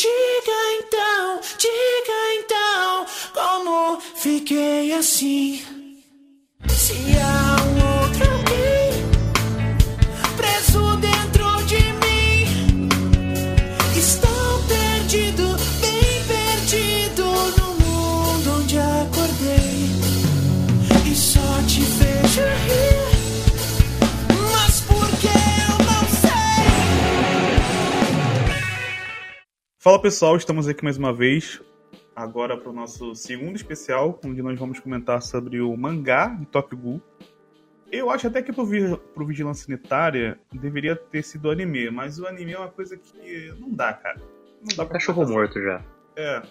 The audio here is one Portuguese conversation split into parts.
diga então, diga então, como fiquei assim. Se há Fala pessoal, estamos aqui mais uma vez, agora para o nosso segundo especial, onde nós vamos comentar sobre o mangá de Tokyo Ghoul. Eu acho até que pro, Vi- pro Vigilância Sanitária deveria ter sido anime, mas o anime é uma coisa que não dá, cara. Não dá pra Cachorro morto já. É.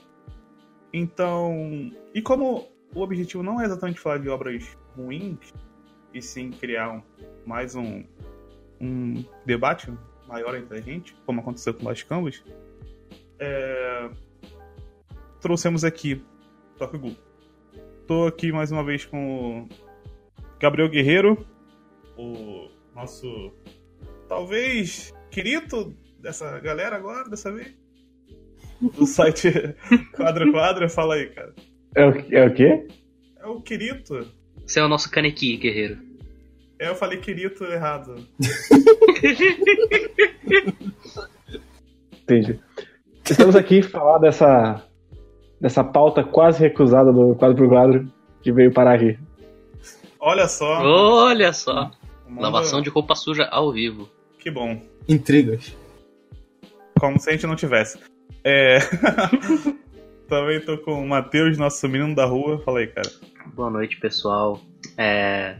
Então. E como o objetivo não é exatamente falar de obras ruins, e sim criar um- mais um, um debate maior entre a gente, como aconteceu com Lost Canvas, é, trouxemos aqui Tokyo Ghoul. Tô aqui mais uma vez com o Gabriel Guerreiro, o nosso talvez querido dessa galera agora, dessa vez. Do site Quadro Quadro, fala aí, cara. É o, é o quê? É o Kirito. Você é o nosso canequi, guerreiro. É, eu falei Kirito errado. Entendi. Estamos aqui para falar dessa, dessa pauta quase recusada do quadro por quadro que veio parar aqui. Olha só. Olha só. mundo- Lavação de roupa suja ao vivo. Que bom. Intrigas. Como se a gente não tivesse. É. Também tô com o Matheus, nosso menino da rua. Fala aí, cara. Boa noite, pessoal. É,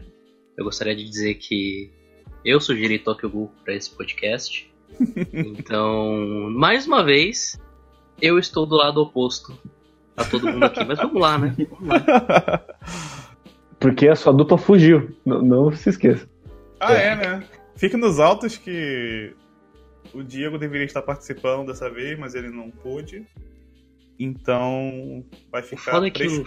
Eu gostaria de dizer que eu sugeri Tokyo Ghoul para esse podcast. Então, mais uma vez, eu estou do lado oposto a todo mundo aqui. Mas vamos lá, né? Vamos lá. Porque a sua dupla fugiu. Não, não se esqueça. Ah, é, né? Fique nos altos que o Diego deveria estar participando dessa vez, mas ele não pôde. Então vai O ficar. foda é que o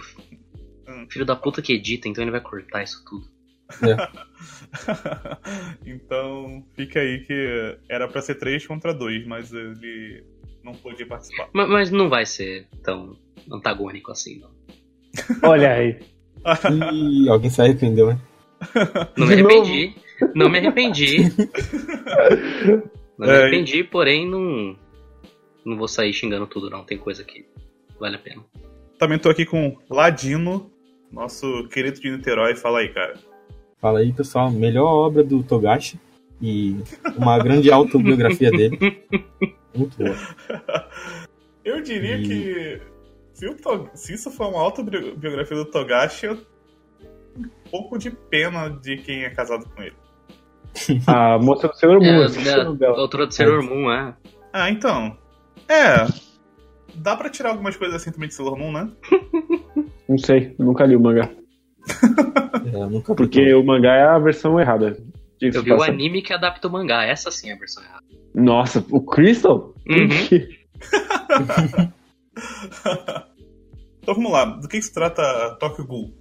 filho da puta que edita, então ele vai cortar isso tudo. então fica aí que era pra ser 3 contra 2, mas ele não pôde participar. Mas, mas não vai ser tão antagônico assim, não. Olha aí. E alguém se arrependeu, né? Não me arrependi. Não me arrependi. Não me É, arrependi, porém não. Não vou sair xingando tudo, não. Tem coisa que vale a pena. Também tô aqui com Ladino, nosso querido de Niterói. Fala aí, cara. Fala aí, pessoal. Melhor obra do Togashi. E uma grande autobiografia dele. Muito boa. Eu diria E- que se, o To- se isso for uma autobiografia do Togashi, eu um pouco de pena de quem é casado com ele. A moça do Senhor Moon. É, esqueci o nome a dela. autora do Sailor Moon, é. Ah, então. É. Dá pra tirar algumas coisas assim também de Sailor Moon, né? Não sei, nunca li o mangá. É, vi, Porque o mangá é a versão errada. Diga-se Eu vi o passagem. anime que adapta o mangá. Essa sim é a versão errada. Nossa, o Crystal? Uhum. então vamos lá. Do que, que se trata Tokyo Ghoul?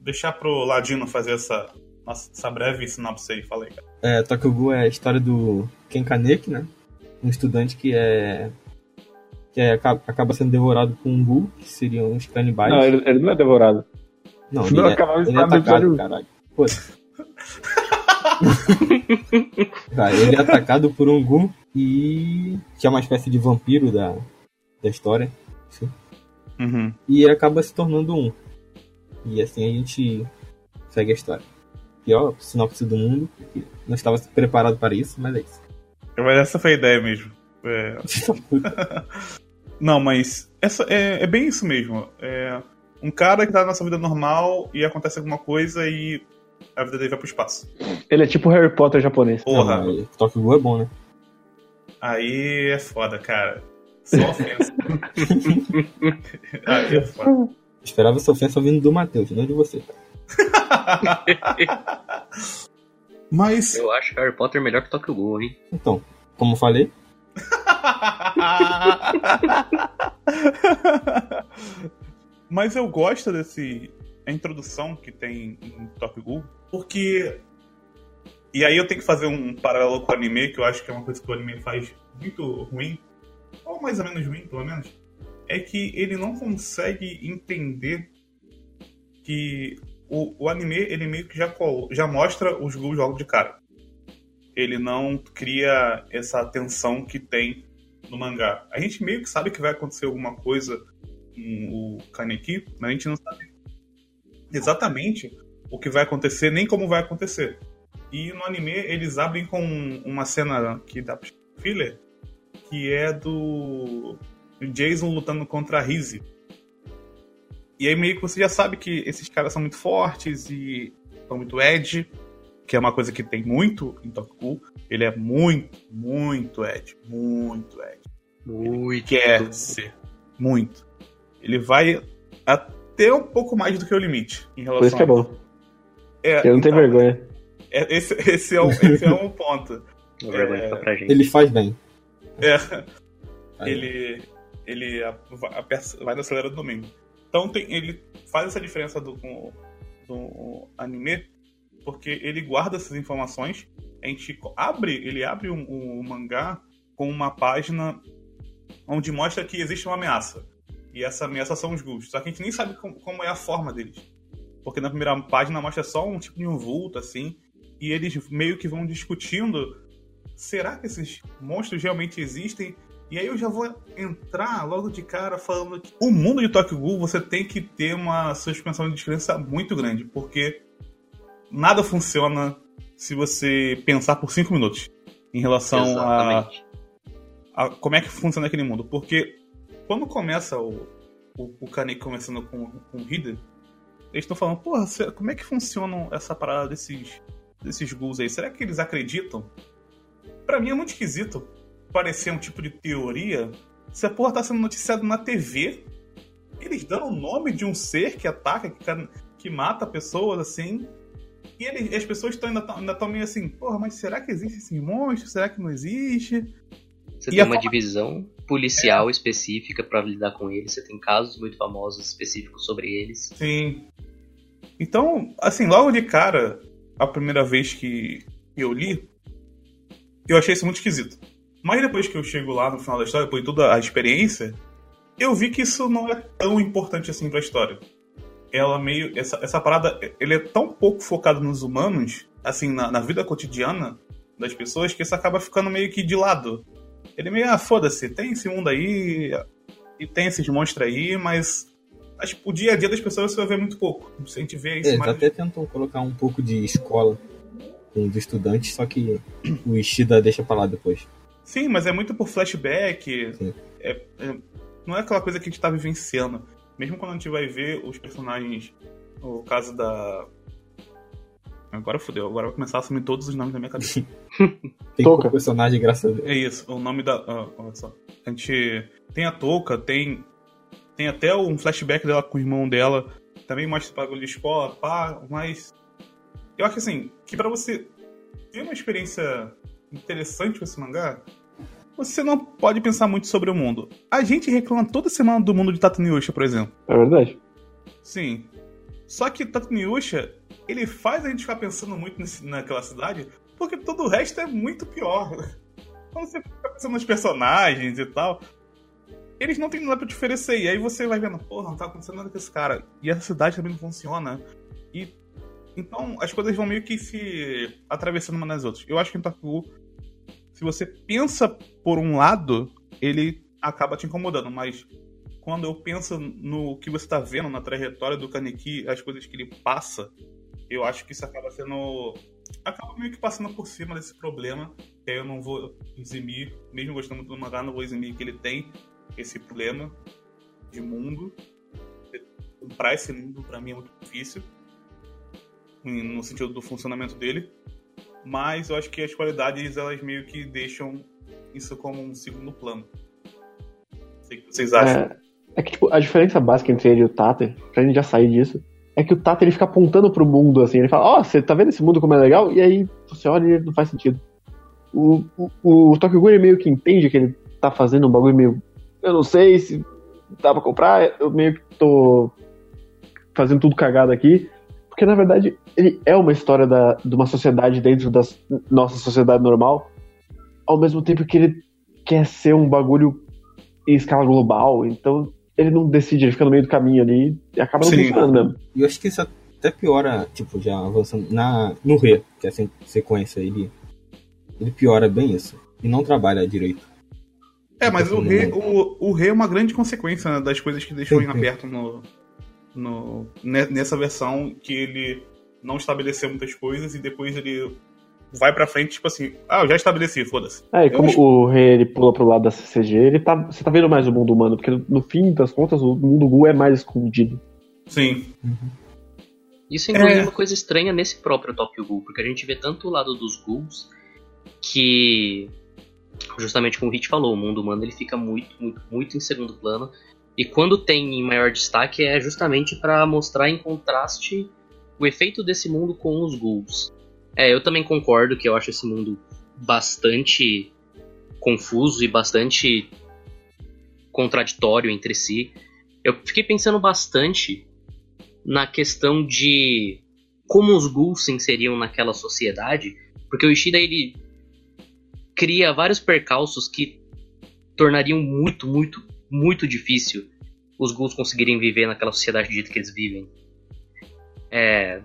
Deixar pro Ladino fazer essa, essa breve sinopse aí. Fala aí, cara. É, Tokyo Ghoul é a história do Ken Kaneki, né? Um estudante que é. que é, acaba, acaba sendo devorado por um ghoul, que seriam os canibais. Não, ele, ele não é devorado. Não, Senão ele, é, acabava ele é no atacado, caralho. Pô. tá, ele é atacado por um ghoul e. que é uma espécie de vampiro da, da história. Uhum. E ele acaba se tornando um. E assim a gente segue a história. Pior sinopse do mundo, porque não estava preparado para isso, mas é isso. Mas essa foi a ideia mesmo. É, Não, mas essa é, é bem isso mesmo. É um cara que tá na nossa vida normal e acontece alguma coisa e a vida dele vai pro espaço. Ele é tipo Harry Potter japonês. Porra, Não, mas Tokyo Ghoul é bom, né? aí é foda, cara. Só ofensa. aí é foda. Esperava essa ofensa vindo do Matheus, não de você. Mas. Eu acho Harry Potter melhor que Tokyo Ghoul, hein? Então, como eu falei, Mas eu gosto desse. A introdução que tem em Tokyo Ghoul, porque. E aí eu tenho que fazer um paralelo com o anime, que eu acho que é uma coisa que o anime faz muito ruim. ou mais ou menos ruim, pelo menos, é que ele não consegue entender que o, o anime, ele meio que já, já mostra os gols logo de cara. Ele não cria essa tensão que tem no mangá. A gente meio que sabe que vai acontecer alguma coisa com o Kaneki, mas a gente não sabe exatamente o que vai acontecer, nem como vai acontecer. E no anime eles abrem com uma cena que dá pra filler, que é do Jason lutando contra a Rizzy. E aí meio que você já sabe que esses caras são muito fortes e são muito edge, que é uma coisa que tem muito em Tokyo. Ele é muito, muito edge, muito edge Muito. quer ser. Muito. Ele vai até um pouco mais do que o limite em relação Por isso que é a bom. É, Eu não tenho então, vergonha. é- esse, esse, é um, esse é um ponto. Vergonha fica pra gente. Ele faz bem. É, ele ele a- vai aperta- vai no acelerado no mínimo. Então tem, ele faz essa diferença do, com- do anime porque ele guarda essas informações. A gente abre, ele abre um, um mangá com uma página onde mostra que existe uma ameaça. E essa ameaça são os ghouls. Só que a gente nem sabe como, como é a forma deles. Porque na primeira página mostra só um tipo de um vulto, assim. E eles meio que vão discutindo. Será que esses monstros realmente existem? E aí eu já vou entrar logo de cara falando que o mundo de Tokyo Ghoul você tem que ter uma suspensão de descrença muito grande, porque nada funciona se você pensar por cinco minutos em relação a, a como é que funciona aquele mundo. Porque quando começa o, o, o Kaneki conversando com, com o Hida, eles estão falando, porra, como é que funciona essa parada desses, desses ghouls aí? Será que eles acreditam? Pra mim é muito esquisito parecer um tipo de teoria se a porra tá sendo noticiada na TV. Eles dando o nome de um ser que ataca, que, que mata pessoas, assim. E eles, as pessoas tão- ainda estão meio assim, porra, mas será que existe esse monstro? Será que não existe? Você E tem uma forma- divisão policial específica pra lidar com eles. Você tem casos muito famosos específicos sobre eles. Sim. Então, assim, logo de cara, a primeira vez que eu li, eu achei isso muito esquisito. Mas depois que eu chego lá no final da história, depois de toda a experiência, eu vi que isso não é tão importante assim pra história. Ela meio. Essa, essa parada, ele é tão pouco focado nos humanos, assim, na, na vida cotidiana das pessoas, que isso acaba ficando meio que de lado. Ele meio, ah, foda-se, tem esse mundo aí, e tem esses monstros aí, mas acho que o dia a dia das pessoas você vai ver muito pouco. Se a gente vê isso Eles mais. até tentam colocar um pouco de escola com os estudantes, só que o Ishida deixa pra lá depois. Sim, mas é muito por flashback. É- é- não é aquela coisa que a gente tá vivenciando. Mesmo quando a gente vai ver os personagens. O caso da. Agora fodeu, agora vai começar a assumir todos os nomes da minha cabeça. Tem Touca. pouco personagem, graças a Deus. É isso, o nome da. ah, olha só. A gente tem a Touca, tem. Tem até um flashback dela com o irmão dela. Também mostra o bagulho de escola, pá, mas. Eu acho assim, que pra você ter uma experiência interessante com esse mangá, você não pode pensar muito sobre o mundo. A gente reclama toda semana do mundo de Tatuniusha, por exemplo. É verdade. Sim. Só que Tatuniusha, ele faz a gente ficar pensando muito nesse- naquela cidade, porque todo o resto é muito pior. Quando você fica pensando nos personagens e tal, eles não têm nada pra te oferecer. E aí você vai vendo, porra, não tá acontecendo nada com esse cara. E essa cidade também não funciona. E então as coisas vão meio que se atravessando uma nas outras. Eu acho que em Taku, se você pensa por um lado, ele acaba te incomodando, mas quando eu penso no que você tá vendo na trajetória do Kaneki, as coisas que ele passa, eu acho que isso acaba sendo. acaba meio que passando por cima desse problema. Que aí eu não vou eximir, mesmo gostando muito do mangá, não vou eximir que ele tem esse problema de mundo. Comprar esse mundo, pra mim, é muito difícil. No sentido do funcionamento dele. Mas eu acho que as qualidades, elas meio que deixam isso como um segundo plano. Não sei o que vocês acham. É, é que, tipo, a diferença básica entre ele e o Tata, pra gente já sair disso, é que o Tata ele fica apontando pro mundo, assim, ele fala, ó, você tá vendo esse mundo como é legal? E aí você olha e não faz sentido. O, o, o Tokyo Ghoul meio que entende que ele tá fazendo um bagulho meio. Eu não sei se dá pra comprar, eu meio que tô fazendo tudo cagado aqui. Porque na verdade ele é uma história da, de uma sociedade dentro da nossa sociedade normal, ao mesmo tempo que ele quer ser um bagulho em escala global, então ele não decide, ele fica no meio do caminho ali e acaba não Sim. funcionando mesmo. E eu acho que isso até piora, tipo, já avançando na, no Rei, que é a se- sequência, ele, ele piora bem isso. E não trabalha direito. É, mas o Todo rei, mundo. o, o rei é uma grande consequência né, das coisas que deixou Sim, em aberto no, no, ne- nessa versão que ele não estabeleceu muitas coisas e depois ele vai pra frente, tipo assim, ah, eu já estabeleci, foda-se. É, e como acho- o rei ele pula pro lado da CCG, ele tá, você tá vendo mais o mundo humano, porque no, no fim das contas o mundo Gu é mais escondido. Sim. Isso é inclusive É. uma coisa estranha nesse próprio Tokyo Ghoul, porque a gente vê tanto o lado dos ghouls que, justamente como o Hit falou, o mundo humano ele fica muito, muito, muito em segundo plano. E quando tem em maior destaque é justamente para mostrar em contraste o efeito desse mundo com os ghouls. É, eu também concordo que eu acho esse mundo bastante confuso e bastante contraditório entre si. Eu fiquei pensando bastante na questão de como os ghouls se inseriam naquela sociedade, porque o Ishida ele cria vários percalços que tornariam muito, muito, muito difícil os ghouls conseguirem viver naquela sociedade do jeito que eles vivem. É,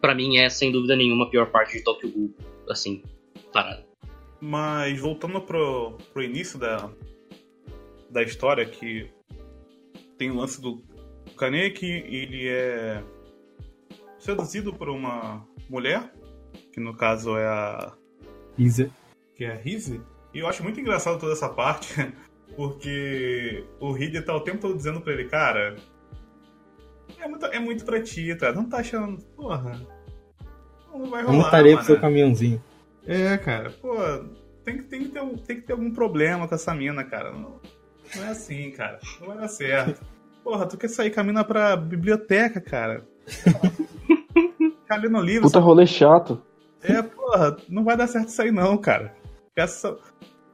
para mim é sem dúvida nenhuma a pior parte de Tokyo Ghoul, assim, parado. Mas voltando pro, pro início da, da história, que tem o lance do Kaneki, ele é seduzido por uma mulher, que no caso é a Isa. que é a Rizzy. E eu acho muito engraçado toda essa parte, porque o Hide tá o tempo todo dizendo pra ele, cara, é muito, é muito pra ti, tá? Não tá achando, porra, não vai Eu rolar, montaria pro seu caminhãozinho. É, cara, pô, tem que, tem, que ter, um- tem que ter algum problema com essa mina, cara. Não, não é assim, cara. Não vai dar certo. Porra, tu quer sair com a mina pra biblioteca, cara. Ficar lendo livro. Puta rolê chato. É, porra, não vai dar certo isso aí não, cara. Essa.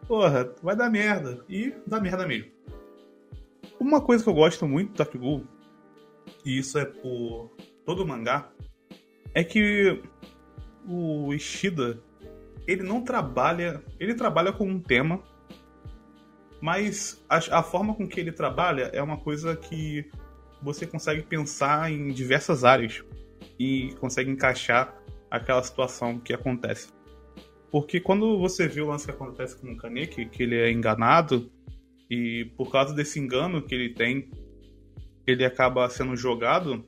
Porra, vai dar merda. E dá merda mesmo. Uma coisa que eu gosto muito do Tokyo Ghoul, e isso é por todo o mangá, é que o Ishida, ele não trabalha. Ele trabalha com um tema, mas a, a forma com que ele trabalha é uma coisa que você consegue pensar em diversas áreas e consegue encaixar aquela situação que acontece. Porque quando você vê o lance que acontece com o Kaneki, que ele é enganado, e por causa desse engano que ele tem, ele acaba sendo jogado.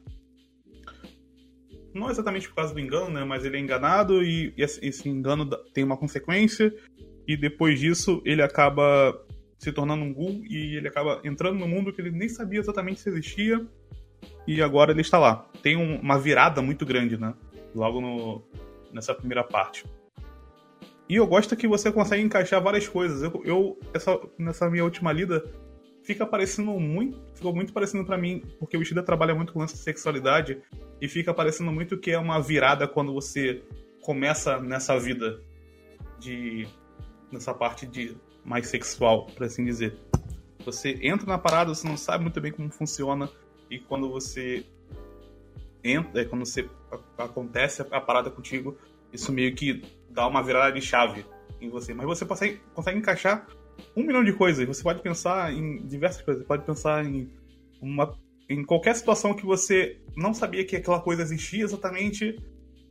Não exatamente por causa do engano, né? Mas ele é enganado e esse esse engano tem uma consequência. E depois disso ele acaba se tornando um ghoul e ele acaba entrando no mundo que ele nem sabia exatamente se existia. E agora ele está lá. Tem um- uma virada muito grande, né? Logo no, nessa primeira parte. E eu gosto que você consegue encaixar várias coisas. Eu, eu essa, nessa minha última lida, fica parecendo muito. Ficou muito parecendo pra mim, porque o Ishida trabalha muito com lance de sexualidade, e fica parecendo muito que é uma virada quando você começa nessa vida de. nessa parte de mais sexual, por assim dizer. Você entra na parada, você não sabe muito bem como funciona, e quando você entra, é, quando você acontece a parada contigo, isso meio que dá uma virada de chave em você. Mas você consegue, consegue encaixar um milhão de coisas. Você pode pensar em diversas coisas. Você pode pensar em uma em qualquer situação que você não sabia que aquela coisa existia exatamente,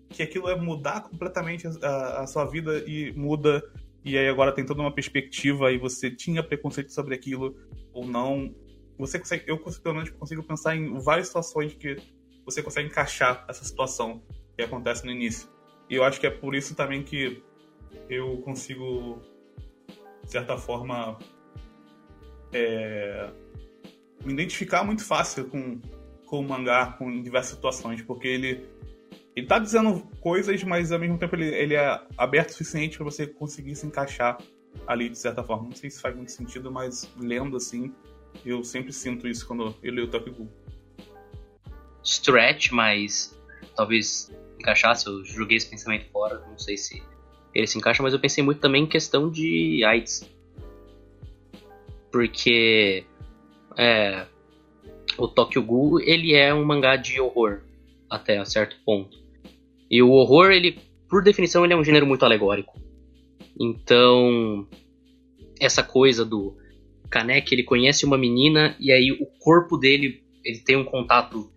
que aquilo é mudar completamente a, a sua vida e muda e aí agora tem toda uma perspectiva e você tinha preconceito sobre aquilo ou não. Você consegue, eu pelo consigo pensar em várias situações que você consegue encaixar essa situação que acontece no início. E eu acho que é por isso também que eu consigo, de certa forma, é, me identificar muito fácil com, com o mangá, com diversas situações, porque ele ele tá dizendo coisas, mas ao mesmo tempo ele, ele é aberto o suficiente para você conseguir se encaixar ali de certa forma. Não sei se faz muito sentido, mas lendo assim, eu sempre sinto isso quando eu leio o Tokyo Ghoul. Stretch, mas talvez encaixasse. Eu joguei esse pensamento fora, não sei se ele se encaixa, mas eu pensei muito também em questão de AIDS. Porque é, o Tokyo Ghoul ele é um mangá de horror até a certo ponto. E o horror, ele, por definição, ele é um gênero muito alegórico. Então, essa coisa do Kaneki ele conhece uma menina e aí o corpo dele ele tem um contato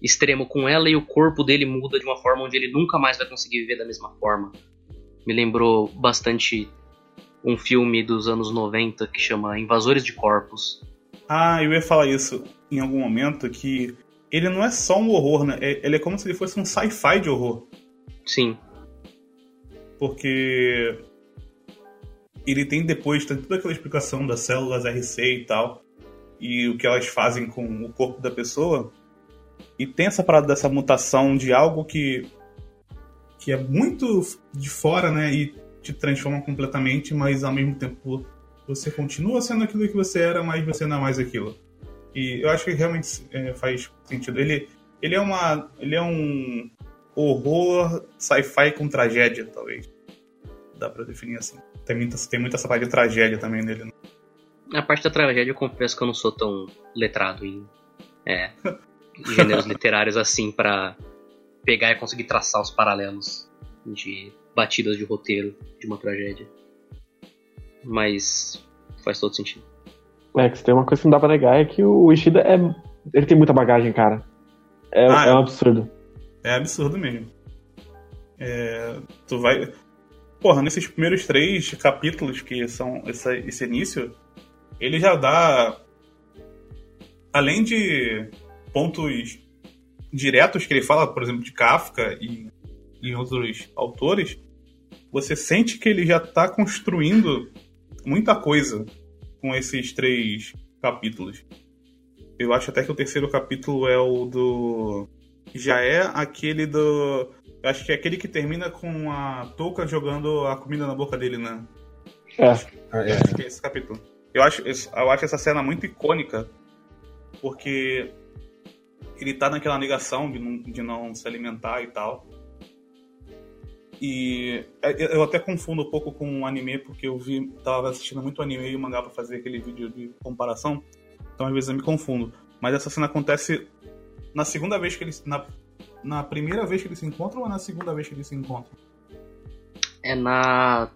extremo com ela e o corpo dele muda de uma forma onde ele nunca mais vai conseguir viver da mesma forma. Me lembrou bastante um filme dos anos 90 que chama Invasores de Corpos. Ah, eu ia falar isso em algum momento, que ele não é só um horror, né? É- Ele é como se ele fosse um sci-fi de horror. Sim, Porque ele tem depois tem toda aquela explicação das células RC e tal, e o que elas fazem com o corpo da pessoa. E tem essa parada dessa mutação de algo que que é muito de fora, né, e te transforma completamente, mas ao mesmo tempo você continua sendo aquilo que você era, mas você não é mais aquilo. E eu acho que realmente é, faz sentido. Ele ele é uma ele é um horror sci-fi com tragédia, talvez. Dá pra definir assim. Tem muita, tem muita essa parte de tragédia também nele. né? a parte da tragédia eu confesso que eu não sou tão letrado em é, gêneros literários assim pra pegar e conseguir traçar os paralelos de batidas de roteiro de uma tragédia. Mas faz todo sentido. É, que se tem uma coisa que não dá pra negar é que o Ishida é. Ele tem muita bagagem, cara. É, Ah, é um é. absurdo. É absurdo mesmo. É, tu vai. Porra, nesses primeiros três capítulos que são essa- esse início, ele já dá. Além de pontos diretos que ele fala, por exemplo, de Kafka e, e outros autores, você sente que ele já está construindo muita coisa com esses três capítulos. Eu acho até que o terceiro capítulo é o do já é aquele do. eu Acho que é aquele que termina com a touca jogando a comida na boca dele, né? É. É. Acho que é esse capítulo. Eu acho, eu acho essa cena muito icônica, porque ele tá naquela negação de não, de não se alimentar e tal. E é, eu até confundo um pouco com o anime, porque eu vi, tava assistindo muito anime e mangá pra fazer aquele vídeo de comparação. Então às vezes eu me confundo. Mas essa cena acontece na segunda vez que eles. Na, na primeira vez que eles se encontram ou na segunda vez que eles se encontram? É na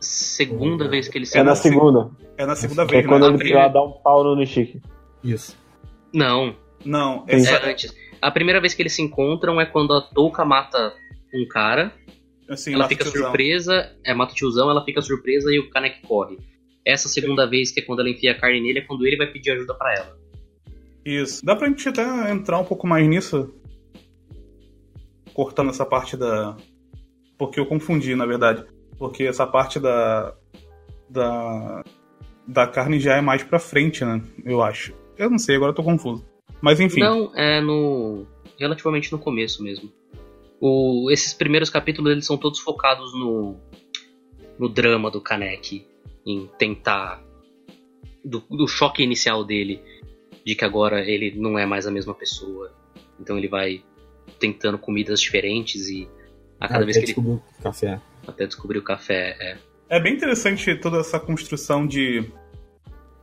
segunda vez que ele se É na na seg- segunda. É na segunda Que é vez, quando né? ele vai dar um pau no Nishiki. Isso. Não, Não, é essa, antes. A primeira vez que eles se encontram é quando a Touka mata um cara, assim, ela fica tiozão. surpresa, é, mata o tiozão, ela fica surpresa e o Kaneki corre. Essa segunda vez, que é quando ela enfia a carne nele, é quando ele vai pedir ajuda pra ela. Isso. Dá pra gente até entrar um pouco mais nisso? Cortando essa parte da. Porque eu confundi, na verdade. Porque essa parte da. Da. Da carne já é mais pra frente, né? Eu acho. Eu não sei, agora eu tô confuso. Mas enfim. Não, é no. relativamente no começo mesmo. O, esses primeiros capítulos eles são todos focados no. no drama do Kaneki. Em tentar. Do, do choque inicial dele. De que agora ele não é mais a mesma pessoa. Então ele vai tentando comidas diferentes e. A cada Até vez que ele. descobriu o café. Até descobrir o café. É. É bem interessante toda essa construção de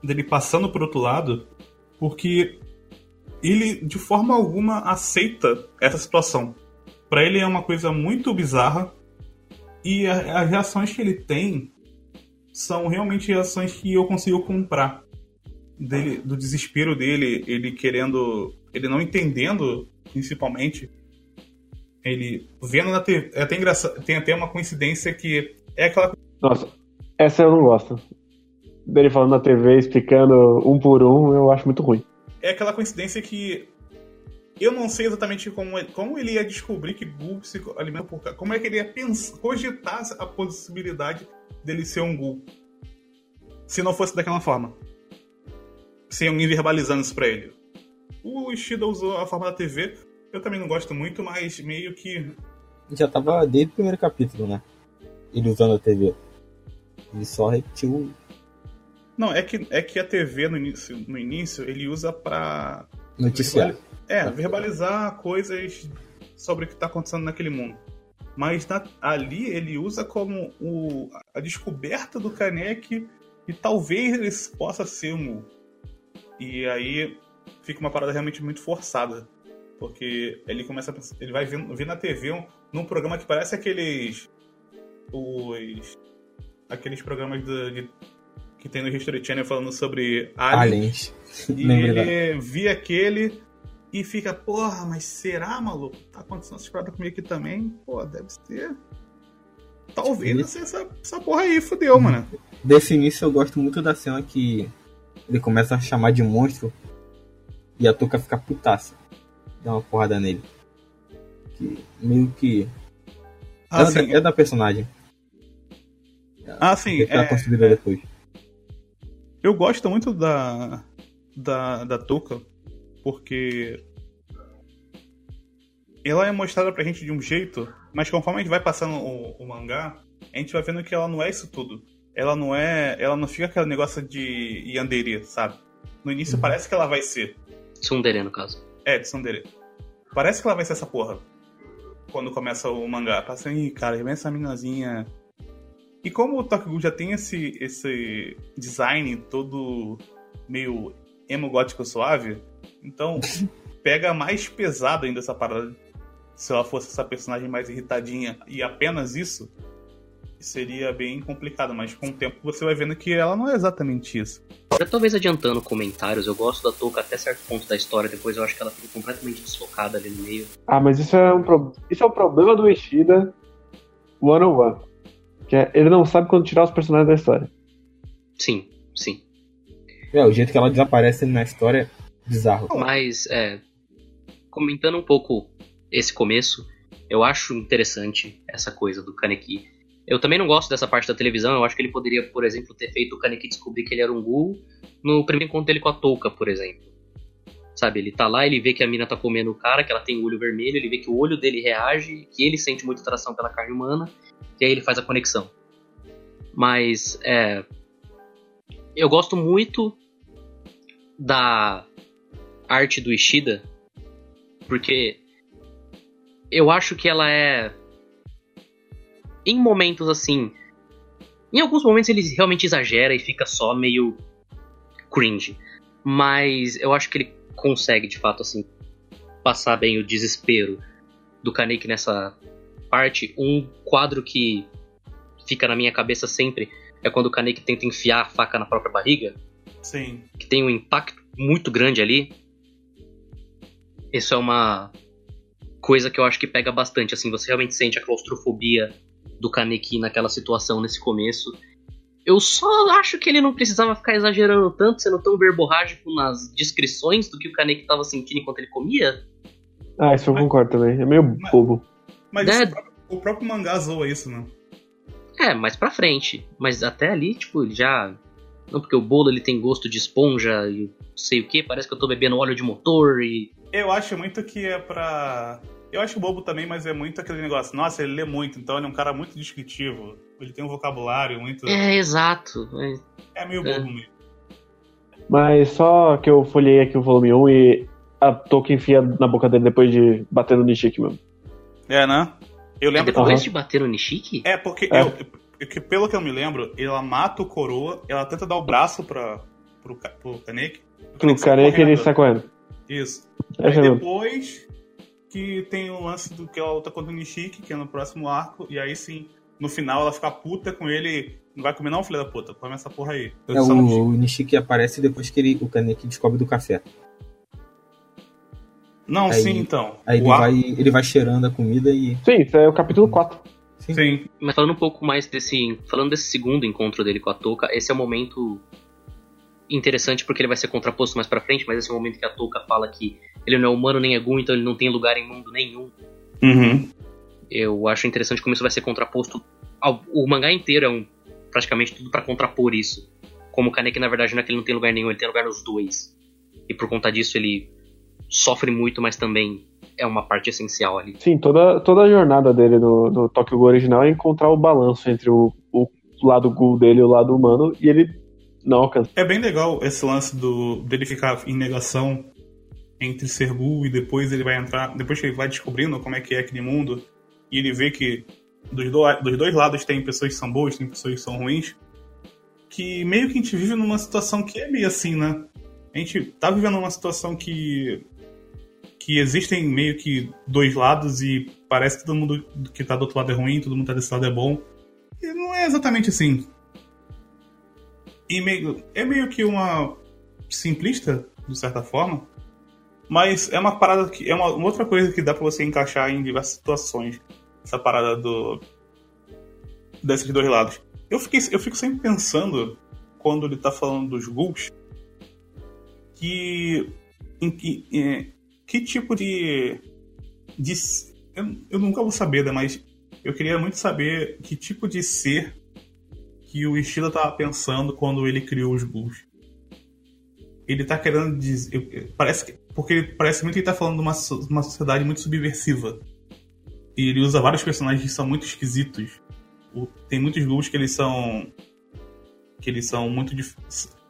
dele passando por outro lado, porque ele de forma alguma aceita essa situação. Pra ele é uma coisa muito bizarra e a- as reações que ele tem são realmente reações que eu consigo comprar. Dele, do desespero dele, ele querendo, ele não entendendo, principalmente, ele vendo na TV, é até engraçado, tem até uma coincidência que é aquela Nossa, essa eu não gosto. Dele falando na TV, explicando um por um, eu acho muito ruim. É aquela coincidência que eu não sei exatamente como, ele- como ele ia descobrir que Gul se alimenta por carne. Como é que ele ia pensar, cogitar a possibilidade dele ser um Gul. Se não fosse daquela forma. Sem alguém verbalizando isso pra ele. O Ishida usou a forma da TV. Eu também não gosto muito, mas meio que. Já tava desde o primeiro capítulo, né? Ele usando a TV. Ele só repetiu. Não, é que, é que a TV no início, no início ele usa pra Noticiário. É, verbalizar coisas sobre o que está acontecendo naquele mundo. Mas na- ali ele usa como o- a descoberta do Kanek e talvez ele possa ser um. E aí fica uma parada realmente muito forçada. Porque ele começa a pensar, ele vai ver, ver na TV um, num programa que parece aqueles. Os. Aqueles programas de, de que tem no History Channel falando sobre aliens. Aliens. E da- via aquele e fica, porra, mas será, maluco? Tá acontecendo essa parada comigo aqui também? Pô, deve ser. Talvez Sim. seja essa, essa porra aí, fudeu, mano. Desse início eu gosto muito da cena que ele começa a chamar de monstro e a Toca fica putaça. Dá uma porrada nele. Que meio que. É, da, Assim, é da personagem. assim que ela é, construída depois. Eu gosto muito da, da, da Tuca, porque ela é mostrada pra gente de um jeito, mas conforme a gente vai passando o, o mangá, a gente vai vendo que ela não é isso tudo. Ela não é. Ela não fica aquele negócio de yandere, sabe? No início Uhum. parece que ela vai ser. Tsundere, no caso. É, de Sandere. Parece que ela vai ser essa porra. Quando começa o mangá. Passa aí, cara, vem essa minazinha. E como o Tokyo já tem esse, esse design todo meio emo gótico suave, então pega mais pesado ainda essa parada. Se ela fosse essa personagem mais irritadinha e apenas isso, seria bem complicado. Mas com o tempo você vai vendo que ela não é exatamente isso. Já talvez adiantando comentários, eu gosto da Touka até certo ponto da história, depois eu acho que ela fica completamente deslocada ali no meio. Ah, mas isso é um, pro... isso é um problema do Ishida one on one. Que é, ele não sabe quando tirar os personagens da história. Sim, sim. É, o jeito que ela desaparece na história é bizarro. Mas, é. Comentando um pouco esse começo, eu acho interessante essa coisa do Kaneki. Eu também não gosto dessa parte da televisão, eu acho que ele poderia, por exemplo, ter feito o Kaneki descobrir que ele era um ghoul no primeiro encontro dele com a Touka, por exemplo. Sabe, ele tá lá, ele vê que a mina tá comendo o cara, que ela tem o olho vermelho, ele vê que o olho dele reage, que ele sente muita atração pela carne humana, e aí ele faz a conexão. Mas, é. Eu gosto muito da arte do Ishida, porque eu acho que ela é. Em momentos assim. Em alguns momentos ele realmente exagera e fica só meio cringe. Mas eu acho que ele consegue, de fato, assim, passar bem o desespero do Kaneki nessa parte. Um quadro que fica na minha cabeça sempre é quando o Kaneki tenta enfiar a faca na própria barriga Sim. que tem um impacto muito grande ali. Isso é uma coisa que eu acho que pega bastante, assim, você realmente sente a claustrofobia do Kaneki naquela situação nesse começo. Eu só acho que ele não precisava ficar exagerando tanto, sendo tão verborrágico nas descrições do que o Kaneki estava sentindo enquanto ele comia. Ah, isso eu concordo também. É meio Mas- bobo. Mas É. isso, o próprio- mangá zoa isso, né? É, mais pra frente. Mas até ali, tipo, ele já. Não, porque o bolo ele tem gosto de esponja e não sei o que, parece que eu tô bebendo óleo de motor e. Eu acho muito que é pra. Eu acho bobo também, mas é muito aquele negócio. Nossa, ele lê muito, então ele é um cara muito descritivo. Ele tem um vocabulário muito. É, exato. É, É meio É. bobo mesmo. Mas só que eu folhei aqui o volume 1 e a Tolkien enfia na boca dele depois de bater no Nishiki mesmo. É, né? Eu É lembro. depois Aham. de bater no Nishiki? É, porque É. eu- eu- que pelo que eu me lembro, ela mata o coroa, ela tenta dar o braço pra, pro, pro Kaneki. o Pro que ele sai correndo. Isso. É Aí depois que tem o lance do que ela luta contra o Nishiki, que é no próximo arco, e aí sim, no final ela fica puta com ele. Não vai comer não, filho da puta. Come essa porra aí. É, o, o Nishiki aparece depois que ele, o Kaneki descobre do café. Não, Aí- sim, então. Aí O ele vai, ele vai cheirando a comida e. Sim, isso é o capítulo 4. Sim. Mas falando um pouco mais desse. Falando desse segundo encontro dele com a Touka, esse é um momento interessante porque ele vai ser contraposto mais pra frente, mas esse é o momento que a Touka fala que ele não é humano nem é Gun, então ele não tem lugar em mundo nenhum. Uhum. Eu acho interessante como isso vai ser contraposto. Ao, o mangá inteiro é um, praticamente tudo pra contrapor isso. Como o Kaneki, na verdade, não é que ele não tem lugar nenhum, ele tem lugar nos dois. E por conta disso ele sofre muito, mas também é uma parte essencial ali. Sim, toda, toda a jornada dele no, no Tokyo Ghoul original é encontrar o balanço entre o, o lado ghoul dele e o lado humano, e ele não alcança. É bem legal esse lance do dele ficar em negação entre ser Ghoul e depois ele vai entrar. Depois que ele vai descobrindo como é que é aquele mundo, e ele vê que dos, do, dos dois lados tem pessoas que são boas, tem pessoas que são ruins. Que meio que a gente vive numa situação que é meio assim, né? A gente tá vivendo uma situação que. Que existem meio que dois lados e parece que todo mundo que tá do outro lado é ruim, todo mundo que tá desse lado é bom. E não é exatamente assim. e meio, é meio que uma simplista, de certa forma, mas é uma parada que é uma, uma outra coisa que dá pra você encaixar em diversas situações. Essa parada do desses dois lados. Eu, fiquei, eu fico sempre pensando, quando ele tá falando dos ghouls, que. Em, que, que tipo de. de eu, eu nunca vou saber, né, mas eu queria muito saber que tipo de ser que o Ishida tava pensando quando ele criou os ghouls. Ele tá querendo dizer. Parece que, porque parece muito que ele tá falando de uma, uma sociedade muito subversiva. E ele usa vários personagens que são muito esquisitos o, tem muitos grupos que eles são que eles são muito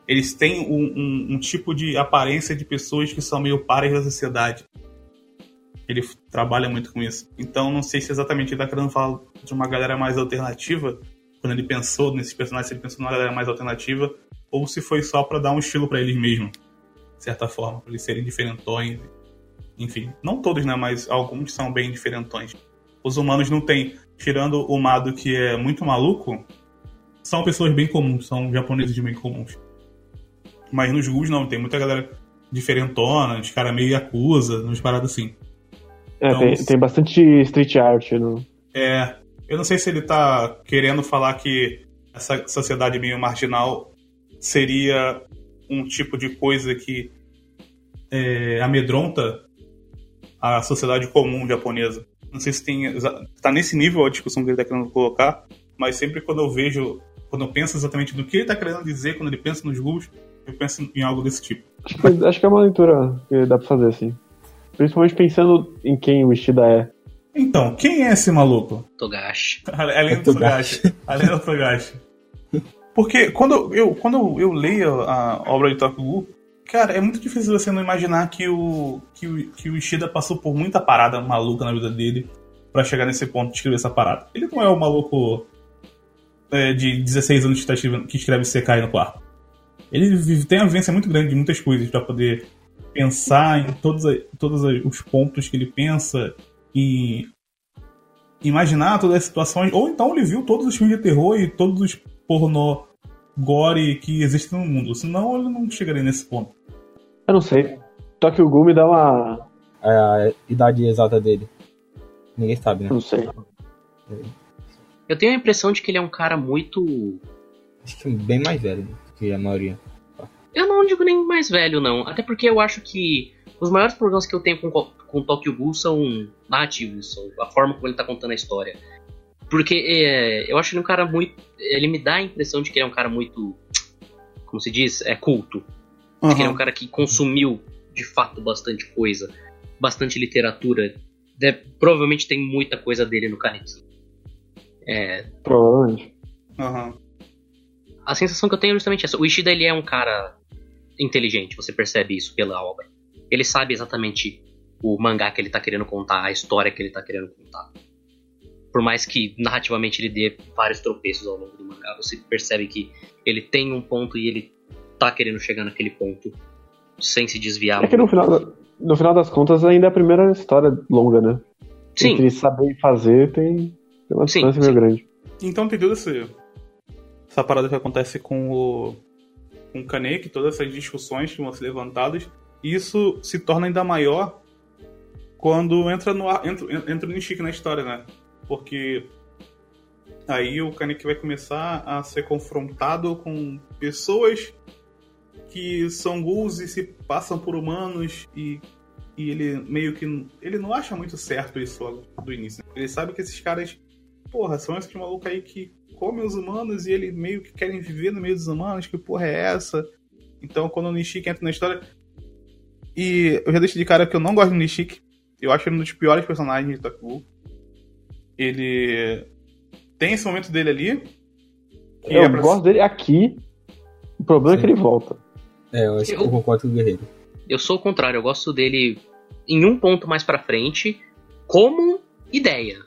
eles têm um, um, um, tipo de aparência de pessoas que são meio pares da sociedade. Ele trabalha muito com isso. Então não sei se exatamente ele está querendo falar de uma galera mais alternativa, quando ele pensou nesses personagens, ele pensou numa galera mais alternativa, ou se foi só para dar um estilo para eles mesmo, de certa forma, para eles serem diferentões. Enfim, não todos, né, mas alguns são bem diferentões. Os humanos não têm tirando o Mado, que é muito maluco, são pessoas bem comuns, são japoneses bem comuns. Mas nos Gus não, tem muita galera diferentona, de cara meio acusa, nos paradas assim. É, então, tem, tem bastante street art no. É. Eu não sei se ele tá querendo falar que essa sociedade meio marginal seria um tipo de coisa que é, amedronta a sociedade comum japonesa. Não sei se tem. Está nesse nível a discussão que ele está querendo colocar, mas sempre quando eu vejo, quando eu penso exatamente no que ele está querendo dizer, quando ele pensa nos Ghouls, eu penso em algo desse tipo. Acho que, acho que é uma leitura que dá pra fazer, assim. Principalmente pensando em quem o Ishida é. Então, quem é esse maluco? Togashi. Além do Togashi. Além do Togashi. Porque quando eu, quando eu leio a obra de Tokugu, Cara, é muito difícil você não imaginar que o, que o, que o Ishida passou por muita parada maluca na vida dele para chegar nesse ponto de escrever essa parada. Ele não é o maluco é, de 16 anos que, tá, que escreve Sekai no quarto. Ele vive, tem uma vivência muito grande de muitas coisas para poder pensar em todos, todos os pontos que ele pensa e imaginar todas as situações. Ou então ele viu todos os filmes de terror e todos os pornô gore que existem no mundo. Senão ele não chegaria nesse ponto. Eu não sei. Tokyo Ghoul me dá uma. É a idade exata dele. Ninguém sabe, né? Não sei. Eu tenho a impressão de que ele é um cara muito. Acho que bem mais velho que a maioria. Eu não digo nem mais velho, não. Até porque eu acho que os maiores problemas que eu tenho com, com Tokyo Ghoul são narrativos, são a forma como ele tá contando a história. Porque é, eu acho ele um cara muito. Ele me dá a impressão de que ele é um cara muito. Como se diz? É culto. Uhum. Que ele é um cara que consumiu, de fato, bastante coisa, bastante literatura. De, provavelmente tem muita coisa dele no Kaneki. É. Provavelmente. Uhum. A sensação que eu tenho é justamente essa. O Ishida ele é um cara inteligente, você percebe isso pela obra. Ele sabe exatamente o mangá que ele tá querendo contar, a história que ele tá querendo contar. Por mais que narrativamente ele dê vários tropeços ao longo do mangá, você percebe que ele tem um ponto e ele tá querendo chegar naquele ponto sem se desviar. É que no final, no final das contas ainda é a primeira história longa, né? Sim. Entre saber fazer tem, tem uma distância meio grande. Então tem toda essa, essa parada que acontece com o, com o Kaneki, todas essas discussões que vão ser levantadas, e isso se torna ainda maior quando entra no entra, entra o Nishiki na história, né? Porque aí o Kaneki vai começar a ser confrontado com pessoas que são ghouls e se passam por humanos e, e ele meio que. Ele não acha muito certo isso logo do início. Ele sabe que esses caras, porra, são esses malucos aí que comem os humanos e ele meio que querem viver no meio dos humanos, que porra é essa? Então quando o Nishiki entra na história. E eu já deixei de cara que eu não gosto do Nishiki. Eu acho ele um dos piores personagens de Taku. Ele tem esse momento dele ali. Eu é pra... gosto dele aqui. O problema Sim. é que ele volta. É, eu acho eu, que eu concordo com o Guerreiro. Eu sou o contrário, eu gosto dele em um ponto mais pra frente, como ideia.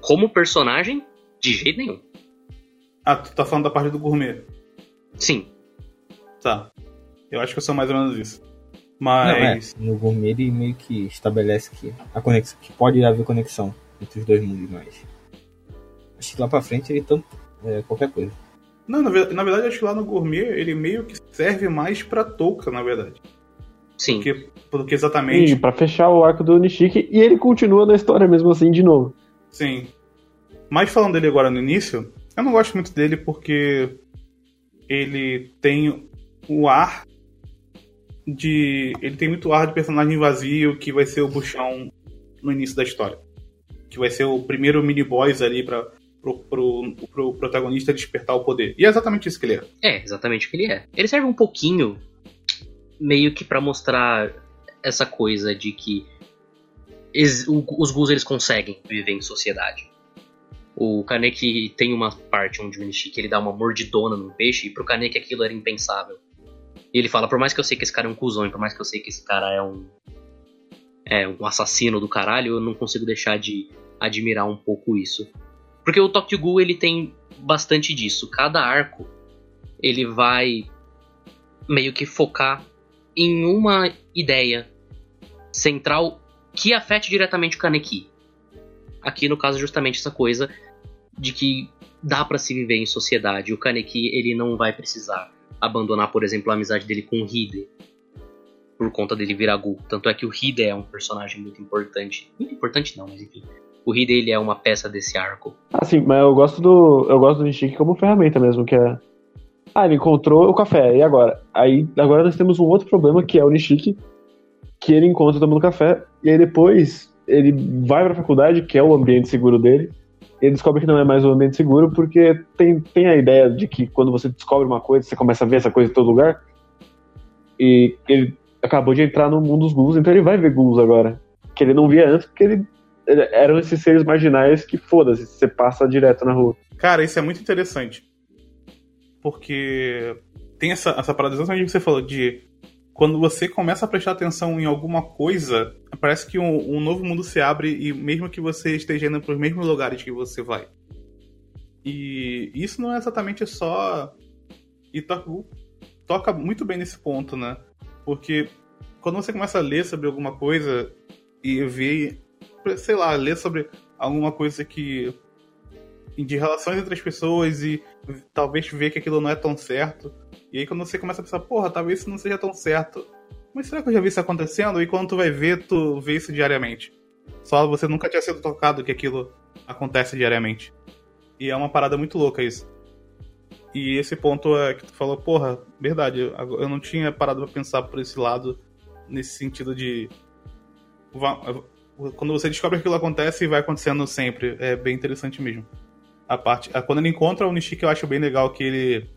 Como personagem, de jeito nenhum. Ah, tu tá falando da parte do gourmet? Sim. Tá. Eu acho que eu sou mais ou menos isso. Mas. Não, é. No gourmet ele meio que estabelece que, a conexão, que pode haver conexão entre os dois mundos, mas. Acho que lá pra frente ele tanto. É, qualquer coisa. Não, na, na verdade, acho que lá no Gourmet ele meio que serve mais pra touca, na verdade. Sim. Porque, porque E exatamente. pra fechar o arco do Nishiki, e ele continua na história mesmo assim de novo. Sim. Mas falando dele agora no início, eu não gosto muito dele porque ele tem o ar de. Ele tem muito ar de personagem vazio que vai ser o Buchão no início da história. Que vai ser o primeiro mini boss ali pra, pro, pro, pro protagonista despertar o poder. E é exatamente isso que ele é. É, exatamente o que ele é. Ele serve um pouquinho meio que pra mostrar essa coisa de que os Gus eles conseguem viver em sociedade. O Kaneki tem uma parte onde o Nishiki ele dá uma mordidona no peixe e pro Kaneki aquilo era impensável. E ele fala, por mais que eu sei que esse cara é um cuzão, e por mais que eu sei que esse cara é um é um assassino do caralho, eu não consigo deixar de admirar um pouco isso. Porque o Tokyo Ghoul ele tem bastante disso. Cada arco ele vai meio que focar em uma ideia central que afete diretamente o Kaneki. Aqui no caso justamente essa coisa de que dá pra se viver em sociedade. O Kaneki ele não vai precisar abandonar, por exemplo, a amizade dele com o Hide por conta dele virar Gu. Tanto é que o Hide é um personagem muito importante. Muito importante não, mas enfim. O Hide ele é uma peça desse arco. Assim, mas eu gosto do. Eu gosto do Nishiki como ferramenta mesmo, que é. Ah, ele encontrou o café, e agora? Aí agora nós temos um outro problema que é o Nishiki, que ele encontra tomando café, e aí depois ele vai pra faculdade, que é o ambiente seguro dele, ele descobre que não é mais um ambiente seguro, porque tem, tem a ideia de que quando você descobre uma coisa, você começa a ver essa coisa em todo lugar. E ele acabou de entrar no mundo dos ghouls, então ele vai ver ghouls agora. Que ele não via antes, porque ele, ele- eram esses seres marginais que foda-se, você passa direto na rua. Cara, isso é muito interessante. Porque tem essa, essa parada exatamente que você falou, de quando você começa a prestar atenção em alguma coisa, parece que um, um novo mundo se abre e mesmo que você esteja indo para os mesmos lugares que você vai. E isso não é exatamente só. E to- toca muito bem nesse ponto, né? Porque quando você começa a ler sobre alguma coisa e ver, sei lá, ler sobre alguma coisa que de relações entre as pessoas e talvez ver que aquilo não é tão certo. E aí quando você começa a pensar, porra, talvez isso não seja tão certo. Mas será que eu já vi isso acontecendo? E quando tu vai ver, tu vê isso diariamente. Só você nunca tinha sido tocado que aquilo acontece diariamente. E é uma parada muito louca isso. E esse ponto é que tu falou, porra, verdade, eu não tinha parado pra pensar por esse lado, nesse sentido de. Quando você descobre que aquilo acontece e vai acontecendo sempre. É bem interessante mesmo a parte. Quando ele encontra o Nishiki, eu acho bem legal que ele.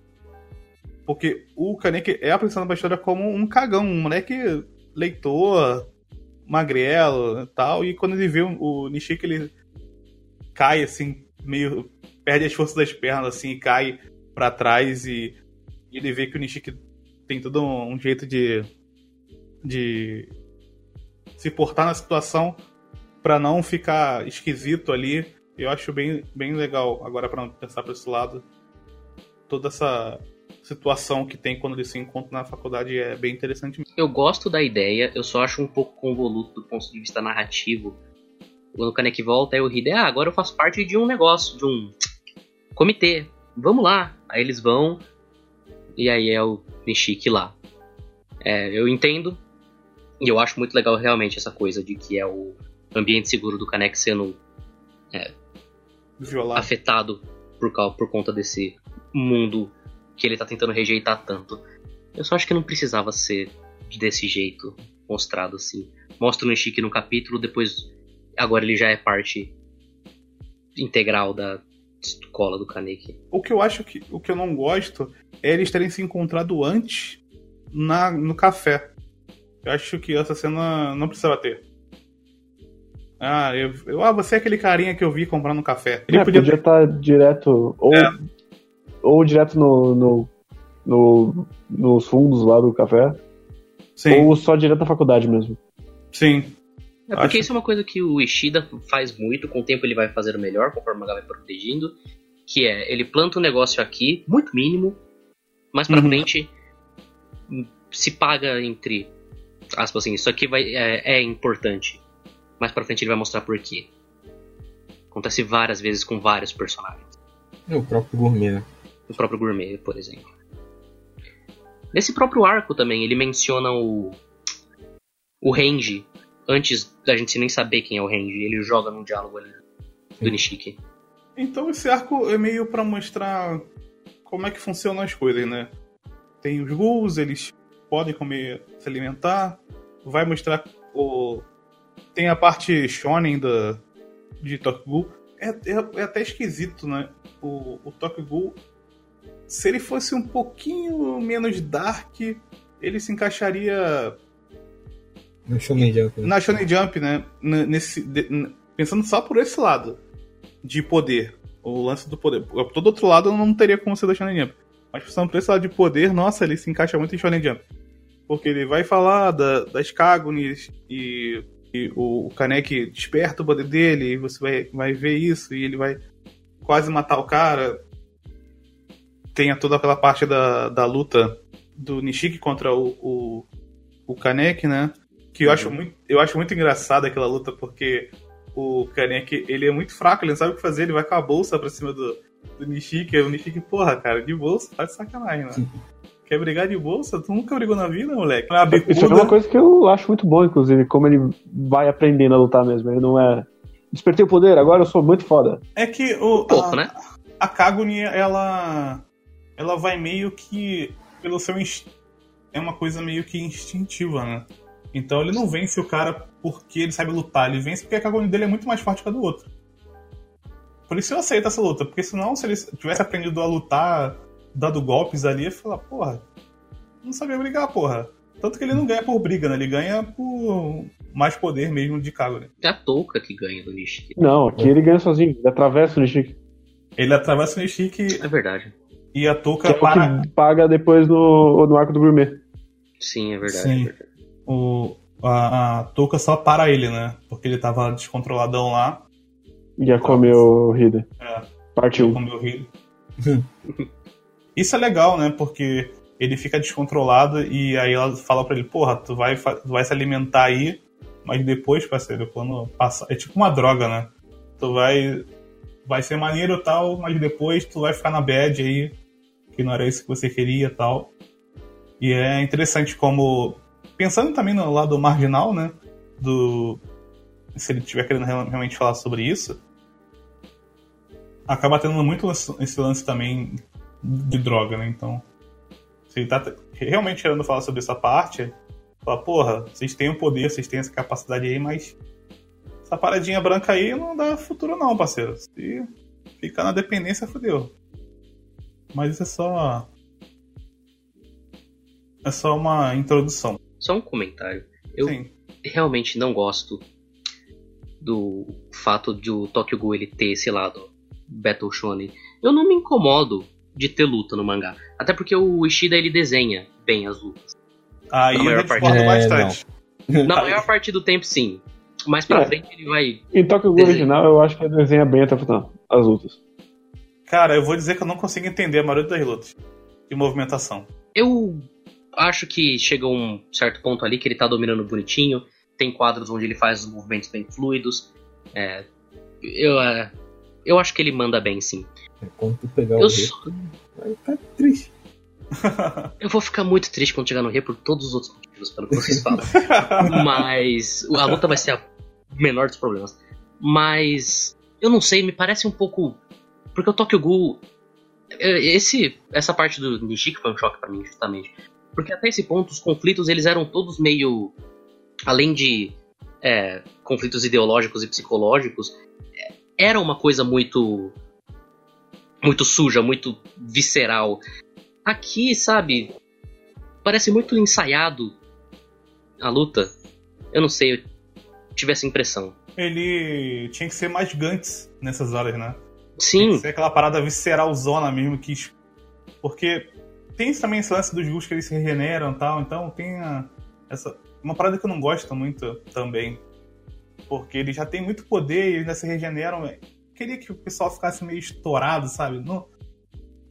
Porque o Kaneki é apresentado pra história como um cagão, um moleque leitor, magrelo e tal. E quando ele vê o Nishiki, ele cai assim, meio. perde as forças das pernas assim e cai pra trás. E, ele vê que o Nishiki tem todo um, jeito de. de se portar na situação pra não ficar esquisito ali. Eu acho bem, bem legal, agora pra pensar pra esse lado, toda essa situação que tem quando eles se encontram na faculdade é bem interessante mesmo. Eu gosto da ideia, eu só acho um pouco convoluto do ponto de vista narrativo. Quando o Kaneki volta, aí o Hide, ah, agora eu faço parte de um negócio, de um comitê. Vamos lá. Aí eles vão, e aí é o Nishiki lá. É, eu entendo, e eu acho muito legal realmente essa coisa de que é o ambiente seguro do Kaneki sendo Violar. afetado por, por conta desse mundo que ele tá tentando rejeitar tanto. Eu só acho que não precisava ser desse jeito mostrado assim. Mostra o Nishiki no capítulo, depois agora ele já é parte integral da escola do Kaneki. O que eu acho que o que eu não gosto é eles terem se encontrado antes na, no café. Eu acho que essa cena não precisava ter. Ah, eu, eu- ah, você é aquele carinha que eu vi comprando café. Ele É, podia, estar direto. Ou, É. ou direto no, no, no- nos fundos lá do café. Sim, Ou só direto na faculdade mesmo. sim. É porque Acho- isso é uma coisa que o Ishida faz muito, com o tempo ele vai fazendo melhor, conforme o mangá vai protegendo, que é, ele planta um negócio aqui, muito mínimo, mais pra Uhum. frente se paga entre aspas assim, isso aqui vai, é, é importante. Mais pra frente ele vai mostrar por quê. Acontece várias vezes com vários personagens. É o próprio gourmet, né? O próprio Gourmet, por exemplo. Nesse próprio arco também, ele menciona o. O Range. Antes da gente nem saber quem é o Range. Ele joga num diálogo ali do Nishiki. Então esse arco é meio pra mostrar como é que funcionam as coisas, né? Tem os ghouls, eles podem comer, se alimentar. Vai mostrar o... Tem a parte shonen da, de Tokyo Ghoul. É, é, é até esquisito, né? O, o Tokyo Ghoul, se ele fosse um pouquinho menos dark, ele se encaixaria No Shonen Jump. né? na Shonen Jump, né? Nesse, pensando só por esse lado de poder, o lance do poder. Todo outro lado não teria como ser da Shonen Jump. Mas pensando por esse lado de poder, nossa, ele se encaixa muito em Shonen Jump. Porque ele vai falar da, das Kagunis e, e o, o Kaneki desperta o poder dele, e você vai, vai ver isso, e ele vai quase matar o cara. Tem toda aquela parte da, da luta do Nishiki contra o, o, o Kaneki, né? Que eu acho, muito, eu acho muito engraçada aquela luta, porque o Kaneki, ele é muito fraco, ele não sabe o que fazer, ele vai com a bolsa pra cima do, do Nishiki. O Nishiki, porra, cara, de bolsa, tá de sacanagem, né? Quer brigar de bolsa? Tu nunca brigou na vida, moleque? Não é Isso é uma coisa que eu acho muito bom, inclusive, como ele vai aprendendo a lutar mesmo. Ele não é. Despertei o poder, agora eu sou muito foda. É que o, Pouco, a, né? a Kaguni, ela. Ela vai meio que. Pelo seu. inst- É uma coisa meio que instintiva, né? Então ele não vence o cara porque ele sabe lutar, ele vence porque a Kaguni dele é muito mais forte que a do outro. Por isso eu aceito essa luta, porque senão, se ele tivesse aprendido a lutar, dado golpes ali, eu ia falar, porra, não sabia brigar, porra. Tanto que ele não ganha por briga, né? Ele ganha por mais poder mesmo de Kaguni. É a touca que ganha do Nishiki. Não, aqui ele ganha sozinho, ele atravessa o Nishiki. Ele atravessa o Nishiki É verdade. E a Que Touka é para. que paga depois no, no arco do gourmet. Sim, é verdade. Sim. É verdade. o, a, a Touka só para ele, né? Porque ele tava descontroladão lá. Já comeu o Hida. É, Partiu. comeu o rio. Isso é legal, né? Porque ele fica descontrolado e aí ela fala pra ele, porra, tu vai, tu vai se alimentar aí, mas depois, parceiro, quando passar. É tipo uma droga, né? Tu vai. Vai ser maneiro e tal, mas depois tu vai ficar na bad aí, que não era isso que você queria tal. E é interessante como. Pensando também no lado marginal, né? Do. Se ele estiver querendo real- realmente falar sobre isso. Acaba tendo muito esse lance também de droga, né? Então. Se ele tá te- realmente querendo falar sobre essa parte, fala, porra, vocês têm o poder, vocês têm essa capacidade aí, mas essa paradinha branca aí não dá futuro não, parceiro. Se ficar na dependência, fodeu. Mas isso é só. É só uma introdução. Só um comentário. Eu Sim. realmente não gosto do fato de o Tokyo Ghoul ele ter esse lado Battle Shonen. Eu não me incomodo de ter luta no mangá. Até porque o Ishida ele desenha bem as lutas. Aí Na eu maior já parte. discordo É, bastante. Na maior parte do tempo, sim. Mais pra É. frente ele vai. Em Tokyo Ghoul original, eu acho que ele desenha bem até o final, as lutas. Cara, eu vou dizer que eu não consigo entender a maioria das lutas de movimentação. Eu acho que chega um certo ponto ali que ele tá dominando bonitinho. Tem quadros onde ele faz os movimentos bem fluidos. É, eu, é, eu acho que ele manda bem, sim. Quando tu pegar o Eu, rei, só- vai ficar triste. eu vou ficar muito triste quando chegar no Rei por todos os outros motivos, pelo que vocês falam. Mas a luta vai ser a menor dos problemas. Mas eu não sei, me parece um pouco. Porque o Tokyo Ghoul. é, Esse, essa parte do Nishiki foi um choque pra mim, justamente. Porque até esse ponto, os conflitos eles eram todos meio. Além de é, conflitos ideológicos e psicológicos, é, era uma coisa muito. Muito suja, muito visceral. Aqui, sabe, parece muito ensaiado a luta. Eu não sei, eu tive essa impressão. Ele tinha que ser mais Gantz nessas horas, né? Tem que Sim, ser aquela parada visceralzona mesmo que. Porque tem também esse lance dos Gus que eles se regeneram e tal, então tem a- essa. Uma parada que eu não gosto muito também. Porque eles já têm muito poder e ainda se regeneram. Eu Queria que o pessoal ficasse meio estourado, sabe? Não...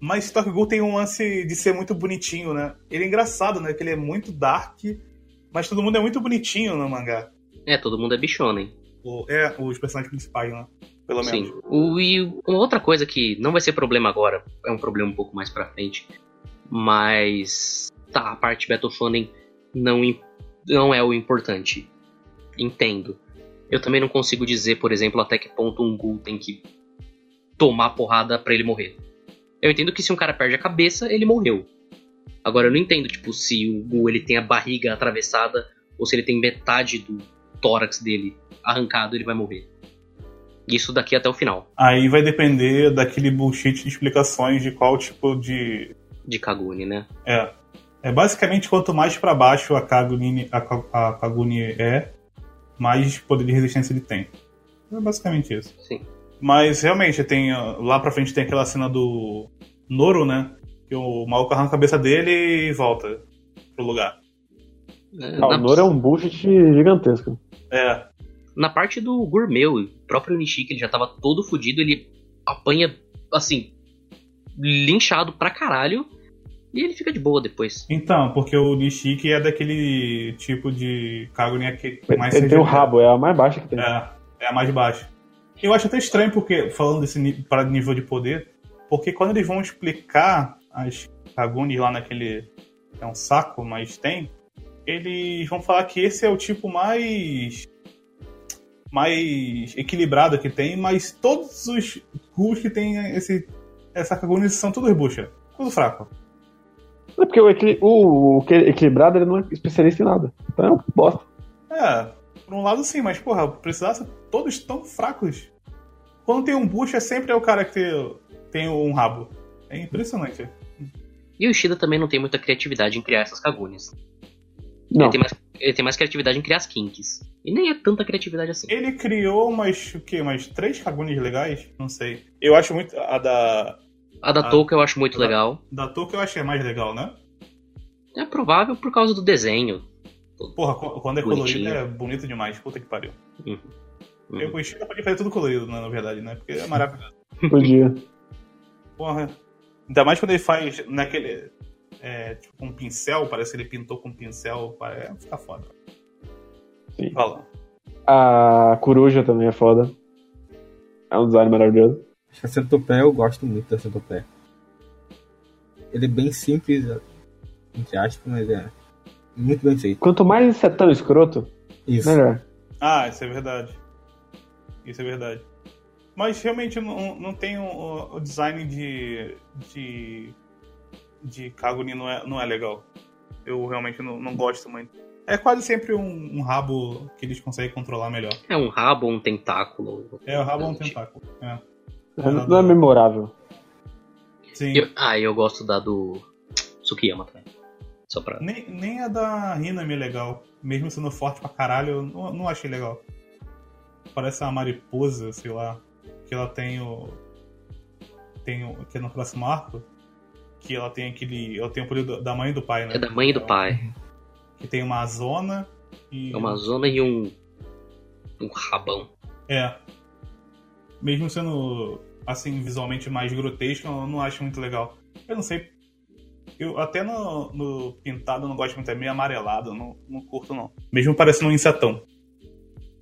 Mas Tokyo Ghoul tem um lance de ser muito bonitinho, né? Ele é engraçado, né? Que ele é muito dark, mas todo mundo é muito bonitinho no mangá. é, todo mundo é bichonem. O- é, os personagens principais, né? Pelo menos. Sim. O, e uma outra coisa que não vai ser problema agora, é um problema um pouco mais pra frente, mas tá, a parte Battle Funding não, não é o importante. Entendo. Eu também não consigo dizer, por exemplo, até que ponto um Ghoul tem que tomar porrada pra ele morrer. Eu entendo que se um cara perde a cabeça, ele morreu. Agora eu não entendo, tipo, se o Ghoul ele tem a barriga atravessada ou se ele tem metade do tórax dele arrancado, ele vai morrer. Isso daqui até o final, Aí vai depender daquele bullshit de explicações de qual tipo de. de Kaguni, né? É. É basicamente quanto mais pra baixo a Kaguni, a, a Kaguni é, mais poder de resistência ele tem. É basicamente isso. Sim. Mas realmente, tem. ó, Lá pra frente tem aquela cena do Noro, né? Que o maluco arranca a cabeça dele e volta pro lugar. É, Ah, o Noro é um bullshit gigantesco. É. na parte do Gourmet, o próprio Nishiki, ele já tava todo fudido, ele apanha, assim, linchado pra caralho, e ele fica de boa depois. Então, porque o Nishiki é daquele tipo de Kaguni que mais Ele tem o rabo, é a mais baixa que tem. É, é a mais baixa. Eu acho até estranho, porque, falando desse para nível de poder, porque quando eles vão explicar as Kagunis lá naquele. É um saco, mas tem. Eles vão falar que esse é o tipo mais. Mais equilibrado que tem, mas todos os Ghouls que tem esse, essa Kaguni são todos bucha. Tudo fraco. É porque o, o- o que- equilibrado ele não é especialista em nada. Então é um bosta. É, por um lado sim, mas porra, precisasse todos tão fracos. Quando tem um bucha, sempre é o cara que tem, tem um rabo. É impressionante. E o Ishida também não tem muita criatividade em criar essas Kagunis. Não. Ele tem, mais, ele tem mais criatividade em criar as Kinks. E nem é tanta criatividade assim. Ele criou umas, o quê? Umas três Kagunis legais? Não sei. Eu acho muito. A da. A da Ah. Touka eu acho muito Da- legal. Da Toka eu achei mais legal, né? É provável por causa do desenho. Porra, quando é Bonitinho. colorido é bonito demais. Puta que pariu. Uhum. Eu com o Ishida podia fazer tudo colorido, né, na verdade, né? Porque é maravilhoso. Podia. Porra. Ainda mais quando ele faz naquele. É, tipo, com um pincel, parece que ele pintou com um pincel. É, fica foda. Sim. Fala. A coruja também é foda. É um design maravilhoso. Acho que a centopeia eu gosto muito da centopeia. Ele é bem simples, entre aspas, mas é muito bem feito. Quanto mais você é tão escroto, Isso. melhor. Ah, isso é verdade. Isso é verdade. Mas realmente não, não tem o, o design de. de. De Kaguni não é, não é legal. Eu realmente não, não gosto muito. É quase sempre um, um rabo que eles conseguem controlar melhor. É um rabo ou um tentáculo. É, o rabo é um tentáculo. É. Não é memorável. Sim. Eu- ah, eu gosto da do Tsukiyama também. Só pra. Nem, nem a da Hinami é legal. Mesmo sendo forte pra caralho, eu não, não achei legal. Parece uma mariposa, sei lá. Que ela tem o. Tem o. Que é no próximo arco. Que ela tem aquele. Ela tem o poder da mãe e do pai, né? É da mãe e do pai. Que tem uma zona e. É uma zona e um. Um rabão. É. Mesmo sendo assim, visualmente mais grotesco, eu não acho muito legal. Eu não sei. Eu até no, no pintado eu não gosto muito, é meio amarelado, não, não curto não. Mesmo parecendo um insetão.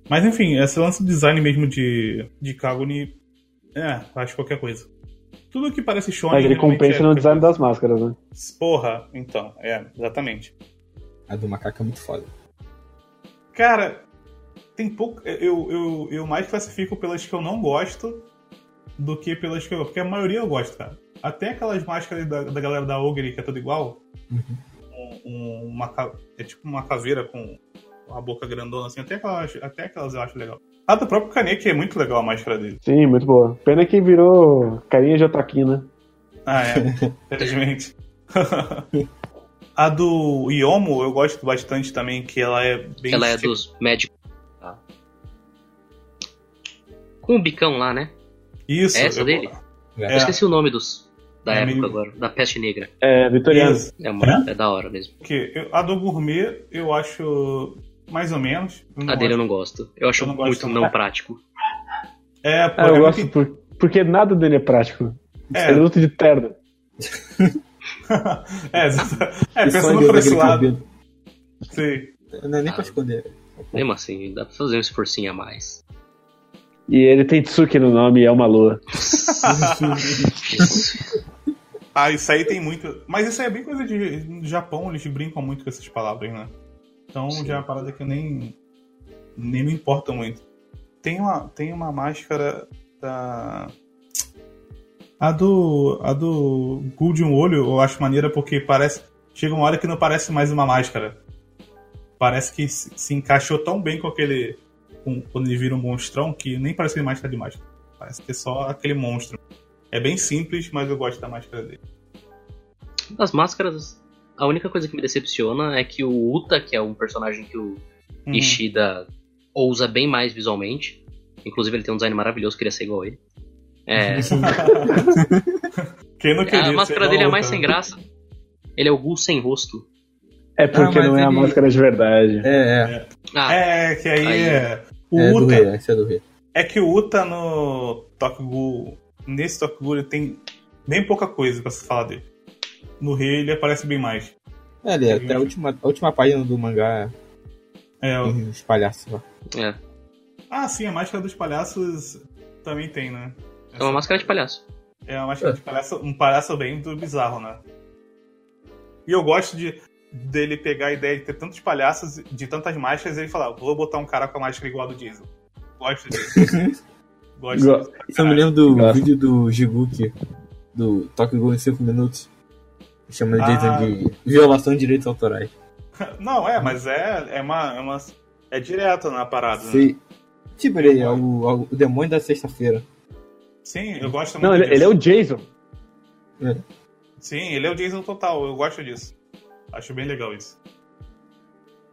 Mas enfim, esse lance de design mesmo de, de Kaguni. É, acho qualquer coisa. Tudo que parece shonen. Mas ele compensa é no design das máscaras, né? Porra, então, é, exatamente. A do macaco é muito foda. Cara, tem pouco. Eu, eu, eu mais classifico pelas que eu não gosto do que pelas que eu. Porque a maioria eu gosto, cara. Até aquelas máscaras da, da galera da Ogre, que é tudo igual. Um- um- uma, é tipo uma caveira com a boca grandona, assim. Até aquelas, até aquelas eu acho legal. A do próprio Kaneki é muito legal a máscara dele. Sim, muito boa. Pena que virou carinha de otaquinho, né? Ah, é. Infelizmente. a do Yomo eu gosto bastante também, que ela é bem. Ela é dos médicos. Tá. Com o bicão lá, né? Isso, É essa eu- dele? É. Eu esqueci o nome dos. Da É época meio- agora. Da peste negra. É, Vitoriano. É, uma, é da hora mesmo. Porque eu- a do gourmet eu acho mais ou menos. A dele eu não gosto. Eu acho Eu não muito não prático. É, pô, Ah, eu é gosto muito- por- porque nada dele é prático. É. Ele luta de terno. é, é só pensando por esse lado. Sim. Não é nem Ah. pra esconder. Mesmo assim, dá pra fazer um esforcinho a mais. E ele tem Tsuki no nome e é uma lua. Ah, isso aí tem muito. Mas isso aí é bem coisa de. No Japão, eles brincam muito com essas palavras, né? Então já é uma parada que eu nem. Nem me importa muito. Tem uma, tem uma máscara da. A do. A do Gul de um olho, eu acho maneira porque parece. Chega uma hora que não parece mais uma máscara. Parece que se se encaixou tão bem com aquele. Com, quando ele vira um monstrão que nem parece que ele máscara de máscara. Parece que é só aquele monstro. É bem simples, mas eu gosto da máscara dele. Das máscaras, a única coisa que me decepciona é que o Uta, que é um personagem que o Uhum. Ishida ousa bem mais visualmente. Inclusive, ele tem um design maravilhoso, queria ser igual a ele. É, Quem não queria a máscara dele é mais sem Uta? graça. Ele é o Gu sem rosto. É porque Ah, não é a ele- máscara de verdade. É, é. Ah, É, que aí, Aí. é. O é do Uta. esse é do rei. É que o Uta no Tokugul. Nesse Tokugul ele tem bem pouca coisa pra se falar dele. No Rei ele aparece bem mais. É, ali, até a última, a última página do mangá É, o- os palhaços lá. é. Ah, sim, a máscara dos palhaços também tem, né? É uma máscara de palhaço. É uma máscara de palhaço, um palhaço bem do bizarro, né? E eu gosto de dele pegar a ideia de ter tantos palhaços, de tantas máscaras, e ele falar, vou botar um cara com a máscara igual a do Diesel. Gosto disso. Gosto Go- disso. Eu me lembro do Gosto. vídeo do Jiguki, do Tokyo Ghoul em 5 minutos. Chama de Ah. de violação de direitos autorais. Não, é, mas é, é uma. É, uma, é direto na parada. né? Sei. Tipo, ele é o, o demônio da sexta-feira. Sim, eu gosto muito Não, ele, disso. ele é o Jason. Sim, ele é o Jason total, eu gosto disso. Acho bem legal isso.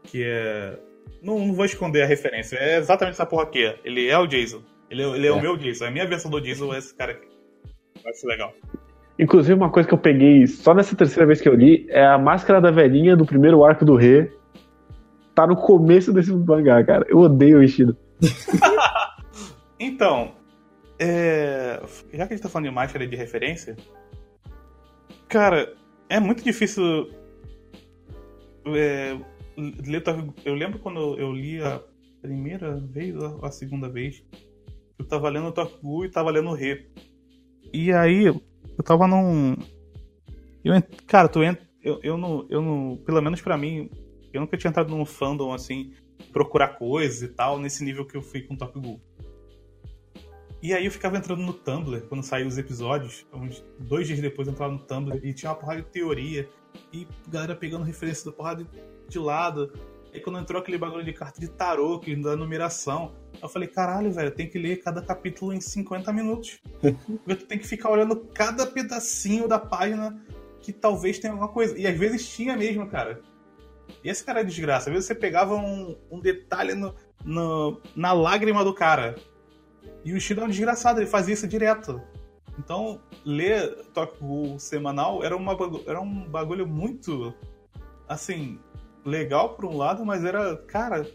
Que é. Não, não vou esconder a referência, é exatamente essa porra aqui. Ele é o Jason. Ele é, ele é o É. meu Jason. A minha versão do Jason é esse cara aqui. Eu acho legal. Inclusive, uma coisa que eu peguei só nessa terceira vez que eu li é a máscara da velhinha do primeiro arco do Rei. Tá no começo desse mangá, cara. Eu odeio o Ishido. Então, é, já que a gente tá falando de máscara de referência, cara, é muito difícil é, Eu lembro quando eu li a primeira vez ou a segunda vez, eu tava lendo o Tokyo e tava lendo o Re. E aí, eu tava num. Eu, cara, tu entra. Eu, eu, não, eu não. Pelo menos pra mim, eu nunca tinha entrado num fandom assim, procurar coisas e tal, nesse nível que eu fui com Tokyo Ghoul. E aí eu ficava entrando no Tumblr quando saíam os episódios, uns dois dias depois eu entrava no Tumblr e tinha uma porrada de teoria, e galera pegando referência da porrada de lado. Aí quando entrou aquele bagulho de carta de tarô, que da numeração, eu falei, caralho, velho, tem que ler cada capítulo em 50 minutos. Porque tu tem que ficar olhando cada pedacinho da página que talvez tenha alguma coisa. E às vezes tinha mesmo, cara. E esse cara é desgraça. Às vezes você pegava um, um detalhe no, no- na lágrima do cara. E o Ishida é um desgraçado, ele fazia isso direto. Então, ler Ghoul semanal era, uma, era um bagulho muito, assim, legal por um lado, mas era, cara,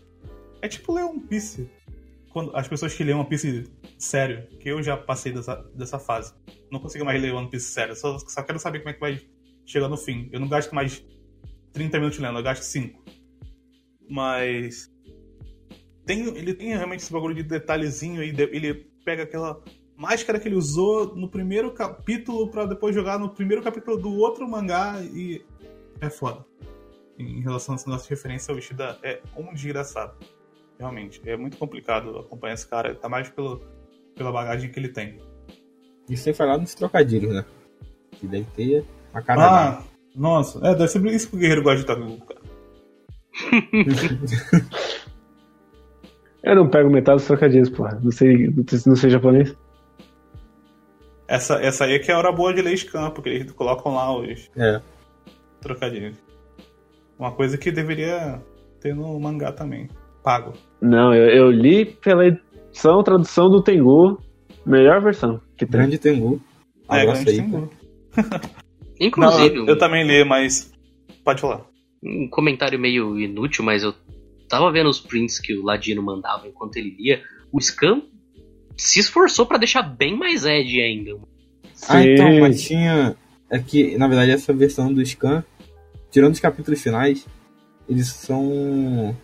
é tipo ler One Piece. Quando, as pessoas que leem One Piece sério, que eu já passei dessa, dessa fase. Não consigo mais ler One Piece sério, só, só quero saber como é que vai chegar no fim. Eu não gasto mais 30 minutos lendo, eu gasto 5. Mas tem, ele tem realmente esse bagulho de detalhezinho aí. de- Ele pega aquela máscara que ele usou no primeiro capítulo pra depois jogar no primeiro capítulo do outro mangá e é foda. Em relação a essa nossa referência, o Ishida é um desgraçado. Realmente, é muito complicado acompanhar esse cara. Tá mais pelo, pela bagagem que ele tem. E sem falar nos trocadilhos, né? Que deve ter uma cara. Ah, nossa, é, deve ser isso que o Guerreiro gosta de Tokyo cara. Eu não pego metade dos trocadilhos, porra. Não sei, não sei japonês. Essa, essa aí é que é a hora boa de ler Scan, porque eles colocam lá os É. trocadilhos. Uma coisa que deveria ter no mangá também. Pago. Não, eu, eu li pela edição, tradução do Tengu. Melhor versão que tem. Grande Tengu. É, Abraço grande aí. Tengu. Inclusive, Não, eu, eu também li, mas. Pode falar. um comentário meio inútil, mas eu tava vendo os prints que o Ladino mandava enquanto ele lia. O Scam se esforçou pra deixar bem mais Ed ainda. Ah, Sim. então, mas tinha. É que, na verdade, essa versão do Scan, tirando os capítulos finais, eles são.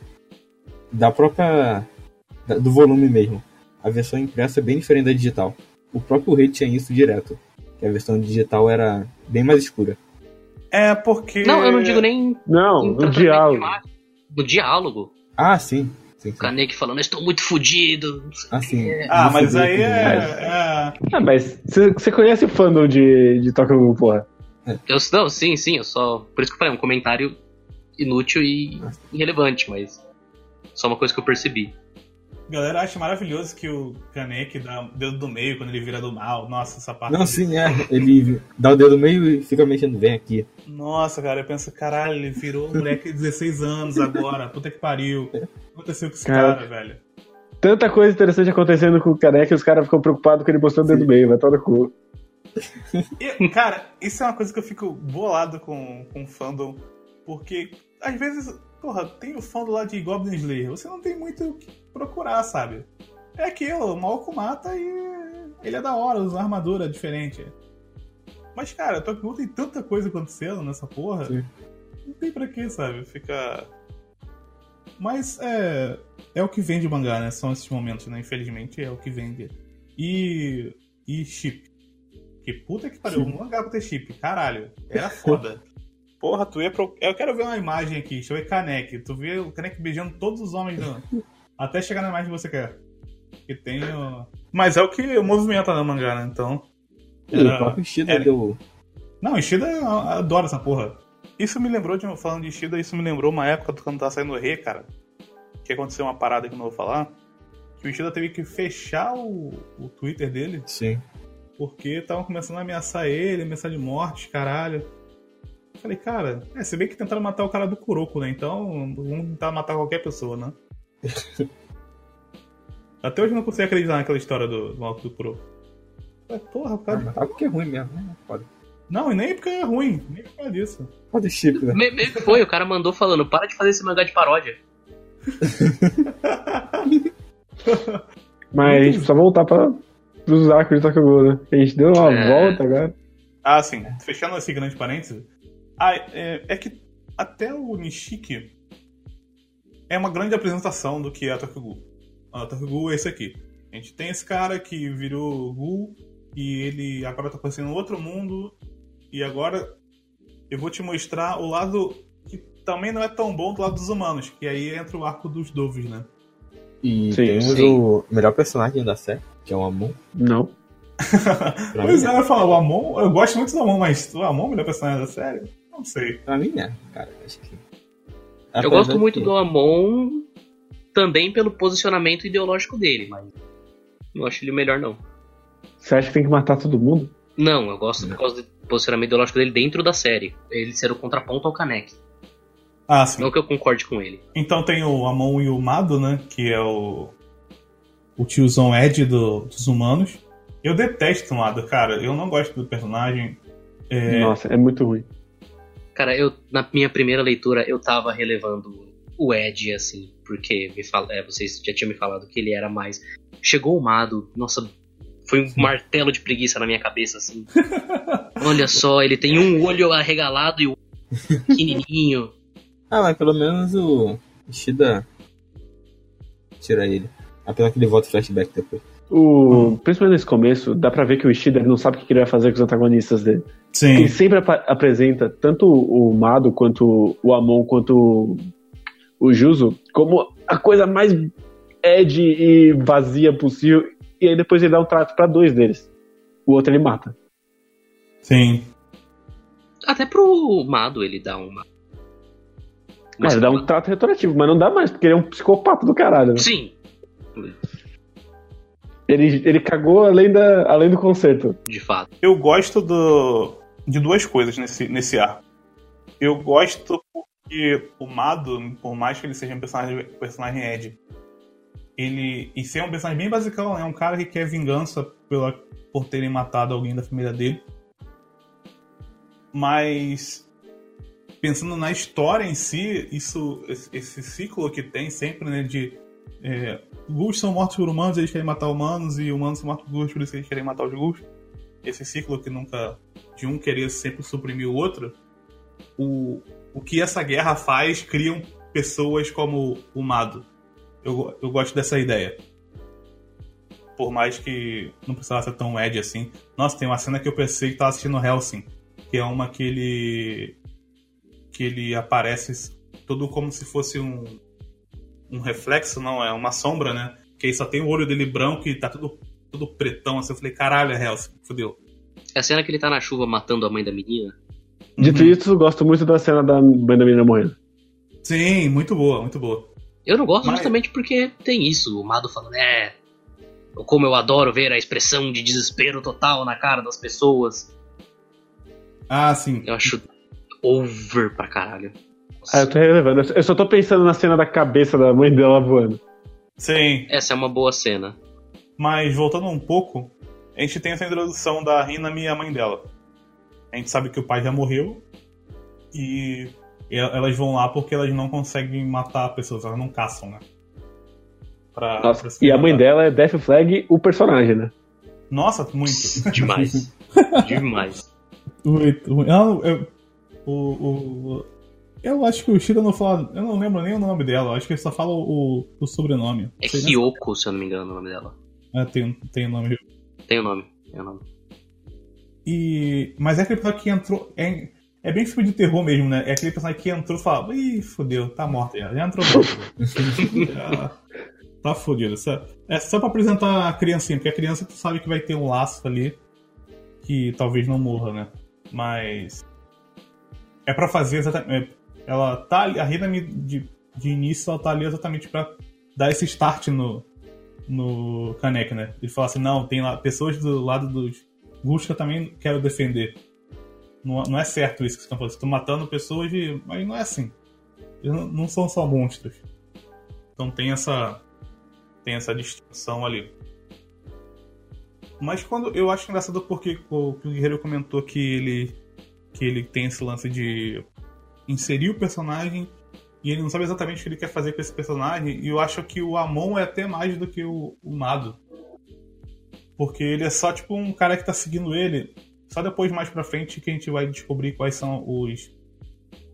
da própria. da- do volume mesmo. a versão impressa é bem diferente da digital. O próprio rei tinha isso direto. Que a versão digital era bem mais escura. É porque. Não, eu não digo nem Não, no diálogo. No diálogo. Ah, sim. sim. Kaneki falando, estou muito fudido. não sei o Ah, sim. quê. Ah, mas aí é. é- Ah, mas você conhece o fandom de, de Tokyo Ghoul, porra. Eu, não, sim, sim, eu só. Por isso que eu falei, é um comentário inútil e irrelevante, mas. Só uma coisa que eu percebi. Galera acha maravilhoso que o Kaneki dá o dedo do meio quando ele vira do mal. Nossa, essa parte. Não, sim, é. Ele dá o dedo no meio e fica mexendo bem aqui. Nossa, cara, eu penso, caralho, ele virou um moleque de 16 anos agora. Puta que pariu. O que aconteceu com esse Cara. cara, velho? Tanta coisa interessante acontecendo com o e os caras ficam preocupados com ele mostrando o dedo do meio, vai tomar no cu. E, cara, isso é uma coisa que eu fico bolado com, com o fandom. Porque, às vezes, porra, tem o fandom lá de Goblin Slayer. Você não tem muito o que procurar, sabe? É aquilo, o Malco mata e ele é da hora, usa uma armadura diferente. Mas, cara, Tokyo Ghoul tem tanta coisa acontecendo nessa porra. Sim. Não tem pra quê, sabe? Fica. Mas é. É o que vende o mangá, né? São esses momentos, né? Infelizmente é o que vende. E. E chip. Que puta que pariu, um mangá pra ter chip. Caralho, era foda. Porra, tu ia pro. Eu quero ver uma imagem aqui, deixa eu ver Kanek. Tu vê o Kanek beijando todos os homens do... até chegar na imagem que você quer. Que tem o. Mas é o que movimenta no mangá, né? Então. E o próprio Ishida era- deu. Não, Ishida eu adoro essa porra. Isso me lembrou, de, falando de Ishida, isso me lembrou uma época quando tava saindo o Rei, cara. Que aconteceu uma parada que eu não vou falar. Que o Ishida teve que fechar o, o Twitter dele Sim. Porque estavam começando a ameaçar ele, ameaçar de morte, caralho. Eu falei, cara, é, se bem que tentaram matar o cara do Kuroko, né? Então, vamos tentar matar qualquer pessoa, né? Até hoje eu não consigo acreditar naquela história do, do maluco do Kuroko. Falei, Porra, o cara. Ah, porque é ruim mesmo, né? Pode. Não, e nem porque é ruim, nem por causa disso. Pode chip, né? Me- Meio que foi, o cara mandou falando, para de fazer esse mangá de paródia. Mas a gente precisa voltar pra, pros arcos de Tokyo Ghoul, né? A gente deu uma É. volta agora. Ah, sim. Fechando esse grande parênteses. Ah, é, é que até o Nishiki é uma grande apresentação do que é a Tokyo Ghoul. A Tokyo Ghoul é esse aqui. A gente tem esse cara que virou Ghoul e ele agora tá conhecendo outro mundo e agora eu vou te mostrar o lado que também não é tão bom do lado dos humanos, que aí entra o arco dos Dovos, né? E Sim, temos sim. o melhor personagem da série, que é o Amon. Não. Pois é, eu falo, o Amon, eu gosto muito do Amon, mas o Amon é o melhor personagem da série? Não sei. Pra mim, é, cara. Acho que. Eu Apesar gosto muito que- do Amon também pelo posicionamento ideológico dele, mas não acho ele o melhor, não. Você acha que tem que matar todo mundo? Não, eu gosto por causa do posicionamento ideológico dele dentro da série. Ele ser o contraponto ao Kanek. Ah, sim. Não que eu concorde com ele. Então tem o Amon e o Mado, né? Que é o. O tiozão Ed do- dos humanos. Eu detesto o Mado, cara. Eu não gosto do personagem. É, Nossa, é muito ruim. Cara, eu na minha primeira leitura eu tava relevando o Ed, assim, porque me fala, é, vocês já tinham me falado que ele era mais. Chegou o Mado, nossa, foi um martelo de preguiça na minha cabeça, assim. Olha só, ele tem um olho arregalado e o outro pequenininho. Ah, mas pelo menos o Ishida tira ele. Apesar que ele volta flashback depois. O, principalmente nesse começo, dá pra ver que o Ishida ele não sabe o que ele vai fazer com os antagonistas dele. Sim. Ele sempre apa- apresenta tanto o Mado, quanto o Amon, quanto o- Juzo como a coisa mais Ed e vazia possível. E aí depois ele dá um trato pra dois deles. O outro ele mata. Sim. Até pro Mado ele dá uma. Mas ele dá um trato retroativo, mas não dá mais, porque ele é um psicopata do caralho. né? Sim, Ele, ele cagou além, da, além do concerto. de fato. Eu gosto do, de duas coisas nesse, nesse arco. Eu gosto porque o Mado, por mais que ele seja um personagem, personagem Ed, ele. E ser um personagem bem basicão, né? Um cara que quer vingança pela, por terem matado alguém da família dele. Mas. Pensando na história em si, isso, esse, esse ciclo que tem sempre, né? De. É, Ghouls são mortos por humanos, eles querem matar humanos, e humanos são mortos por Ghouls, por isso eles querem matar os Ghouls. Esse ciclo que nunca. de um querer sempre suprimir o outro. O, o que essa guerra faz criam pessoas como o Mado. Eu, eu gosto dessa ideia. por mais que não precisava ser tão Ed assim. Nossa, tem uma cena que eu pensei que tava assistindo Helsing, que é uma que ele. que ele aparece todo como se fosse um. Um reflexo, não, é uma sombra, né? Que aí só tem o olho dele branco e tá tudo, tudo pretão assim. Eu falei, caralho, é Helsing, fodeu. É a cena que ele tá na chuva matando a mãe da menina. Dito Uhum. isso, gosto muito da cena da mãe da menina morrendo. Sim, muito boa, muito boa. Eu não gosto Mas- justamente porque tem isso. O Mado falando, é. Como eu adoro ver a expressão de desespero total na cara das pessoas. Ah, sim. Eu acho over pra caralho. Ah, eu tô relevando. Eu só tô pensando na cena da cabeça da mãe dela voando. Sim. Essa é uma boa cena. Mas voltando um pouco, a gente tem essa introdução da Rina e a mãe dela. A gente sabe que o pai já morreu e elas vão lá porque elas não conseguem matar pessoas, elas não caçam, né? Pra, Nossa, pra e a mãe dela é Death Flag, o personagem, né? Nossa, muito. Demais. Demais. muito, muito. Eu, eu, o, o, eu acho que o Shida não fala. Eu não lembro nem o nome dela, eu acho que ele só fala o, o sobrenome. É Kyoko, se eu não me engano, o nome dela. É, tem, tem o nome. Tem o nome. Tem o nome. E, mas é aquele personagem que entrou. É, é bem filme de terror mesmo, né? É aquele personagem que entrou e fala: Ih, fodeu, tá morto já. Já entrou morto. Já tá fodido. É só pra apresentar a criancinha, porque a criança tu sabe que vai ter um laço ali que talvez não morra, né? Mas. É pra fazer exatamente. Ela tá a Rina de, de início, ela tá ali exatamente pra dar esse start no, no Kanek, né? Ele fala assim: não, tem lá pessoas do lado dos eu também quero defender. Não, não é certo isso que estão falando. Vocês estão matando pessoas de. Mas não é assim. Eles não, não são só monstros. Então tem essa. Tem essa distinção ali. Mas quando. Eu acho engraçado porque o, o Guerreiro comentou que ele. Que ele tem esse lance de inserir o personagem e ele não sabe exatamente o que ele quer fazer com esse personagem. E eu acho que o Amon é até mais do que o, o Mado. Porque ele é só tipo um cara que tá seguindo ele. Só depois, mais pra frente, que a gente vai descobrir quais são os.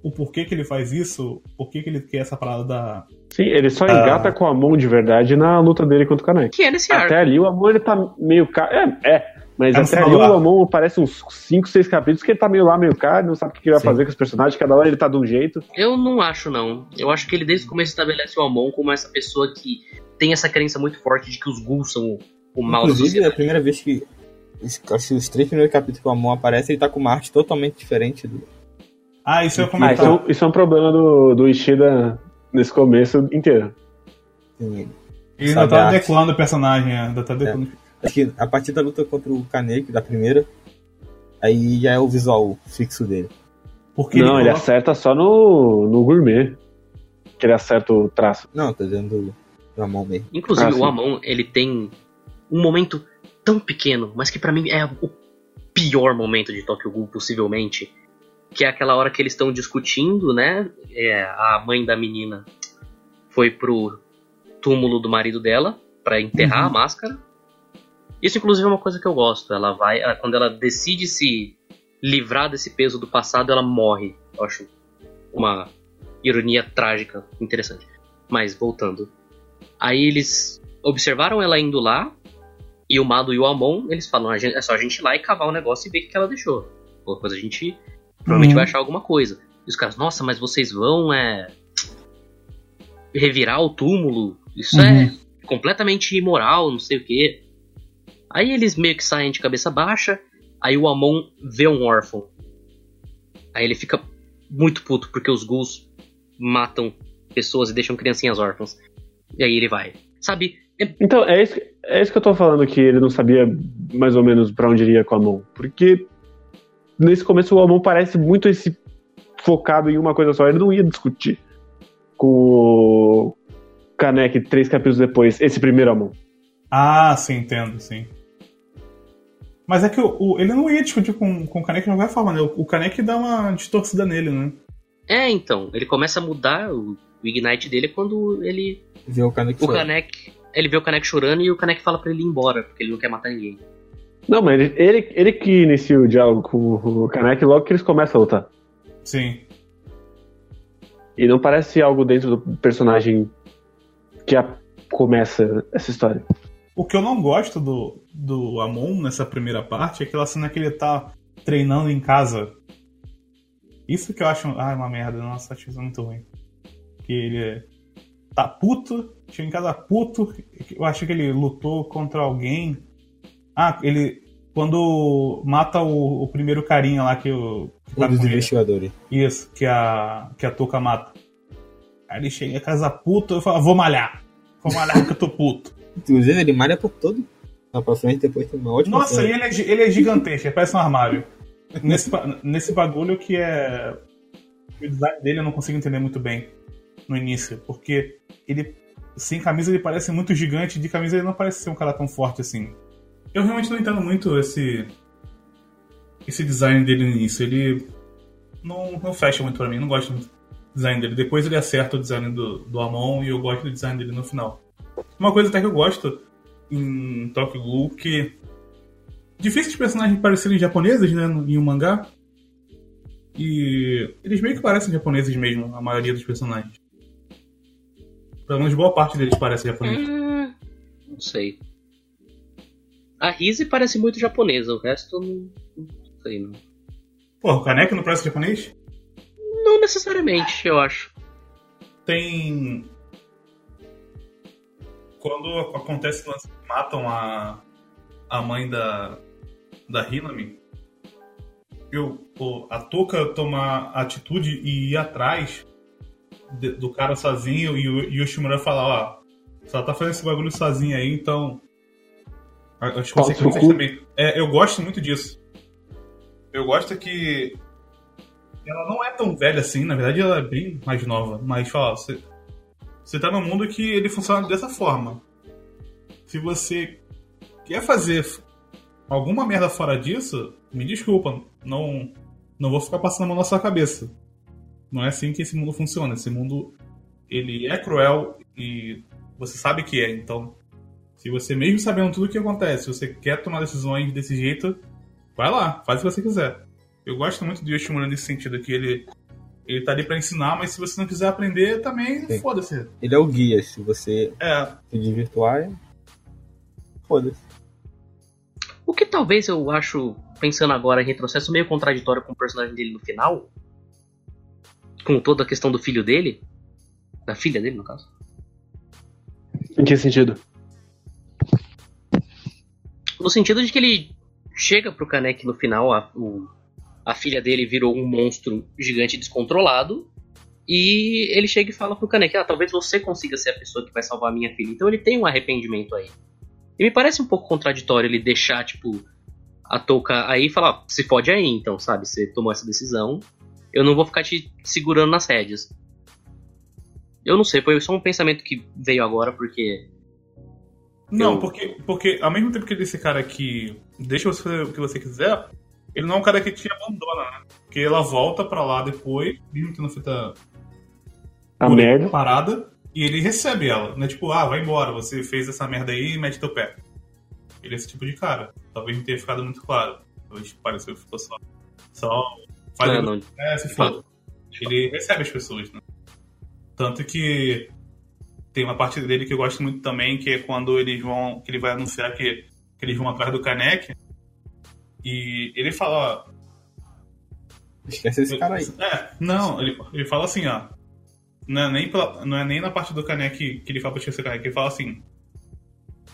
O porquê que ele faz isso, por que que ele quer essa parada da. Sim, ele só Ah. engata com a mão de verdade na luta dele contra o Kanek. Que é Até ali o Amon ele tá meio ca... É, é. Mas É até do o. Amon parece uns 5, 6 capítulos que ele tá meio lá, meio cá, não sabe o que ele vai Sim. fazer com os personagens, cada hora ele tá de um jeito. Eu não acho, não. Eu acho que ele desde o começo estabelece o Amon como essa pessoa que tem essa crença muito forte de que os Ghouls são o, o mal da Inclusive, é a primeira vez que. os- Acho que os três primeiros capítulos que o Amon aparece, ele tá com uma arte totalmente diferente do. Ah, isso eu ia Ah, comentar. isso, é um- isso é um problema do, do Ishida nesse começo inteiro. assim, Ele ainda tá a arte. declando o personagem, é, ainda tá declando. Acho que a partir da luta contra o Kaneki, da primeira, aí já é o visual fixo dele. Porque não, ele coloca- acerta só no, no gourmet. Que ele acerta o traço. Não, tô dizendo do, Amon mesmo. Inclusive, Ah, o Amon, ele tem um momento tão pequeno, mas que pra mim é o pior momento de Tokyo Ghoul, possivelmente. Que é aquela hora que eles estão discutindo, né? É, a mãe da menina foi pro túmulo do marido dela pra enterrar Uhum. a máscara. Isso, inclusive, é uma coisa que eu gosto. Ela vai, ela- quando ela decide se livrar desse peso do passado, ela morre. Eu acho uma ironia trágica interessante. Mas voltando. Aí eles observaram ela indo lá, e o Mado e o Amon, eles falam, "A gente- é só a gente ir lá e cavar o negócio e ver o que ela deixou. Coisa a gente provavelmente Uhum. vai achar alguma coisa. E os caras, nossa, mas vocês vão é, revirar o túmulo? Isso é completamente imoral, não sei o quê. Aí eles meio que saem de cabeça baixa, aí o Amon vê um órfão. Aí ele fica muito puto, porque os ghouls matam pessoas e deixam criancinhas órfãs. E aí ele vai. Sabe, é Então, é isso, é isso que eu tô falando, que ele não sabia mais ou menos pra onde iria com a mão. Porque nesse começo o Amon parece muito esse focado em uma coisa só. Ele não ia discutir com o Kanek três capítulos depois, esse primeiro Amon. Ah, sim, entendo, sim. Mas é que o, o- ele não ia discutir com, com o Kanek de qualquer forma, né? O, o Kanek dá uma distorcida nele, né? É, então, ele começa a mudar o, o Ignite dele quando ele. Ver o Kaneki O. Kanek. Ele vê o Kanek chorando e o Kanek fala pra ele ir embora, porque ele não quer matar ninguém. Não, mas ele, ele, ele que inicia o diálogo com o Kanek logo que eles começam a lutar. Sim. E não parece algo dentro do personagem que a- começa essa história. O que eu não gosto do, do Amon nessa primeira parte é aquela cena que ele tá treinando em casa. Isso que eu acho. Ai, uma merda. Nossa, acho isso muito ruim. Que ele tá puto, chega em casa puto. Eu acho que ele lutou contra alguém. Ah, ele. Quando mata o, o primeiro carinha lá que o. Que Um dos investigadores. Isso, que a, que a Toca mata. Aí ele chega em casa puto, eu falo, vou malhar. Vou malhar porque eu tô puto. Inclusive, ele malha por todo. Lá pra frente, depois tem uma ótima Nossa, e ele é, ele é gigantesco, ele parece um armário. Nesse, nesse bagulho que é. O design dele eu não consigo entender muito bem no início, porque ele. Sem camisa ele parece muito gigante, de camisa ele não parece ser um cara tão forte assim. Eu realmente não entendo muito esse. Esse design dele no início. Ele. Não, não fecha muito pra mim, não gosto muito do design dele. Depois ele acerta o design do, do Amon e eu gosto do design dele no final. Uma coisa até que eu gosto em Tokyo Ghoul que difícil de personagens parecerem japoneses, né, no- em um mangá. E eles meio que parecem japoneses mesmo, a maioria dos personagens. Pelo menos boa parte deles parece japonês. Hum, não sei. A Rise parece muito japonesa, o resto não, não sei não. Pô, o Kaneki não parece japonês? Não necessariamente, eu acho. Tem. Quando acontece que matam a, a mãe da, da Hinami, eu, a Toka toma a atitude e ir atrás de- do cara sozinho e o, e o Shimura falar, ó, ela tá fazendo esse bagulho sozinha aí, então. a- As Fala consequências seu cu. também. É, eu gosto muito disso. Eu gosto que ela não é tão velha assim, na verdade ela é bem mais nova, mas fala, você, você tá num mundo que ele funciona dessa forma. Se você quer fazer alguma merda fora disso, me desculpa, não, não vou ficar passando a mão na sua cabeça. Não é assim que esse mundo funciona. Esse mundo, ele é cruel e você sabe que é, então... Se você, mesmo sabendo tudo o que acontece, você quer tomar decisões desse jeito, vai lá, faz o que você quiser. Eu gosto muito do Yoshimura nesse sentido, que ele, ele tá ali pra ensinar, mas se você não quiser aprender, também foda-se. Ele é o guia. Se você É, se desvirtuar, foda-se. O que talvez eu acho, pensando agora em retrocesso, meio contraditório com o personagem dele no final. Com toda a questão do filho dele. Da filha dele, no caso. Em que sentido? No sentido de que ele chega pro Kaneki no final, a, o- a filha dele virou um monstro gigante descontrolado. E ele chega e fala pro Kaneki, ah, talvez você consiga ser a pessoa que vai salvar a minha filha. Então ele tem um arrependimento aí. E me parece um pouco contraditório ele deixar, tipo, a touca aí e falar, "Ah, se fode aí então, sabe? Você tomou essa decisão. Eu não vou ficar te segurando nas rédeas. Eu não sei, foi só um pensamento que veio agora, porque. Não, Eu- porque, porque ao mesmo tempo que ele é esse cara que deixa você fazer o que você quiser, ele não é um cara que te abandona, né? Porque ela volta pra lá depois, mesmo tendo feito a A merda. parada, e ele recebe ela. Não é tipo, ah, vai embora, você fez essa merda aí e mete teu pé. Ele é esse tipo de cara. Talvez não tenha ficado muito claro. Talvez pareceu que ficou só. Só. Faz Não, não, É, se foda. Ele recebe as pessoas, né? Tanto que tem uma parte dele que eu gosto muito também, que é quando eles vão. que ele vai anunciar que, que eles vão atrás do Kanek. E ele fala, ó. Esquece esse cara aí. É, não, ele, ele fala assim, ó. Não é nem, pela- não é nem na parte do Kanek que ele fala pra esquecer o Kanek, ele fala assim.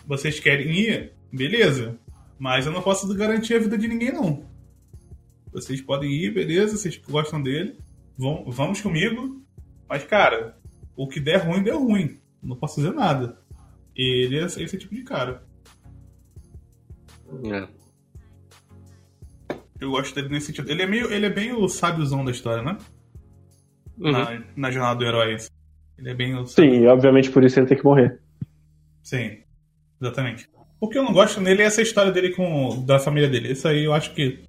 Vocês querem ir? Beleza. Mas eu não posso garantir a vida de ninguém, não. Vocês podem ir, beleza, vocês gostam dele. Vão, vamos comigo. Mas, cara, o que der ruim, deu ruim. Não posso fazer nada. Ele é esse tipo de cara. é. Eu gosto dele nesse sentido. Ele é meio. Ele é bem o sábiozão da história, né? Uhum. Na, na jornada do herói. assim. Ele é bem o Sim, e obviamente por isso ele tem que morrer. Sim, exatamente. O que eu não gosto nele é essa história dele com da família dele. Isso aí eu acho que.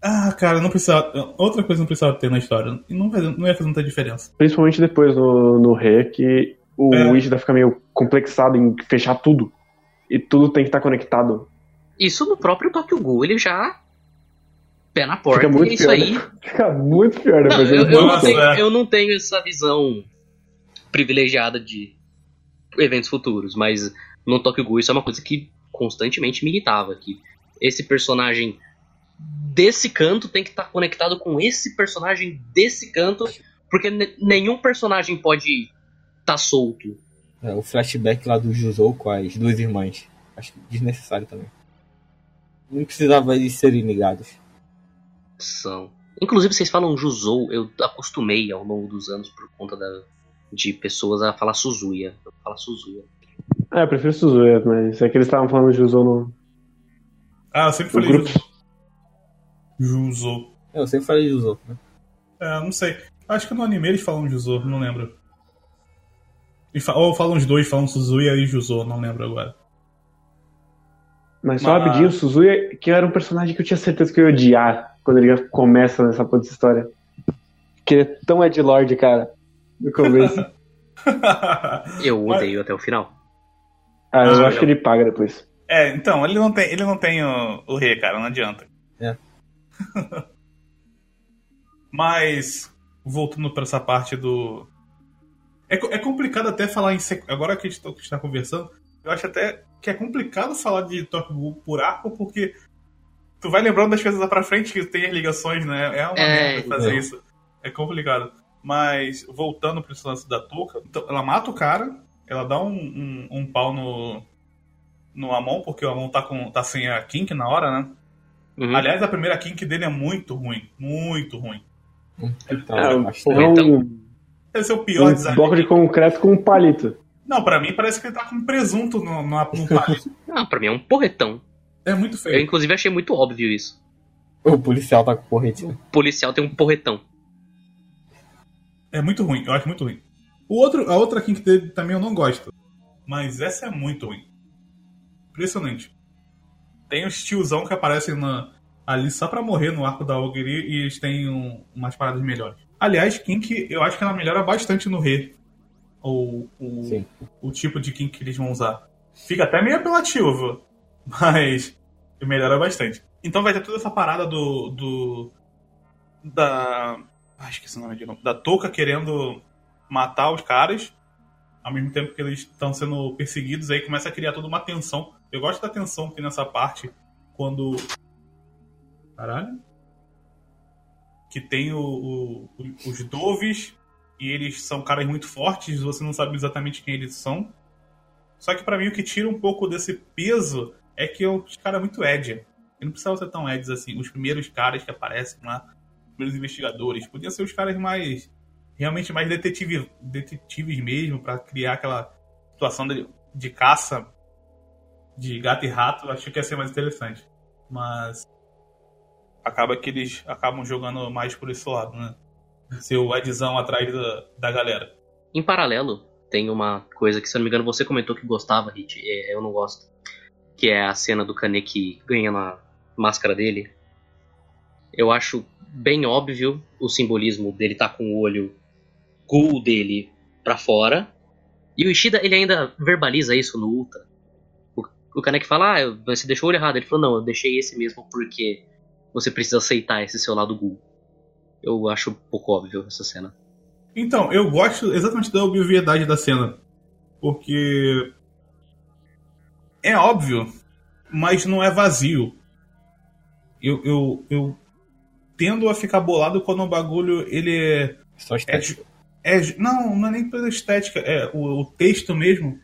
Ah, cara, não precisava. Outra coisa não precisava ter na história. E não, faz- não ia fazer muita diferença. Principalmente depois no, no Ré, que o É. Ishida fica meio complexado em fechar tudo. E tudo tem que estar conectado. Isso no próprio Tokyo Ghoul, ele já. Pé na porta. Fica muito isso pior. aí. né? Fica muito pior Não, depois. eu, eu não tenho, é. eu não tenho essa visão privilegiada de eventos futuros, mas no Tokyo Ghoul isso é uma coisa que constantemente me irritava, que esse personagem desse canto tem que estar conectado com esse personagem desse canto, porque ne- nenhum personagem pode estar tá solto. É, o flashback lá do Juzou com as duas irmãs. Acho desnecessário também. Não precisava eles serem ligados. São. Inclusive, vocês falam Juzou, eu acostumei ao longo dos anos por conta da, de pessoas a falar Suzuya. Eu falo Suzuya. É, eu prefiro Suzuya, mas é que eles estavam falando de Juzou no, Ah, eu sempre falei grupo. Juzo. Juzo. É, Eu sempre falei Juzou. Né? É, não sei. Acho que no anime eles falam Juzo, não lembro. E fa- Ou falam os dois, falam Suzuya e Juzo, não lembro agora. Mas só Mas- rapidinho, o Suzuya, que era um personagem que eu tinha certeza que eu ia odiar quando ele começa nessa puta história. Que ele é tão Ed Lord, cara, no começo. Eu Mas- odeio até o final. ah, eu Ah, acho que ele paga depois. É, então, ele não tem, ele não tem o, o rei, cara, não adianta. É. Mas, voltando pra essa parte do. É, é complicado até falar em. sequ- Agora que a gente tá- que a gente tá conversando, eu acho até que é complicado falar de Tokyo por arco, porque tu vai lembrando das coisas lá pra frente que tem as ligações, né? É uma É, merda fazer é. isso. É complicado. Mas, voltando esse lance da touca, então, ela mata o cara, ela dá um, um, um pau no, no Amon, porque o Amon tá, com, tá sem a Kink na hora, né? Uhum. Aliás, a primeira Kink dele é muito ruim. Muito ruim. Então, É, um, é Então. um, Esse é o pior um design. bloco de concreto com um palito. Não, pra mim parece que ele tá com presunto no, no, no palito. Ah, pra mim é um porretão. É muito Eu, feio. inclusive, achei muito óbvio isso. O policial tá com porretinho. O policial tem um porretão. É muito ruim, eu acho muito ruim. O outro, a outra Kink dele também eu não gosto. Mas essa é muito ruim. Impressionante. Tem os tiozão que aparecem na- ali só pra morrer no arco da Ogiri e eles têm um- umas paradas melhores. Aliás, Kink, eu acho que ela melhora bastante no Rei. O, o, Sim. o tipo de Kink que eles vão usar. Fica até meio apelativo, mas melhora bastante. Então vai ter toda essa parada do. do da. Ah, esqueci o nome de novo. Da Touca querendo matar os caras, ao mesmo tempo que eles estão sendo perseguidos, aí começa a criar toda uma tensão. Eu gosto da tensão que tem nessa parte, quando. Caralho? Que tem o, o- os Doves, e eles são caras muito fortes, você não sabe exatamente quem eles são. Só que pra mim o que tira um pouco desse peso é que os caras muito Ed. Ele não precisava ser tão Eds assim. Os primeiros caras que aparecem lá, os primeiros investigadores, podiam ser os caras mais. realmente mais detetive, detetives mesmo, pra criar aquela situação de, de caça de gato e rato. Acho que ia ser mais interessante. Mas. Acaba que eles acabam jogando mais por esse lado, né? Ser o Edzão atrás da, da galera. Em paralelo, tem uma coisa que, se eu não me engano, você comentou que gostava, Hit. é, Eu não gosto. Que é a cena do Kaneki ganhando a máscara dele. Eu acho bem óbvio o simbolismo dele tá com o olho ghoul dele pra fora. E o Ishida, ele ainda verbaliza isso no Ultra. O, o Kaneki fala, ah, você deixou o olho errado. Ele falou, não, eu deixei esse mesmo porque você precisa aceitar esse seu lado ghoul. Eu acho pouco óbvio essa cena. Então, eu gosto exatamente da obviedade da cena. Porque. É óbvio, mas não é vazio. Eu, eu, eu tendo a ficar bolado quando o bagulho ele é. Só é, estética. é não, não é nem pela estética, é o, o texto mesmo.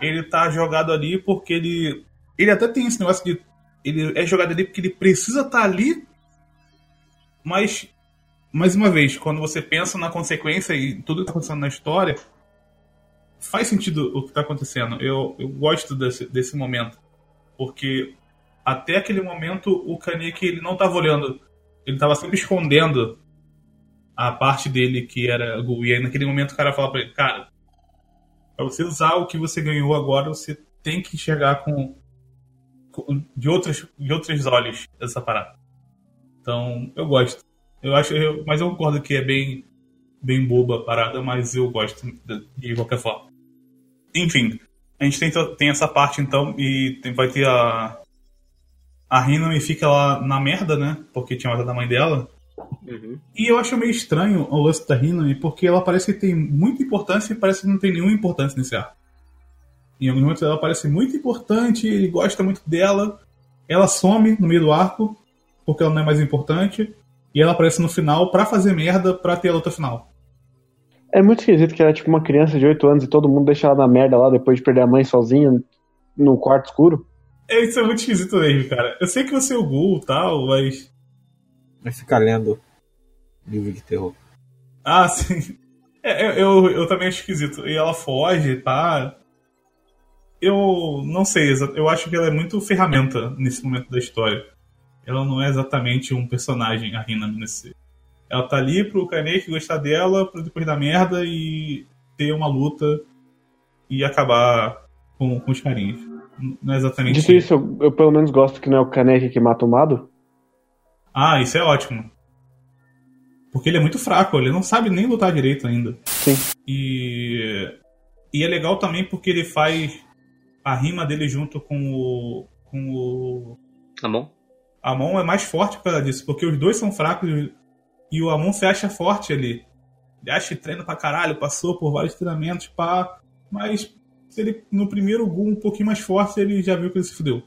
Ele tá jogado ali porque ele. Ele até tem esse negócio de. Ele é jogado ali porque ele precisa estar ali, mas mais uma vez, quando você pensa na consequência e tudo que tá acontecendo na história, faz sentido o que tá acontecendo. Eu, eu gosto desse, desse momento. Porque até aquele momento o Kaneki ele não tava olhando. Ele tava sempre escondendo a parte dele que era Ghoul. E aí naquele momento o cara fala pra ele, cara, pra você usar o que você ganhou agora, você tem que enxergar com, com- de, outros, de outros olhos essa parada. Então, eu gosto. Eu acho, eu- mas eu concordo que é bem, bem boba a parada, mas eu gosto de, de qualquer forma. Enfim, a gente tem, tem essa parte então, e tem- vai ter a. A Hinami fica lá na merda, né? Porque tinha matado a mãe dela. Uhum. E eu acho meio estranho o lance da Hinami, porque ela parece que tem muita importância e parece que não tem nenhuma importância nesse arco. Em alguns momentos ela parece muito importante, ele gosta muito dela. Ela some no meio do arco, porque ela não é mais importante. E ela aparece no final pra fazer merda pra ter a luta final. É muito esquisito que ela é tipo uma criança de 8 anos e todo mundo deixa ela na merda lá depois de perder a mãe sozinha no quarto escuro. É, isso é muito esquisito mesmo, cara. Eu sei que você é o Gul e tal, mas. Vai ficar lendo livro de terror. Ah, sim. É, eu, eu, eu também acho esquisito. E ela foge, tá? Eu não sei, eu acho que ela é muito ferramenta nesse momento da história. Ela não é exatamente um personagem, a Rina, nesse. Ela tá ali pro Kaneki gostar dela, pra depois dar merda e ter uma luta e acabar com, com os carinhos. Não é exatamente Dito isso, eu, eu pelo menos gosto que não é o Kaneki que mata o Mado. Ah, isso é ótimo. Porque ele é muito fraco, ele não sabe nem lutar direito ainda. Sim. E, e é legal também porque ele faz a rima dele junto com o. com o. Bom? Amon é mais forte por causa disso, porque os dois são fracos e o Amon se acha forte ali. Que treina pra caralho, passou por vários treinamentos, pá. Mas se ele no primeiro gol um pouquinho mais forte, ele já viu que ele se fudeu.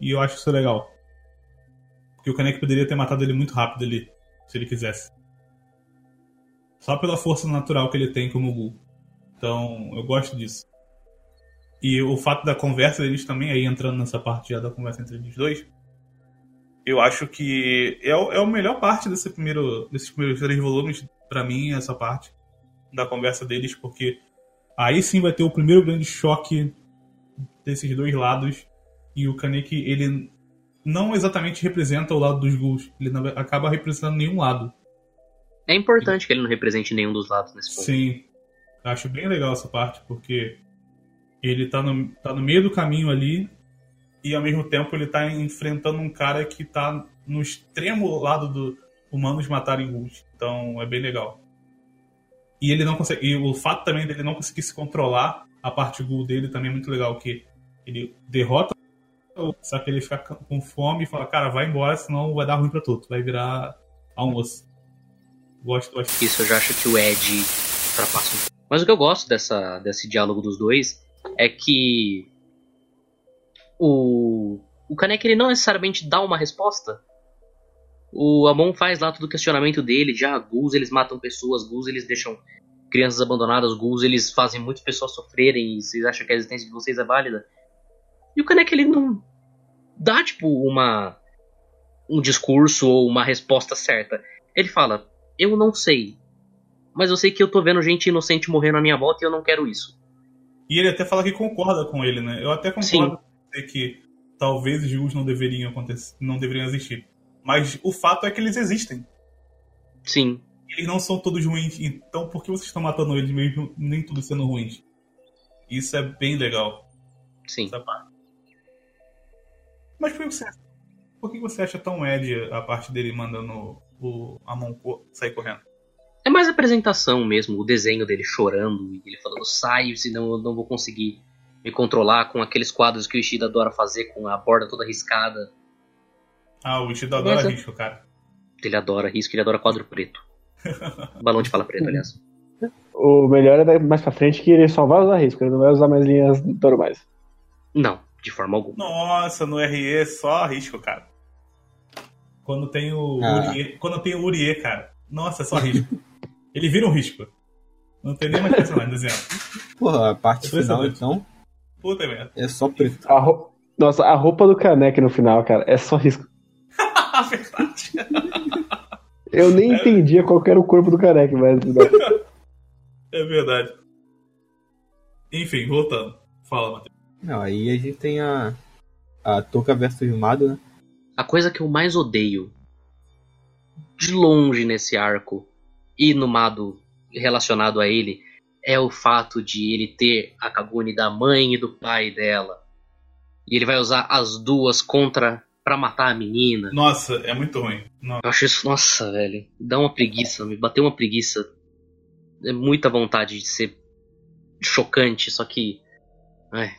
E eu acho isso legal. Porque o Kaneki poderia ter matado ele muito rápido ali, se ele quisesse. Só pela força natural que ele tem como Gu. Então, eu gosto disso. E o fato da conversa deles também, aí entrando nessa parte já da conversa entre eles dois, eu acho que é, é a melhor parte desse primeiro, desses primeiros três volumes, pra mim, essa parte da conversa deles, porque aí sim vai ter o primeiro grande choque desses dois lados. E o Kaneki, ele não exatamente representa o lado dos ghouls, ele não- acaba representando nenhum lado. É importante que ele não represente nenhum dos lados nesse ponto. Sim. Acho bem legal essa parte, porque ele tá no, tá no meio do caminho ali e ao mesmo tempo ele tá enfrentando um cara que tá no extremo lado do humanos matarem ghouls. Então é bem legal. E ele não consegue. E o fato também dele não conseguir se controlar, a parte ghoul dele também é muito legal, que ele derrota só que ele fica com fome e fala, cara, vai embora, senão vai dar ruim pra tudo, vai virar almoço. Gosto, gosto. Isso eu já acho que o Ed ultrapassa um. Mas o que eu gosto dessa, desse diálogo dos dois é que o, o Kaneki ele não necessariamente dá uma resposta. O Amon faz lá todo o questionamento dele, já ghouls eles matam pessoas, ghouls eles deixam crianças abandonadas, ghouls eles fazem muitas pessoas sofrerem e vocês acham que a existência de vocês é válida. E o Kaneki ele não dá tipo uma um discurso ou uma resposta certa. Ele fala: "Eu não sei, mas eu sei que eu tô vendo gente inocente morrendo à minha volta e eu não quero isso". E ele até fala que concorda com ele, né? Eu até concordo com você que talvez os não deveriam acontecer, não deveriam existir. Mas o fato é que eles existem. Sim, Eles não são todos ruins, então por que vocês estão matando eles mesmo, nem tudo sendo ruins? Isso é bem legal, sim. essa parte. Mas por que você, por que você acha tão Ed a parte dele mandando o Amon sair correndo? É mais a apresentação mesmo, o desenho dele chorando e ele falando sai, senão eu não vou conseguir me controlar com aqueles quadros que o Ishida adora fazer com a borda toda riscada. Ah, o Ishida adora Mas risco, cara. Ele adora risco, ele adora quadro preto. Balão de fala preto, aliás. O melhor é mais pra frente que ele só vai usar risco, ele não vai usar mais linhas normais. Não, de forma alguma. Nossa, no RE só risco, cara. Quando tem o Ah. Urie, quando tem o Urie, cara. Nossa, é só risco. Ele vira um risco. Não tem nem mais personagem desenhando. Porra, a parte final então Puta merda. é só preto. A ro- Nossa, a roupa do Kaneki no final, cara, é só risco. Verdade. Eu nem entendia qual era o corpo do Kaneki, mas. É verdade. Enfim, voltando. Fala, Matheus. Não, aí a gente tem a. A Toca versus Mado, né? A coisa que eu mais odeio de longe nesse arco e no Mado relacionado a ele é o fato de ele ter a Kaguni da mãe e do pai dela. E ele vai usar as duas contra pra matar a menina. Nossa, é muito ruim. Nossa. Eu acho isso, nossa, velho, dá uma preguiça, me bateu uma preguiça. É muita vontade de ser chocante, só que. Ai,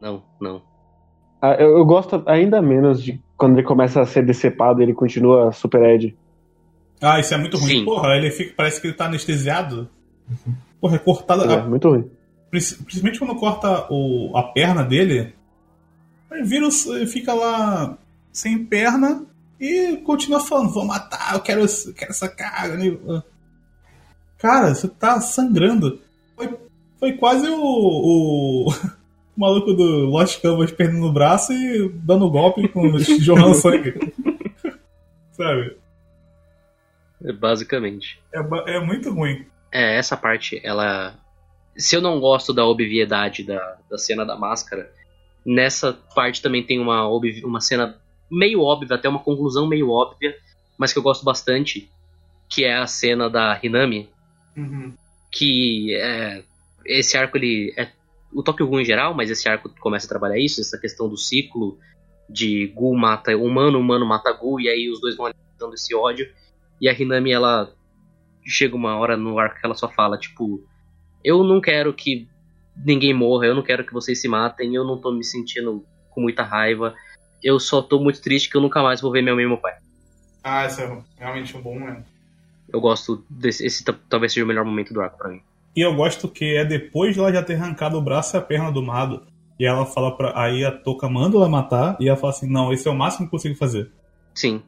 não, não. Ah, eu, eu gosto ainda menos de quando ele começa a ser decepado e ele continua Super Ed. Ah, isso é muito ruim. Sim. Porra, ele fica, parece que ele tá anestesiado. Porra, é cortado. É, a- muito ruim. Princi- Principalmente quando corta o, a perna dele. Aí vira, o- fica lá sem perna e continua falando, vou matar, eu quero, eu quero essa carne. Cara, você tá sangrando. Foi, foi quase o, o, o maluco do Lost Canvas perdendo o braço e dando golpe com jorrando sangue. Sabe? Basicamente. É, é muito ruim. É, essa parte, ela. Se eu não gosto da obviedade da, da cena da máscara, nessa parte também tem uma, obvi- uma cena meio óbvia, até uma conclusão meio óbvia, mas que eu gosto bastante, que é a cena da Hinami, que é, esse arco ele é o Tokyo Ghoul em geral, mas esse arco começa a trabalhar isso, essa questão do ciclo de Ghoul mata humano, humano mata Ghoul, e aí os dois vão alimentando esse ódio, e a Hinami ela chega uma hora no arco que ela só fala, tipo, eu não quero que ninguém morra, eu não quero que vocês se matem, eu não tô me sentindo com muita raiva, eu só tô muito triste que eu nunca mais vou ver minha mãe e meu pai. Ah, esse é realmente um bom momento. Eu gosto desse, esse ta- talvez seja o melhor momento do arco pra mim. E eu gosto que é depois de ela já ter arrancado o braço e a perna do Mado. E ela fala pra. Aí a Toca manda ela matar. E ela fala assim: Não, esse é o máximo que eu consigo fazer. Sim,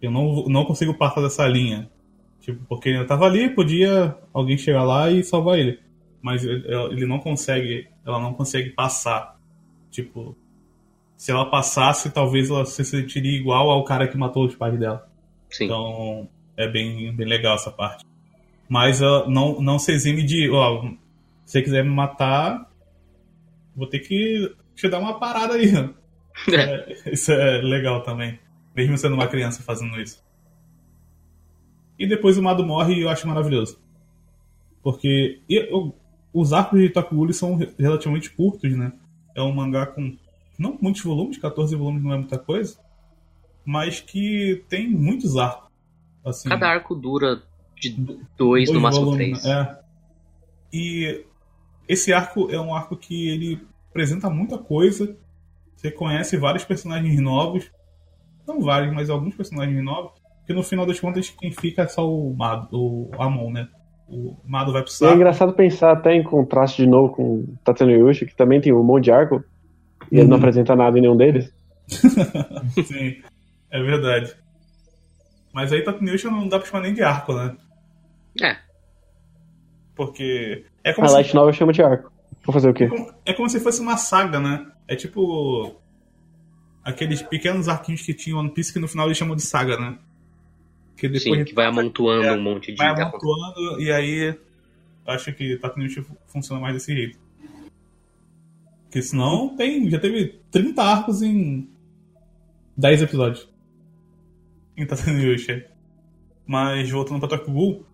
Eu não, não consigo passar dessa linha. Tipo, porque ele tava ali, podia alguém chegar lá e salvar ele. Mas ele não consegue. Ela não consegue passar. Tipo. Se ela passasse, talvez ela se sentiria igual ao cara que matou os pais dela. sim. Então é bem, bem legal essa parte. Mas ó, não, não se exime de. Ó, se você quiser me matar, vou ter que te dar uma parada aí. É, isso é legal também. Mesmo sendo uma criança fazendo isso. E depois o Mado morre e eu acho maravilhoso. Porque eu- os arcos de Tokuguri são re- relativamente curtos, né? É um mangá com não muitos volumes, 14 volumes não é muita coisa, mas que tem muitos arcos. Assim, Cada arco dura de dois, no máximo volumes, três. né? É. E esse arco é um arco que ele apresenta muita coisa. Você conhece vários personagens novos. Não vários, mas alguns personagens novos. Que no final das contas quem fica é só o Mado, o Amon, né? O Mado vai pro é saco. engraçado pensar até em contraste de novo com Tatano Yushi, que também tem um monte de arco, e ele não Uhum. apresenta nada em nenhum deles. Sim, é verdade. Mas aí Tatooine não dá pra chamar nem de arco, né? É, Porque é A como, se, Light Novel chama de arco. Vou fazer o quê? é como se fosse uma saga, né? É tipo aqueles pequenos arquinhos que tinha One Piece que no final eles chamam de saga, né? Que sim, que vai amontoando É, um monte de vai amontoando e aí acho que Tatooine funciona mais desse jeito. Porque senão tem, já teve 30 arcos em 10 episódios. Em Tatooine Mas voltando pra Tokyo Ghoul,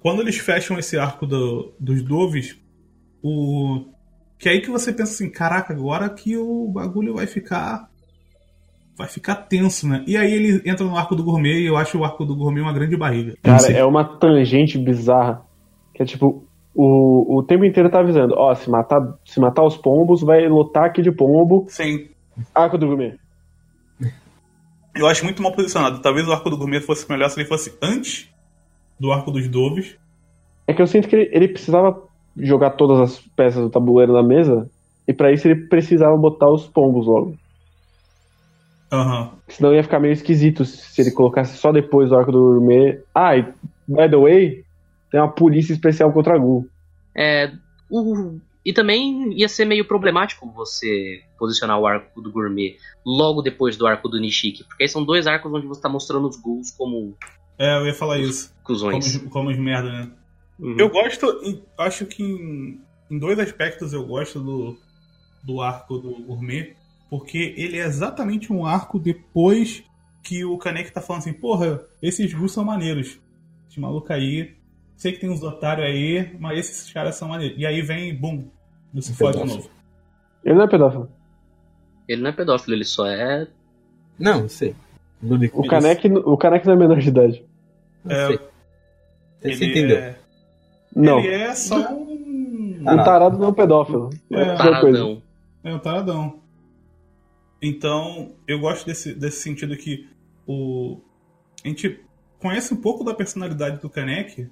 quando eles fecham esse arco do- dos Doves, o que é aí que você pensa assim, caraca, agora que o bagulho vai ficar vai ficar tenso, né? E aí ele entra no arco do gourmet e eu acho o arco do gourmet uma grande barriga. Cara, é uma tangente bizarra. Que é tipo, o, o tempo inteiro tá avisando, ó, se matar, se matar os pombos, vai lotar aqui de pombo, Sim. arco do gourmet. Eu acho muito mal posicionado. Talvez o arco do gourmet fosse melhor se ele fosse antes do arco dos Doves. É que eu sinto que ele, ele precisava jogar todas as peças do tabuleiro na mesa, e pra isso ele precisava botar os pombos logo. Aham. Senão ia ficar meio esquisito se ele colocasse só depois do arco do gourmet. Ah, e, by the way, tem uma polícia especial contra a Gu. É, o- e também ia ser meio problemático você posicionar o arco do gourmet logo depois do arco do Nishiki, porque aí são dois arcos onde você tá mostrando os ghouls como É, eu ia falar isso. Como, os- como os merda, né? Uhum. Eu gosto, acho que em, em dois aspectos eu gosto do, do arco do gourmet, porque ele é exatamente um arco depois que o Kanek tá falando assim, porra, esses Gus são maneiros. Esse maluco aí, sei que tem uns otários aí, mas esses caras são maneiros. E aí vem, bum, se fode de novo. Ele não é pedófilo. Ele não é pedófilo, ele só é. Não, sei. O Kanek, o Kanek não é menor de idade. Não É, sei. Você Ele entendeu? é, Não. ele é só um... Um tarado não é um pedófilo. É. É coisa. Taradão. É um taradão. Então, eu gosto desse, desse sentido que o, a gente conhece um pouco da personalidade do Kanek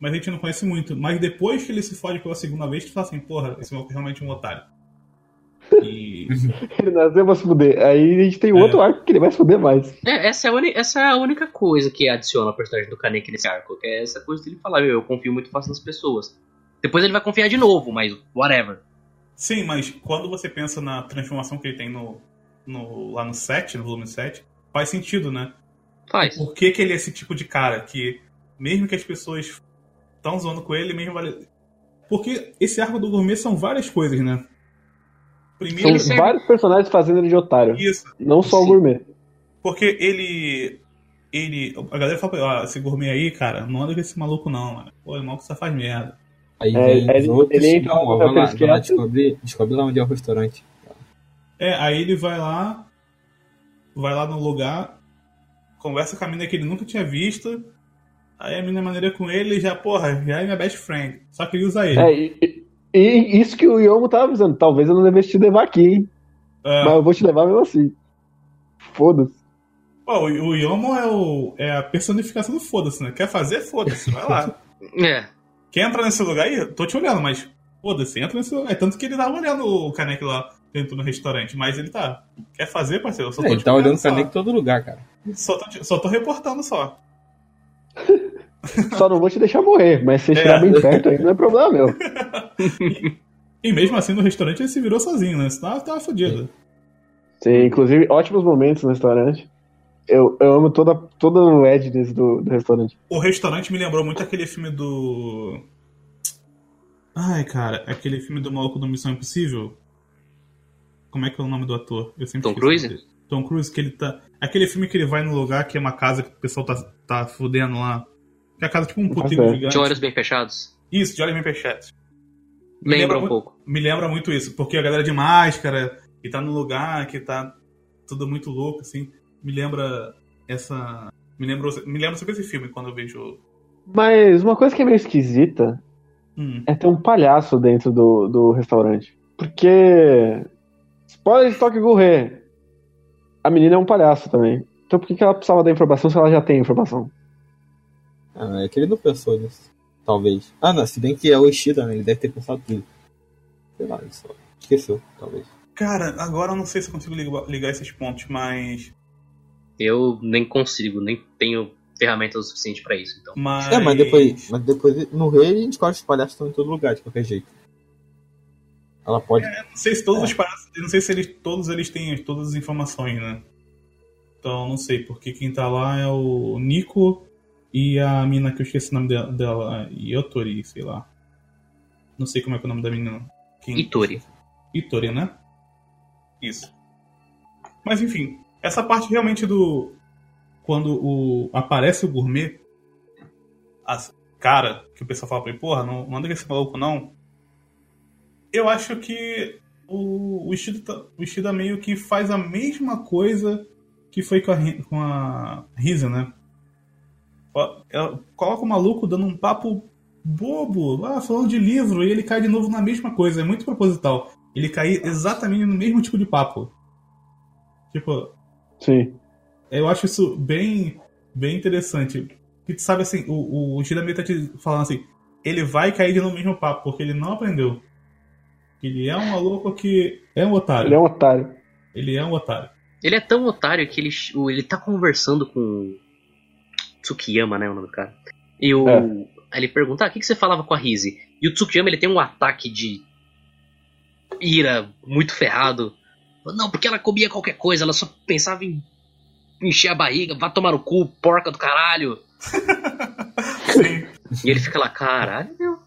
mas a gente não conhece muito. Mas depois que ele se fode pela segunda vez, tu fala assim, porra, esse maluco é realmente um otário. E. Ele nasceu pra se fuder. Aí a gente tem É. outro arco que ele vai se fuder mais. É, essa é, a essa é a única coisa que adiciona ao personagem do Kaneki nesse arco, que é essa coisa dele falar, eu confio muito fácil nas pessoas. Depois ele vai confiar de novo, mas whatever. Sim, mas quando você pensa na transformação que ele tem no, no- lá no 7, no volume 7, faz sentido, né? Faz. Por que, que ele é esse tipo de cara que, mesmo que as pessoas estão zoando com ele, mesmo vale. Porque esse arco do gourmet são várias coisas, né? Primeiro, Ele serve- vários personagens fazendo ele de otário. isso. Não só o Sim. gourmet. Porque ele. Ele. A galera fala pra ele, ó, esse gourmet aí, cara, não anda com esse maluco não, mano. Pô, o maluco só faz merda. Aí É, vem ele- os outros, ele entra lá, vai lá esquece. descobrir, descobrir lá onde é o restaurante. É, aí ele vai lá, vai lá no lugar, conversa com a mina que ele nunca tinha visto. Aí a mina é maneira com ele e já, porra, já é minha best friend. Só que ele usa ele. É, e, e- isso que o Yomo tava avisando. Talvez eu não devesse te levar aqui, hein? É. Mas eu vou te levar mesmo assim. Foda-se. Pô, o, o Yomo é, o, é a personificação do foda-se, né? Quer fazer, foda-se, vai lá. É. Quer entrar nesse lugar aí? Tô te olhando, mas foda-se, entra nesse lugar. É Tanto que ele tava olhando o Kaneki lá dentro do restaurante, mas ele tá. Quer fazer, parceiro? Eu só tô É, ele tá olhando só. pra em todo lugar, cara. Só tô, só tô reportando só. Só não vou te deixar morrer, mas se você É. estiver bem perto aí, não é problema meu. E mesmo assim, no restaurante ele se virou sozinho, né? Senão tava fodido. Sim, inclusive, ótimos momentos no restaurante. Eu, eu amo toda, todo o edness do, do restaurante. O restaurante me lembrou muito aquele filme do. Ai, cara, aquele filme do maluco do Missão Impossível. Como é que é o nome do ator? Eu sempre Tom Cruise? Tom Cruise, que ele tá. Aquele filme que ele vai no lugar que é uma casa que o pessoal tá, tá fudendo lá. Que é a casa tipo um ideia. gigante. De olhos bem fechados. Isso, de olhos bem fechados. Lembra um muito- pouco. Me lembra muito isso, porque a galera de máscara, que tá no lugar, que tá tudo muito louco, assim. Me lembra essa. Me lembra, me lembra sempre esse filme quando eu vejo. Mas uma coisa que é meio esquisita Hum. é ter um palhaço dentro do, do restaurante. Porque. Spoiler de Tokyo Ghoul A menina é um palhaço também. Então por que, que ela precisava da informação se ela já tem informação? Ah, é que ele não pensou nisso. Talvez. Ah, não, se bem que é o Ishida, né? Ele deve ter pensado tudo. Sei lá, ele só esqueceu, talvez. Cara, agora eu não sei se eu consigo ligar, esses pontos, mas. Eu nem consigo, nem tenho ferramentas o suficiente pra isso, então. Mas. É, mas depois, mas depois no rei a gente que os palhaços estão em todo lugar, de qualquer jeito. Ela pode. Não sei se todos os palhaços. eu Não sei se eles, todos eles têm todas as informações, né? Então não sei, porque quem tá lá é o Nico e a mina que eu esqueci o nome dela, dela Yotori, sei lá. Não sei como é que é o nome da menina. Quem... Itori. Itori, né? Isso. Mas enfim, essa parte realmente do. Quando o aparece o gourmet, as cara que o pessoal fala pra ele, porra, não, não anda com esse maluco não. Eu acho que o, o, Ishida, tá- o Ishida meio que faz a mesma coisa que foi com a, com a Risa, né? Ela coloca o maluco dando um papo bobo, ah, falando de livro, e ele cai de novo na mesma coisa, é muito proposital. Ele cair exatamente no mesmo tipo de papo. Tipo, Sim. eu acho isso bem, bem interessante. Que tu sabe assim, o, o Ishida meio tá te falando assim, ele vai cair no mesmo papo, porque ele não aprendeu. Ele é um maluco que é um otário. Ele é um otário. Ele é um otário. Ele é tão otário que ele, o- ele tá conversando com Tsukiyama, né, o nome do cara. E o, É. aí ele pergunta, ah, o que, que você falava com a Rise? E o Tsukiyama, ele tem um ataque de ira muito ferrado. Não, porque ela comia qualquer coisa, ela só pensava em encher a barriga, vá tomar no cu, porca do caralho. Sim. E ele fica lá, caralho, meu,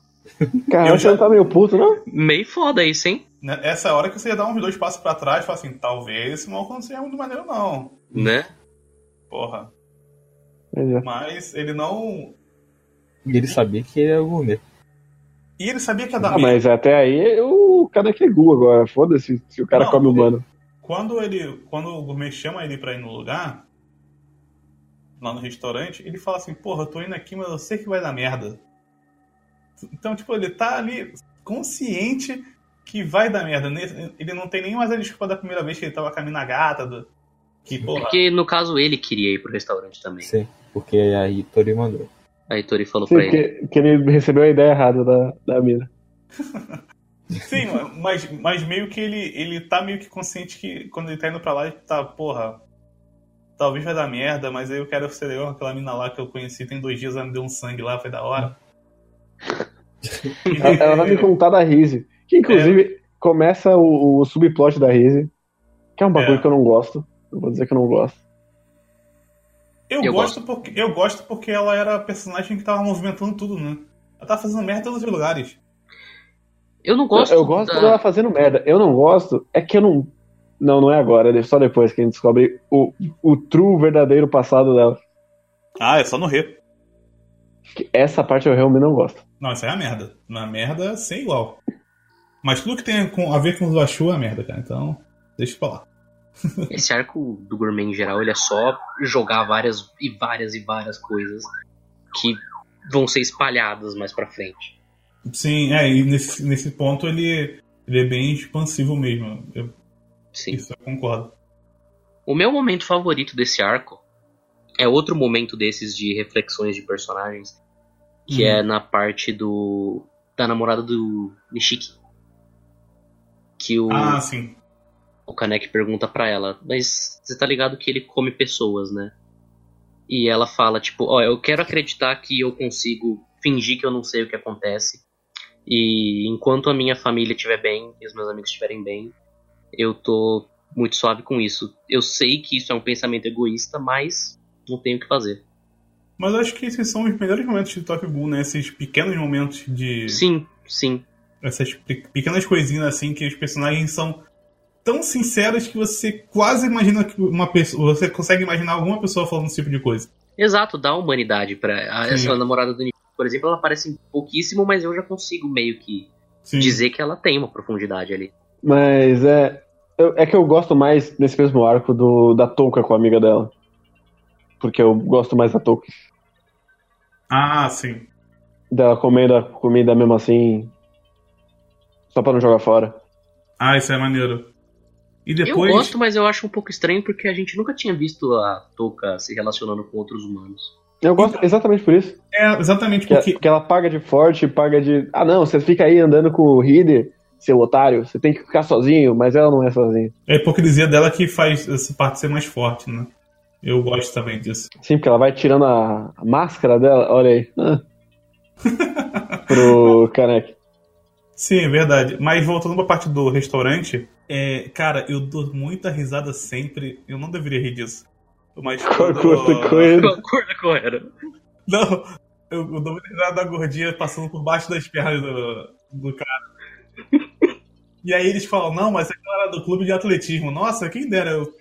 Cara, Eu você já- não tá meio puto, não? meio foda isso, hein? Nessa é hora que você ia dar uns dois passos pra trás e falar assim, talvez esse maluco não seja muito maneiro não. Né? Porra. É. Mas ele não... E ele sabia que ele era o. E ele sabia que ia dar Ah, merda. mas até aí o cara que é Gu agora. Foda-se se o cara Não, come ele- humano. Quando ele, quando o gourmet chama ele pra ir no lugar, lá no restaurante, ele fala assim, porra, eu tô indo aqui, mas eu sei que vai dar merda. Então, tipo, ele tá ali consciente que vai dar merda. Ele não tem nem mais a desculpa da primeira vez que ele tava com a mina gata, do... que, porra, Porque no caso ele queria ir pro restaurante também. Sim, porque a Itori mandou. A Itori falou Sim, pra ele. que, que ele recebeu a ideia errada da, da mina. Sim, mas, mas meio que ele, ele tá meio que consciente que quando ele tá indo pra lá, ele tá, porra, talvez vai dar merda, mas aí eu quero ser legal com aquela mina lá que eu conheci tem dois dias, ela me deu um sangue lá, foi da hora. Ela, vai me contar da Rise. Que inclusive começa o, o subplot da Rise. Que é um bagulho É. que eu não gosto. Eu vou dizer que eu não gosto. Eu, Eu gosto porque eu gosto porque ela era a personagem que tava movimentando tudo, né? Ela tava fazendo merda em todos os lugares. Eu não gosto. eu gosto da- dela fazendo merda. Eu não gosto. É que eu não. Não, não é agora. É só depois que a gente descobre o, o true, verdadeiro passado dela. Ah, é só no re. Essa parte eu realmente não gosto. Não, isso aí é a merda. Uma merda sem igual. Mas tudo que tem com- a ver com o Zuachu é merda, cara. Então, deixa pra lá. Esse arco do gourmet em geral, ele é só jogar várias e várias e várias coisas que vão ser espalhadas mais pra frente. Sim, é, e nesse, nesse ponto ele, ele é bem expansivo mesmo. Eu, Sim. isso eu concordo. O meu momento favorito desse arco é outro momento desses de reflexões de personagens, que Hum. é na parte do da namorada do Nishiki. Que o, Ah, sim. o Kaneki pergunta pra ela, mas você tá ligado que ele come pessoas, né? E ela fala, tipo, ó, eu quero acreditar que eu consigo fingir que eu não sei o que acontece. E enquanto a minha família estiver bem e os meus amigos estiverem bem, eu tô muito suave com isso. Eu sei que isso é um pensamento egoísta, mas não tenho o que fazer. Mas eu acho que esses são os melhores momentos de Tokyo Ghoul, né? Esses pequenos momentos de. Sim, sim. Essas pe- pequenas coisinhas assim que os personagens são tão sinceros que você quase imagina que uma pessoa. Você consegue imaginar alguma pessoa falando esse tipo de coisa. Exato, dá humanidade pra. a- Sim. Essa namorada do Nishiki, por exemplo, ela aparece pouquíssimo, mas eu já consigo meio que Sim. dizer que ela tem uma profundidade ali. Mas é. é que eu gosto mais nesse mesmo arco do, da Touka com a amiga dela. Porque eu gosto mais da Touka. Ah, sim. Dela comendo a comida mesmo assim. Só pra não jogar fora. Ah, isso é maneiro. E depois. Eu gosto, mas eu acho um pouco estranho porque a gente nunca tinha visto a Touka se relacionando com outros humanos. Eu gosto exatamente por isso. É, exatamente Que, porque. que ela paga de forte, paga de. Ah, não, você fica aí andando com o Hider, seu otário. Você tem que ficar sozinho, mas ela não é sozinha. É a hipocrisia dela que faz essa parte ser mais forte, né? Eu gosto também disso. Sim, porque ela vai tirando a, a máscara dela, olha aí. Pro Kaneki. Sim, é verdade. Mas voltando pra parte do restaurante, é, cara, eu dou muita risada sempre. Eu não deveria rir disso. Mas quando-. Acorda, correra. Não, eu, eu dou muita risada da gordinha passando por baixo das pernas do, do cara. E aí eles falam, não, mas aquela era do clube de atletismo. Nossa, quem dera eu,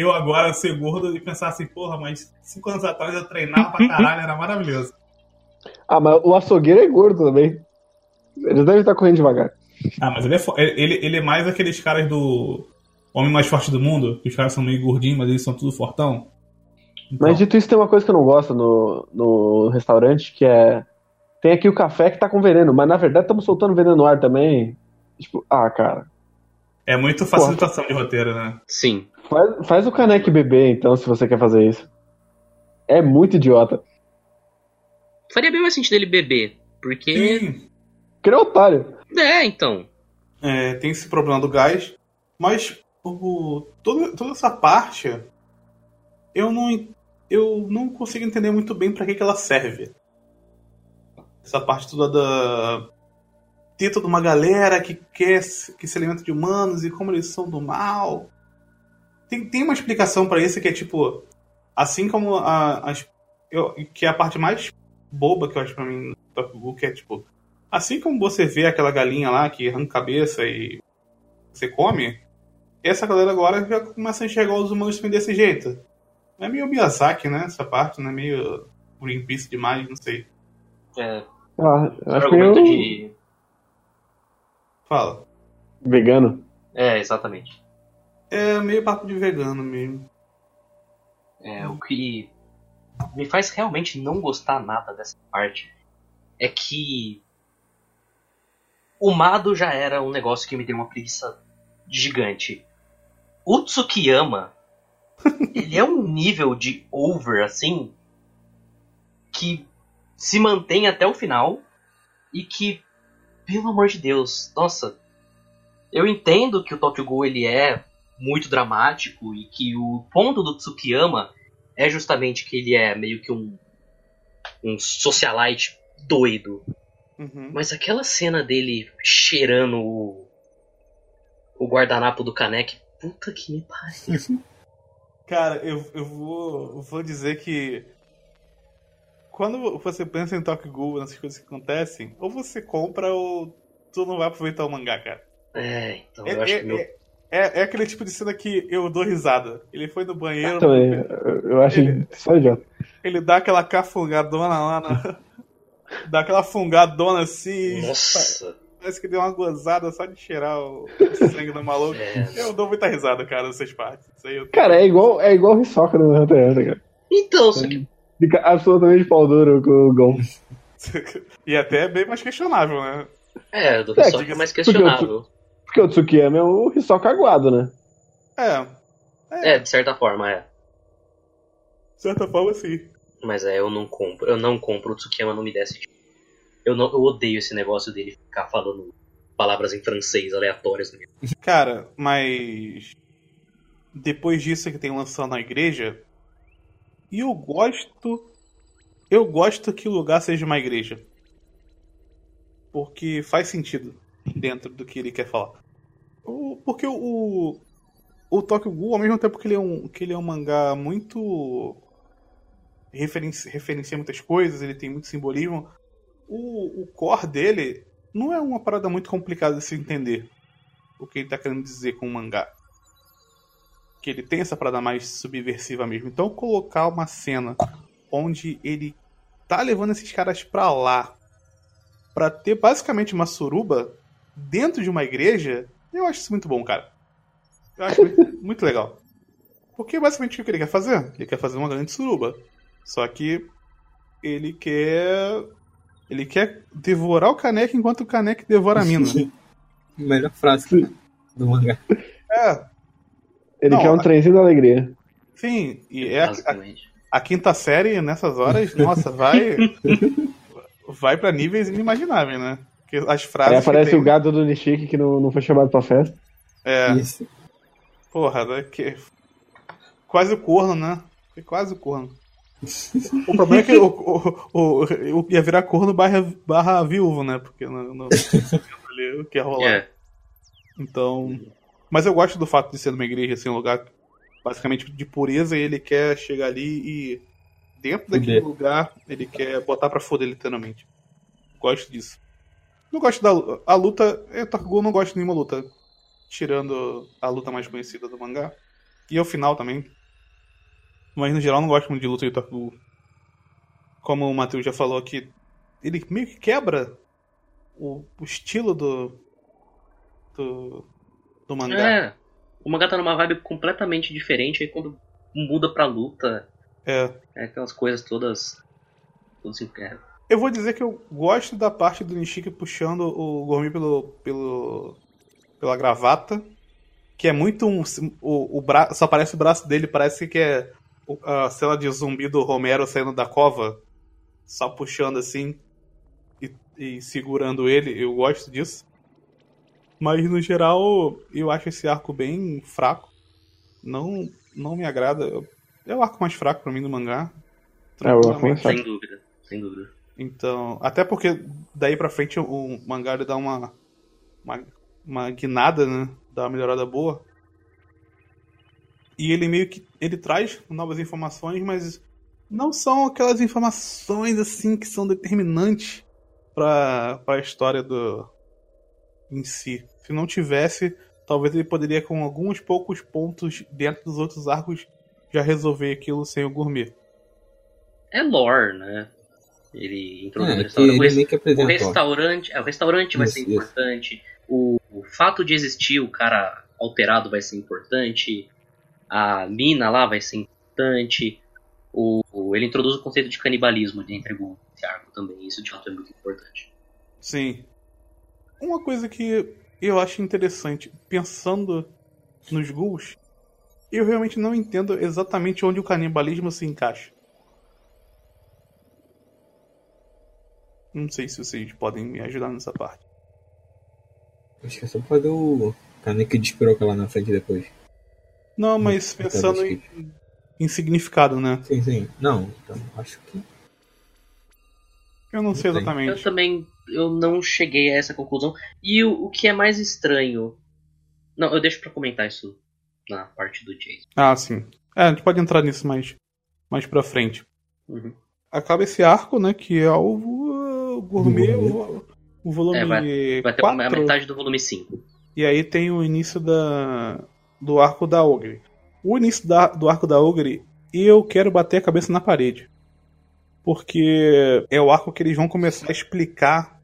eu agora ser gordo e pensar assim, porra, mas cinco anos atrás eu treinava pra caralho, era maravilhoso. Ah, mas o açougueiro é gordo também. Eles devem estar correndo devagar. Ah, mas ele é, ele, ele é mais aqueles caras do Homem Mais Forte do Mundo, que os caras são meio gordinhos, mas eles são tudo fortão. Então, Mas dito isso, tem uma coisa que eu não gosto no, no restaurante, que é. Tem aqui o café que tá com veneno, mas na verdade estamos soltando veneno no ar também. Tipo, ah, cara. É muito facilitação de roteiro, né? Sim. Faz, faz o caneque beber, então, se você quer fazer isso. É muito idiota. Faria bem mais sentido ele beber. Porque. Sim, Porque ele é otário. É, então. é, tem esse problema do gás, mas o, toda, toda essa parte eu não, eu não consigo entender muito bem pra que, que ela serve. Essa parte toda da. Ter toda uma galera que quer que se alimenta de humanos e como eles são do mal. Tem, tem uma explicação pra isso que é tipo. Assim como a, as. Eu, que é a parte mais boba que eu acho pra mim Tokyo Ghoul, que é tipo. Assim como você vê aquela galinha lá que arranca cabeça e você come, essa galera agora já começa a enxergar os humanos também desse jeito. É meio Miyazaki, né? Essa parte, né? Meio Greenpeace demais, não sei. É, Ah, eu acho argumento meio de. Fala. vegano. É, exatamente. É meio papo de vegano mesmo. É, o que me faz realmente não gostar nada dessa parte é que o Mado já era um negócio que me deu uma preguiça gigante. O Tsukiyama, ele é um nível de over assim que se mantém até o final e que, pelo amor de Deus, nossa, eu entendo que o Tokyo Ghoul ele é muito dramático e que o ponto do Tsukiyama é justamente que ele é meio que um um socialite doido. Uhum. Mas aquela cena dele cheirando o, o guardanapo do Kanek, puta que me pariu. Cara, eu, eu vou, eu vou dizer que quando você pensa em Tokyo Ghoul, nessas coisas que acontecem, ou você compra ou tu não vai aproveitar o mangá, cara. É, então É, eu acho é- que meu. é- é- é aquele tipo de cena que eu dou risada. Ele foi no banheiro, Também, eu- eu acho Ele- só idiota. ele dá aquela cafungadona lá na. dá aquela fungadona assim. Nossa! Parece que deu uma gozada só de cheirar o, sangue do maluco. É. Eu dou muita risada, cara, nessas partes. Isso aí eu... Cara, é igual, é igual o Hisoka no Hunter x Hunter, cara. Então, só que. Fica absolutamente pau duro com o Gon. e até é bem mais questionável, né? É, do É, Hisoka é mais questionável. Porque o Tsukiyama é o Hisoka aguado, né? É. É, de certa forma, é. De certa forma, sim. Mas é, eu não compro. Eu não compro o Tsukiyama não me desce. de- Eu, não, eu odeio esse negócio dele ficar falando palavras em francês aleatórias. Cara, mas. Depois disso que tem lançado na igreja. E eu gosto. Eu gosto que o lugar seja uma igreja. Porque faz sentido dentro do que ele quer falar. Porque o. O Tokyo Ghoul, ao mesmo tempo que ele é um, que ele é um mangá muito. Referencia, referencia muitas coisas, ele tem muito simbolismo. O, o core dele não é uma parada muito complicada de se entender o que ele tá querendo dizer com o mangá. Que ele tem essa parada mais subversiva mesmo. Então colocar uma cena onde ele tá levando esses caras pra lá pra ter basicamente uma suruba dentro de uma igreja, eu acho isso muito bom, cara. Eu acho muito, muito legal. Porque basicamente o que ele quer fazer? Ele quer fazer uma grande suruba. Só que ele quer. Ele quer devorar o caneco enquanto o caneco devora a mina. Melhor frase do mangá. É, Ele Não, quer um a- trenzinho da alegria. sim. E é a, a, a quinta série, nessas horas, nossa, vai. vai pra níveis inimagináveis, né? Porque as frases. Aí que aparece tem- o gado do Nishiki que não, não foi chamado pra festa. É, Isso. porra, né? Que... Quase o corno, né? Foi quase o corno. O problema é que o, o, o, o- ia virar corno barra, barra viúvo, né? Porque não, não ali o que ia rolar. É. Então. Mas eu gosto do fato de ser numa igreja, assim, um lugar basicamente de pureza, e ele quer chegar ali e. Dentro daquele Fuder. lugar, ele quer botar pra foder, literalmente. Gosto disso. Não gosto da a luta. É, Tokyo não gosto de nenhuma luta. Tirando a luta mais conhecida do mangá. E o final também. Mas no geral não gosto muito de luta de Tokyo Como o Matheus já falou aqui, ele meio que quebra o, o estilo do. do. Do mangá. É. O mangá tá numa vibe completamente diferente, aí quando muda pra luta, É. é aquelas coisas todas. todas é, Eu vou dizer que eu gosto da parte do Nishiki puxando o Gourmet pelo, pelo, pela gravata, que é muito um. O, o bra... Só aparece o braço dele, parece que é a cena de zumbi do Romero saindo da cova, só puxando assim e, e segurando ele. Eu gosto disso. Mas no geral, eu acho esse arco bem fraco. Não, não me agrada. É o arco mais fraco pra mim do mangá. É, o arco mais Tranquilamente. sem dúvida, sem dúvida. Então, até porque daí pra frente o mangá ele dá uma, uma, uma guinada, né? Dá uma melhorada boa. E ele meio que ele traz novas informações, mas não são aquelas informações assim que são determinantes para a história do em si. Se não tivesse, talvez ele poderia com alguns poucos pontos dentro dos outros arcos já resolver aquilo sem o gourmet. É lore, né? Ele introduz o É, que restaurante. O ele O restaurante, é, o restaurante vai Isso, ser importante. O, o fato de existir o cara alterado vai ser importante. A mina lá vai ser importante. O, o- ele introduz o conceito de canibalismo entre o esse arco também. Isso de fato é muito importante. Sim. Uma coisa que eu acho interessante, pensando nos ghouls, eu realmente não entendo exatamente onde o canibalismo se encaixa. Não sei se vocês podem me ajudar nessa parte. Acho que é só pra dar o Kaneki de espiroca lá na frente depois. Não, mas Hum, pensando tá, em, em significado, né? Sim, sim. Não, então acho que. Eu não sei Não. Eu exatamente. também eu não cheguei a essa conclusão. E o, o que é mais estranho. Não, eu deixo pra comentar isso na parte do Jason. Ah, sim. É, a gente pode entrar nisso mais, mais pra frente. Uhum. Acaba esse arco, né? Que é o, o gourmet, o, o volume É, vai- Vai ter 4. a metade do volume 5. E aí tem o início da, do arco da Ogre. O início da, do arco da Ogre, eu quero bater a cabeça na parede. Porque é o arco que eles vão começar a explicar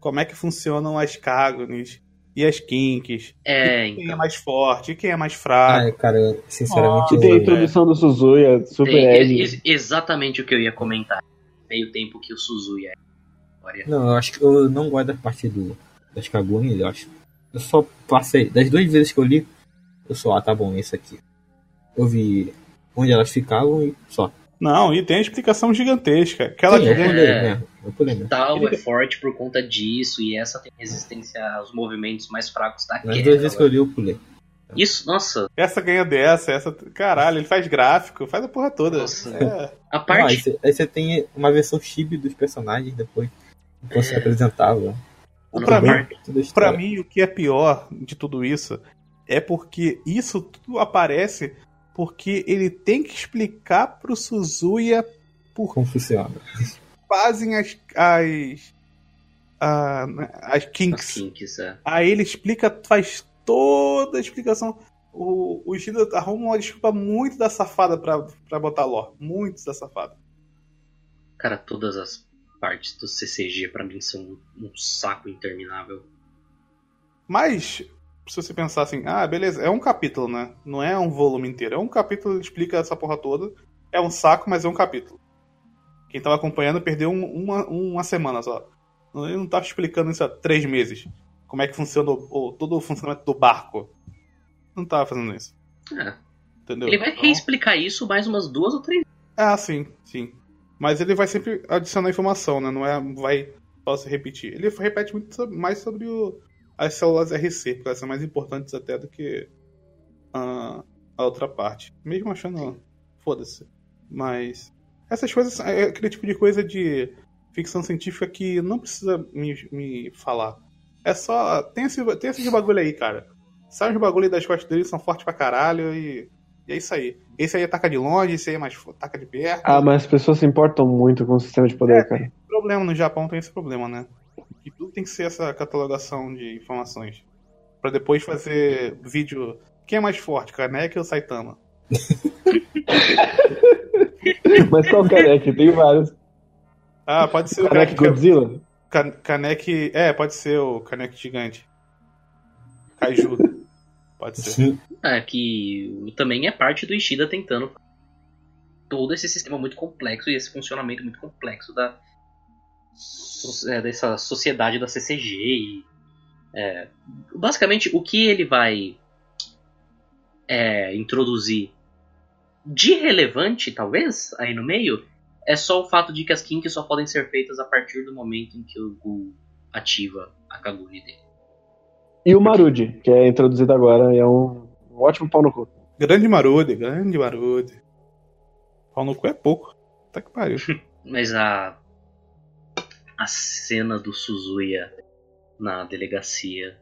como é que funcionam as Kagonis e as Kinks. É, Quem é então. mais forte, quem é mais fraco. Ai, cara, sinceramente. Ah, E tem a eu- introdução do Suzuya, Super Tem, ex- exatamente o que eu ia comentar. Meio tempo que o Suzuya é. Não, eu acho que eu não gosto da parte do, das Kaguni, eu acho. Eu só passei. Das duas vezes que eu li, eu só, ah, tá bom, esse aqui. Eu vi onde elas ficavam e só. Não, e tem a explicação gigantesca. Aquela Sim, que- É. mesmo. tal é forte por conta disso, e essa tem resistência aos movimentos mais fracos da guerra. duas vezes que eu li, eu pulei. Isso, nossa, essa ganha dessa, essa. Caralho, ele faz gráfico, faz a porra toda. Nossa. É. a Não, aí, parte. você, aí você tem uma versão chibi dos personagens depois. Que você apresentava. Pra a mim- a Pra mim, o que é pior de tudo isso é porque isso tudo aparece porque ele tem que explicar pro Suzuya por Como funciona. fazem as as a- as kinks. As kinks, é. Aí ele explica, faz toda a explicação. O, o Ishida arruma uma desculpa muito da safada pra, pra botar lore. Muito da safada. Cara, todas as partes do CCG pra mim são um, um saco interminável. Mas, se você pensar assim, ah, beleza, é um capítulo, né? Não é um volume inteiro. É um capítulo que explica essa porra toda. É um saco, mas é um capítulo. Quem tava acompanhando perdeu um- uma, uma semana só. Ele não tava explicando isso há três meses. Como é que funciona o, o- todo o funcionamento do barco. Não tava fazendo isso. É. Entendeu? Ele vai Então- reexplicar isso mais umas duas ou três Ah, sim, sim. Mas ele vai sempre adicionar informação, né? Não é, vai só se repetir. Ele repete muito mais sobre o- as células RC, porque elas são mais importantes até do que a, a outra parte. Mesmo achando. Foda-se. Mas. Essas coisas são- é aquele tipo de coisa de ficção científica que não precisa me, me falar. É só. Tem, esse, tem esses bagulho aí, cara. Sai os bagulho das costas dele, são fortes pra caralho e. E é isso aí. Esse aí ataca de longe, esse aí é mais ataca de perto. Ah, mas as pessoas se importam muito com o sistema de poder, É. cara. problema no Japão tem esse problema, né? Que tudo tem que ser essa catalogação de informações. Pra depois fazer vídeo. Quem é mais forte, Kaneki ou Saitama? Mas qual Kaneki? Tem vários. Ah, pode ser o Kaneki Kaneki. Godzilla? Kan- Kaneki. É, pode ser o Kaneki gigante. Kaiju. Pode ser. É, que também é parte do Ishida tentando todo esse sistema muito complexo e esse funcionamento muito complexo da é, dessa sociedade da CCG e é, basicamente o que ele vai é, introduzir de relevante talvez aí no meio é só o fato de que as kinks só podem ser feitas a partir do momento em que o Gu ativa a Kaguni dele. E o Marude, que é introduzido agora e é um, um ótimo pau no cu. Grande Marude, grande Marude. Pau no cu é pouco. Tá que pariu. Mas a. A cena do Suzuya na delegacia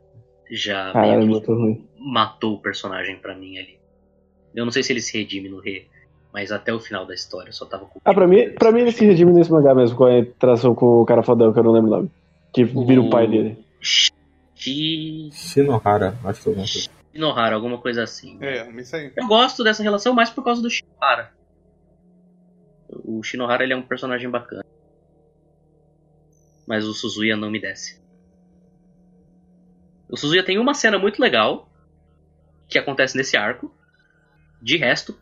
já Caralho, é meio que muito ruim. matou o personagem pra mim ali. Eu não sei se ele se redime no Re, mas até o final da história eu só tava com. Ah, pra mim, pra mim ele se redime nesse mangá mesmo, com a interação com o cara fodão, que eu não lembro o nome. Que vira o pai dele. Shi- Shinohara, acho que eu coisa. Shinohara, alguma coisa assim. É, isso aí. Eu gosto dessa relação mais por causa do Shinohara. O Shinohara ele é um personagem bacana. Mas o Suzuya não me desce. O Suzuya tem uma cena muito legal que acontece nesse arco. De resto,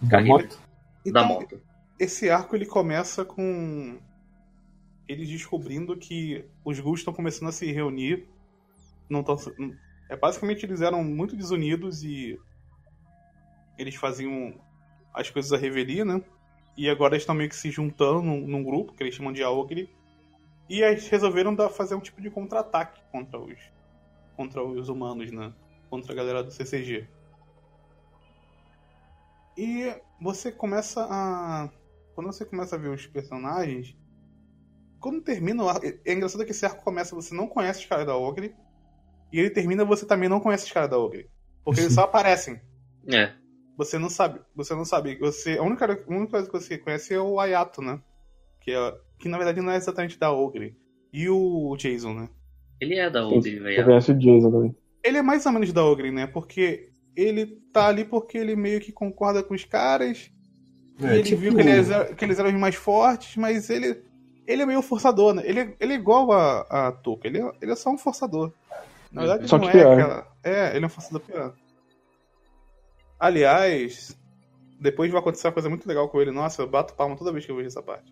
Da Carreira. moto? da Então, moto. esse arco ele começa com eles descobrindo que os Ghouls estão começando a se reunir. Não tão, é basicamente eles eram muito desunidos e eles faziam as coisas à revelia, né? E agora eles estão meio que se juntando num, num grupo, que eles chamam de Aogre. E eles resolveram dar, fazer um tipo de contra-ataque contra os, contra os humanos, né? Contra a galera do CCG. E você começa a. Quando você começa a ver os personagens. Quando termina o arco. É engraçado que esse arco começa, você não conhece os caras da Ogre. E ele termina, você também não conhece os caras da Ogre. Porque eles só aparecem. É. Você não sabe. Você não sabe. Você, a, única, a única coisa que você conhece é o Ayato, né? Que, é, que na verdade não é exatamente da Ogre. E o Jason, né? Ele é da Ogre, velho. conhece o Jason também. Ele é mais ou menos da Ogre, né? Porque ele tá ali porque ele meio que concorda com os caras. e É, ele tipo- viu que eles, eram, que eles eram os mais fortes, mas ele. Ele é meio forçador, né? Ele, ele é igual a, a Toca, ele é, ele é só um forçador. Na verdade, Só não que é pior. aquela. É, ele é um forçador pior. Aliás, depois vai acontecer uma coisa muito legal com ele. Nossa, eu bato palma toda vez que eu vejo essa parte.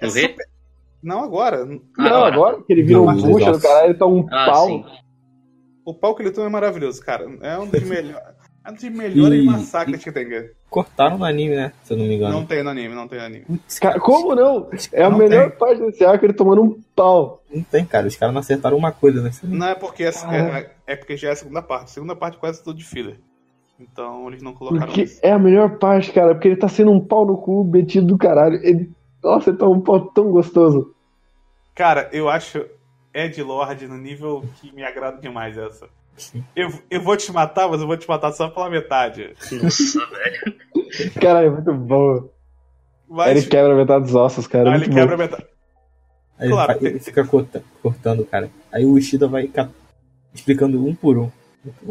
É super- Não agora. Não, Agora. agora que ele vira um bucha do caralho, ele tá um Ah, pau. sim. O pau que ele toma é maravilhoso, cara. É um dos melhores. É um dos melhores E- massacres que tem. cara. Cortaram no anime, né? Se eu não me engano. Não tem no anime, não tem no anime. Cara, como não? É a Não melhor tem. parte desse arco, ele tomando um pau. Não tem, cara. Os caras não acertaram uma coisa, né? Não é porque, essa- Ah. é, é porque já é a segunda parte. A segunda parte quase tudo de filler. Então eles não colocaram Porque isso. é a melhor parte, cara, porque ele tá sendo um pau no cu metido do caralho. Ele... Nossa, ele tá um pau tão gostoso. Cara, eu acho Ed Lord no nível que me agrada demais essa. Eu, eu vou te matar, mas eu vou te matar só pela metade. Nossa, velho. Caralho, é muito bom. Mas Ele quebra metade dos ossos, cara. é ele muito quebra bom. metade. Aí Claro, ele, fa- ele fica corta- cortando, cara. Aí o Ishida vai ca- explicando um por um.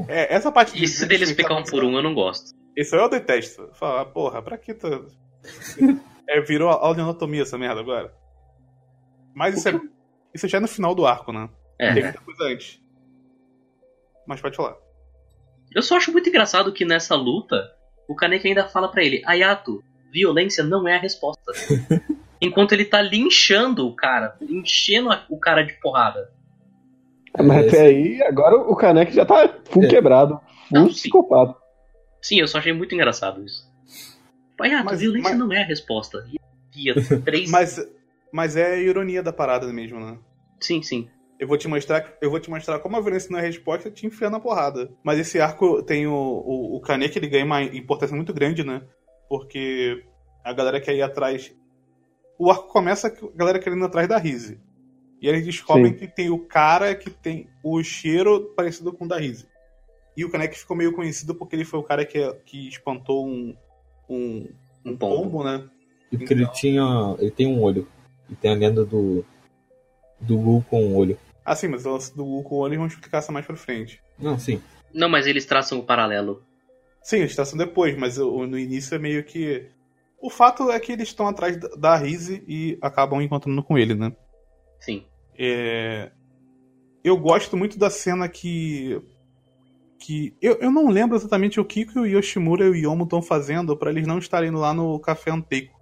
É, essa parte E se dele explicar um por um, eu não gosto. Isso eu detesto. Fala, porra, pra que tu. é, virou aula de anatomia essa merda agora. Mas isso é, isso já é no final do arco, né? É. Tem muita coisa antes. Mas pode falar. Eu só acho muito engraçado que nessa luta, o Kaneki ainda fala pra ele, Ayato, violência não é a resposta. Enquanto ele tá linchando o cara, enchendo o cara de porrada. Mas É, até aí, agora o Kanek já tá full É. quebrado. Full Não, sim. psicopata. Sim, eu só achei muito engraçado isso. Ayato, Mas- violência mas- não é a resposta. Ia três. Mas, mas é a ironia da parada mesmo, né? Sim, sim. Eu vou te mostrar, eu vou te mostrar como a violência não é resposta te enfiando na porrada. Mas esse arco tem o, o, o Kaneki, ele ganha uma importância muito grande, né? Porque a galera quer ir atrás. O arco começa com a galera querendo ir atrás da Rise. E eles descobrem Sim. que tem o cara que tem o cheiro parecido com o da Rise. E o Kaneki ficou meio conhecido porque ele foi o cara que, que espantou um, um, Um pombo. né? E porque ele tinha. Ele tem um olho. E tem a lenda do. Do Gu com um olho. Ah, sim, mas o lance do Wu com o olho vamos explicar essa mais pra frente. Não, sim. Não, mas eles traçam o paralelo. Sim, eles traçam depois, mas o- no início é meio que. O fato é que eles estão atrás da- da Rise e acabam encontrando com ele, né? Sim. É, Eu gosto muito da cena que. que eu, eu não lembro exatamente o que, que o Yoshimura e o Yomo estão fazendo pra eles não estarem lá no Café Anteiko.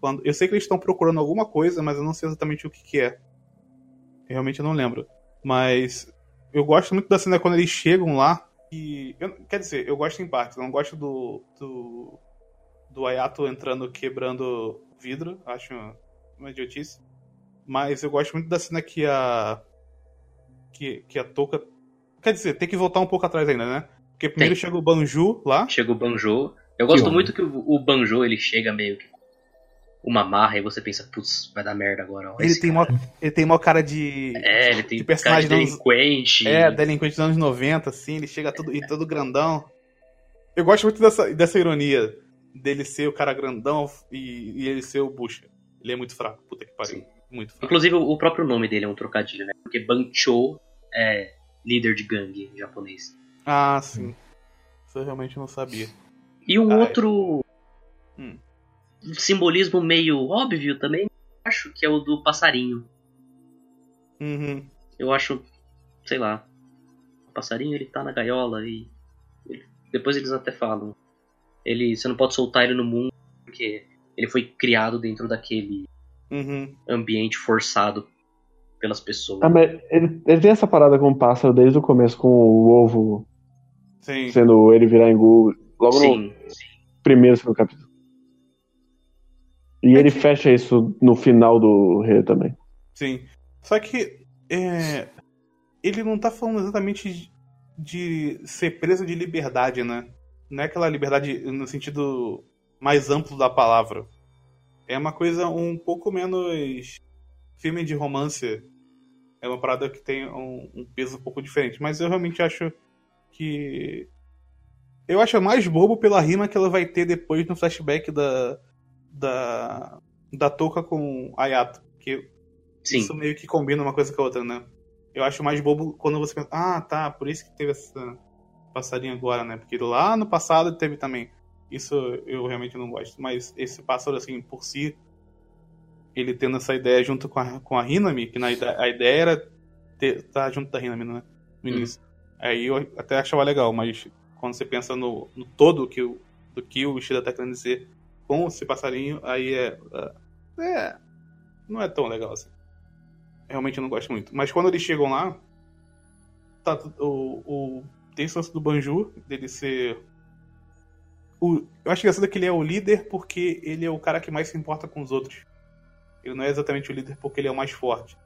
Quando... Eu sei que eles estão procurando alguma coisa, mas eu não sei exatamente o que, que é. Realmente eu não lembro. Mas eu gosto muito da cena quando eles chegam lá. E. eu- quer dizer, eu gosto em partes. Eu não gosto do. do, do Ayato entrando quebrando vidro. Acho uma idiotice. Mas eu gosto muito da cena que a. Que, que a Toca. Quer dizer, tem que voltar um pouco atrás ainda, né? Porque primeiro Tem. chega o Banjo lá. Chega o Banjo. Eu gosto Que muito que o, o Banjo ele chega meio que uma marra e você pensa, putz, vai dar merda agora. ó, Ele tem, cara. uma, ele tem uma cara de. É, ele tem de personagem de delinquente. É, delinquente dos anos 90, assim, ele chega todo, e todo grandão. Eu gosto muito dessa, dessa ironia dele ser o cara grandão e, e ele ser o Bucha. Ele é muito fraco, puta que pariu. Sim. Muito fraco. Inclusive, o próprio nome dele é um trocadilho, né? Porque Bancho é líder de gangue em japonês. Ah, sim. Isso eu realmente não sabia. E um Ah, é. outro Hum. simbolismo meio óbvio também, acho que é o do passarinho. Uhum. Eu acho, sei lá, o passarinho ele tá na gaiola e ele- depois eles até falam, ele, você não pode soltar ele no mundo porque ele foi criado dentro daquele Uhum. ambiente forçado pelas pessoas. Ah, mas ele, ele tem essa parada com o pássaro desde o começo, com o ovo Sim. sendo ele virar engu, logo no Sim, sim. primeiro, segundo capítulo. E ele fecha isso no final do Rei também. Sim. Só que é, ele não tá falando exatamente de ser preso de liberdade, né? Não é aquela liberdade no sentido mais amplo da palavra. É uma coisa um pouco menos filme de romance. É uma parada que tem um, um peso um pouco diferente. Mas eu realmente acho que. Eu acho mais bobo pela rima que ela vai ter depois no flashback da. Da. Da Toca com Ayato. Que Sim. isso meio que combina uma coisa com a outra, né? Eu acho mais bobo quando você pensa, ah, tá, por isso que teve essa passarinho agora, né? Porque lá no passado teve também. Isso eu realmente não gosto. Mas esse pássaro, assim, por si, ele tendo essa ideia junto com a, com a Hinami, que na a ideia era ter, tá junto da Hinami, né? No Hum. início. Aí eu até achava legal, mas quando você pensa no, no todo que o, do que o Ishida tá querendo dizer com esse passarinho, aí é, é. é, Não é tão legal assim. Realmente eu não gosto muito. Mas quando eles chegam lá, tá, o, o, tem esse lance do Banju, dele ser. O, eu acho engraçado que ele é o líder porque ele é o cara que mais se importa com os outros. Ele não é exatamente o líder porque ele é o mais forte.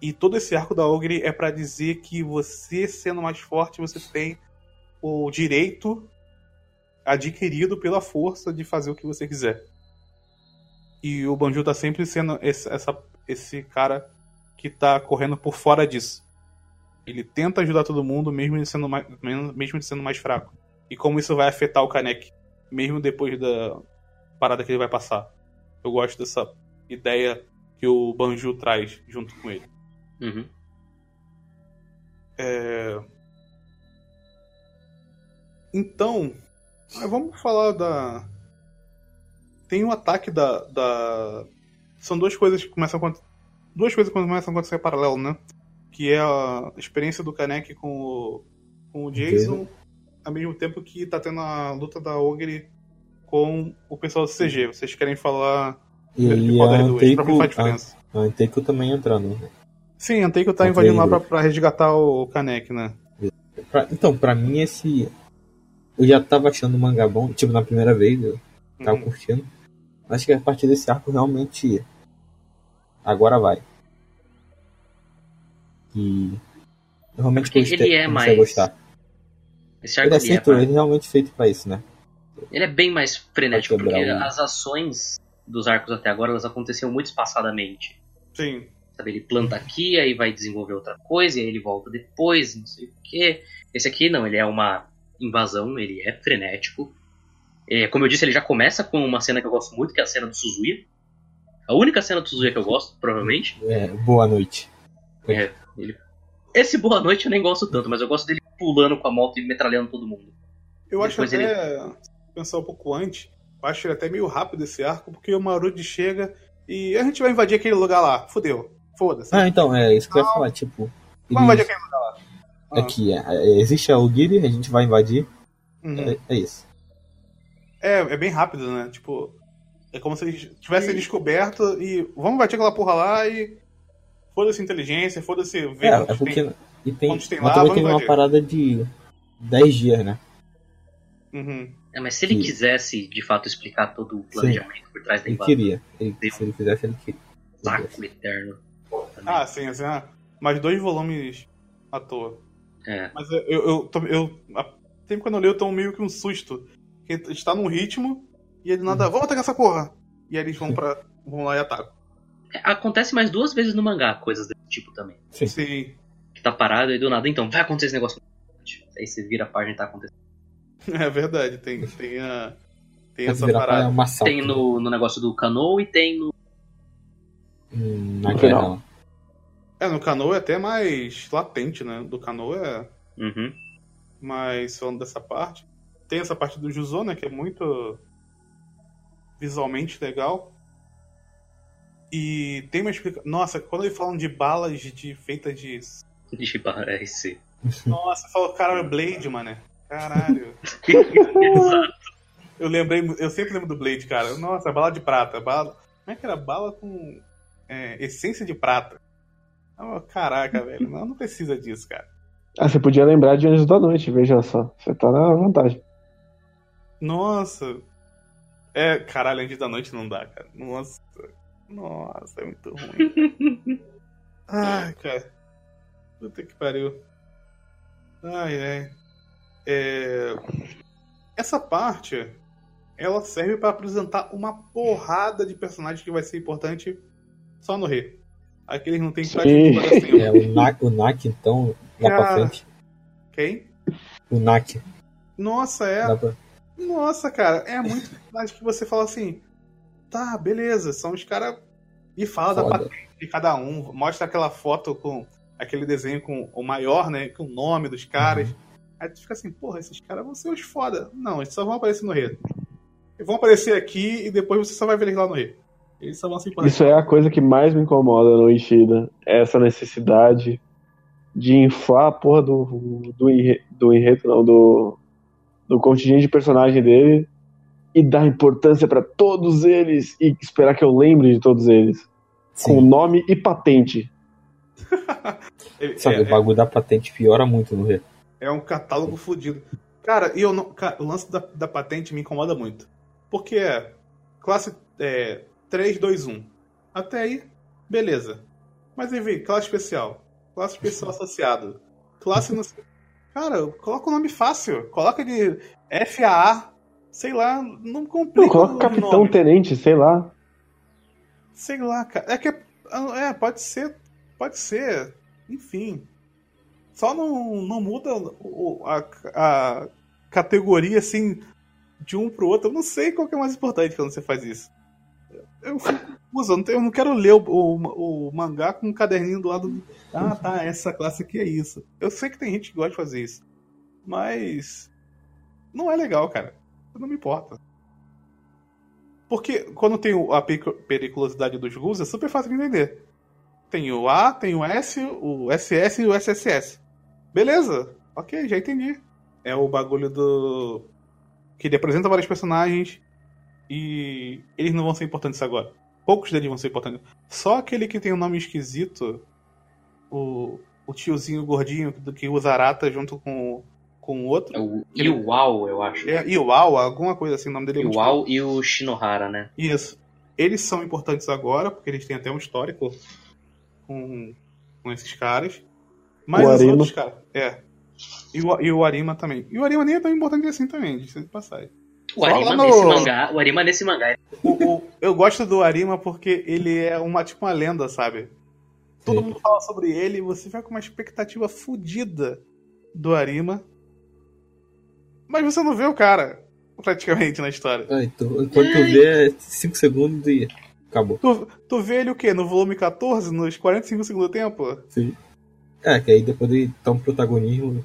E todo esse arco da Ogre é pra dizer que você, sendo mais forte, você tem o direito adquirido pela força de fazer o que você quiser. E o Banjo tá sempre sendo esse, essa, esse cara que tá correndo por fora disso. Ele tenta ajudar todo mundo, mesmo ele sendo mais, mesmo ele sendo mais fraco. E como isso vai afetar o Kanek, mesmo depois da parada que ele vai passar. Eu gosto dessa ideia que o Banjo traz junto com ele. Uhum. É... Então, ah, vamos falar da. Tem o ataque da, da. São duas coisas que começam a acontecer. Duas coisas que começam a acontecer em paralelo, né? Que é a experiência do Kanek com o, com o Jason, ao mesmo tempo que tá tendo a luta da Ogre com o pessoal do CG. Vocês querem falar E de qual a das duas? Pra Anteiko, diferença. a, a Anteiko também entrando. né? Sim, a Anteiko tá invadindo lá pra, pra resgatar o Kanek, né? Pra- então, pra mim esse. Eu já tava achando o mangá bom, tipo, na primeira vez, eu tava Uhum. curtindo. Acho que a partir desse arco realmente. Agora vai. E. Eu realmente Porque gostei, ele é mais- a gostar. Esse Ele é, ele é, feito, pra- ele é realmente feito pra isso, né? ele é bem mais frenético, porque o- as ações dos arcos até agora elas aconteciam muito espaçadamente. Sim. Sabe, ele planta aqui, aí vai desenvolver outra coisa, e aí ele volta depois, não sei o quê. Esse aqui não, ele é uma invasão, ele é frenético. É, como eu disse, ele já começa com uma cena que eu gosto muito, que é a cena do Suzuya. A única cena do Suzuya que eu gosto, provavelmente. É, boa noite. É, ele... Esse Boa Noite eu nem gosto tanto, mas eu gosto dele pulando com a moto e metralhando todo mundo. Eu acho Depois até, se pensar um pouco antes, eu acho ele até meio rápido esse arco, porque o Marudi chega e a gente vai invadir aquele lugar lá. Fudeu. Foda-se. Ah, então, é isso que eu ia falar, tipo. Vamos invadir aquele lugar lá. Ah, aqui, é, é, existe a Ogiri, a gente vai invadir. uhum. É, é isso. é, é bem rápido, né? Tipo, é como se eles tivessem descoberto e vamos invadir aquela porra lá e. Foda-se inteligência, foda-se ver É, é porque. tem. E tem, tem mas lá, também tem uma parada de 10 dias, né? Uhum. É, mas se ele Sim. quisesse, de fato, explicar todo o planejamento por trás da Ele invasão, queria. Ele, se ele fizesse, ele queria. saco eterno. também. Ah, sim, assim, ah, mais dois volumes à toa. É. Mas eu, eu, eu, tô- eu a- sempre quando eu leio, eu tomo meio que um susto. Que a gente tá num ritmo e ele nada, vamos atacar essa porra! E aí eles vão pra. vão lá e atacam. É, Acontece mais duas vezes no mangá, coisas desse tipo também. Sim. Sim. Que tá parado e do nada, então, vai acontecer esse negócio. Aí você vira a página e tá acontecendo. É verdade, tem, tem, a, tem essa parada. assalto. Tem no, no negócio do Cano e tem no. Hum, guerra. final. É, no Canoa é até mais latente, né? Do Canoa é Uhum. mais falando dessa parte. Tem essa parte do Juzô, né? Que é muito visualmente legal. E tem uma explicação. Nossa, quando eles falam de balas de feitas de. De é esse. Nossa, falou caralho, Blade, mano. Caralho. Exato. Eu lembrei, eu sempre lembro do Blade, cara. Nossa, bala de prata. Bala. Como é que era? Bala com é, essência de prata. Oh, caraca, velho. Não, não precisa disso, cara. Ah, você podia lembrar de Anjos da Noite, veja só. Você tá na vantagem. Nossa. É, caralho, antes da noite não dá, cara. Nossa. Nossa, é muito ruim. Ai, cara. Puta que pariu. Ai, ai. É... Essa parte, ela serve pra apresentar uma porrada de personagens que vai ser importante só no rei. Aqueles não tem assim. É, o Nak, o Nak então, lá pra Cara. frente. Quem? O Nak. Nossa, é. Pra... Nossa, cara, é muito personagem que você fala assim. Tá, beleza, são os caras. E fala da Foda. patente de cada um. Mostra aquela foto com aquele desenho com o maior, né? Com o nome dos caras. Uhum. Aí tu fica assim, porra, esses caras vão ser os foda. Não, eles só vão aparecer no rei. Eles vão aparecer aqui e depois você só vai ver eles lá no rei. Eles só vão se importantes. Isso é a coisa que mais me incomoda no Ishida. É essa necessidade de inflar a porra do, do, enre- do enredo, não, do, do contingente de personagem dele e dar importância pra todos eles e esperar que eu lembre de todos eles. Com Sim. nome e patente. Sabe, é, o bagulho da patente piora muito no Rei. É um catálogo fodido. Cara, e eu não, cara, o lance da, da patente me incomoda muito. Porque é classe é, 3, 2, 1. Até aí, beleza. Mas aí vem classe especial. Classe especial associado. Classe no. Cara, coloca o nome fácil. Coloca de FAA. Sei lá, não complica. Não, coloca o capitão, nome. tenente, sei lá. Sei lá, cara. É que. É, pode ser. Pode ser. Enfim. Só não, não muda a, a categoria assim de um pro outro. Eu não sei qual que é mais importante quando você faz isso. Eu fico confuso, eu não, quero ler o, o- o mangá com um caderninho do lado. do- Ah, tá, essa classe aqui é isso. Eu sei que tem gente que gosta de fazer isso. Mas. Não é legal, cara. Não me importa. Porque quando tem a periculosidade dos ghouls, é super fácil de entender. Tem o A, tem o S, o SS e o SSS. Beleza, ok, já entendi. É o bagulho do. que ele apresenta vários personagens e eles não vão ser importantes agora. Poucos deles vão ser importantes. Só aquele que tem um nome esquisito, o, o tiozinho gordinho do que usa arata junto com, com o outro. É o Iwao, eu acho. É Iwao, alguma coisa assim, o nome dele é Iwao e o Shinohara, né? isso. Eles são importantes agora, porque eles têm até um histórico com, com esses caras. Mas O os Arima. outros caras. É. E o, e o Arima também. E o Arima nem é tão importante assim também, de de passagem. O Só Arima no- nesse mangá, o Arima nesse mangá. O, o- eu gosto do Arima porque ele é uma tipo uma lenda, sabe? Todo Sim. mundo fala sobre ele e você fica com uma expectativa fodida do Arima. Mas você não vê o cara, praticamente, na história. Ah, então, quando tu vê 5 segundos e acabou. Tu, tu vê ele o quê? No volume 14, nos 45 segundos do tempo? Sim. É, que aí depois ele toma um protagonismo.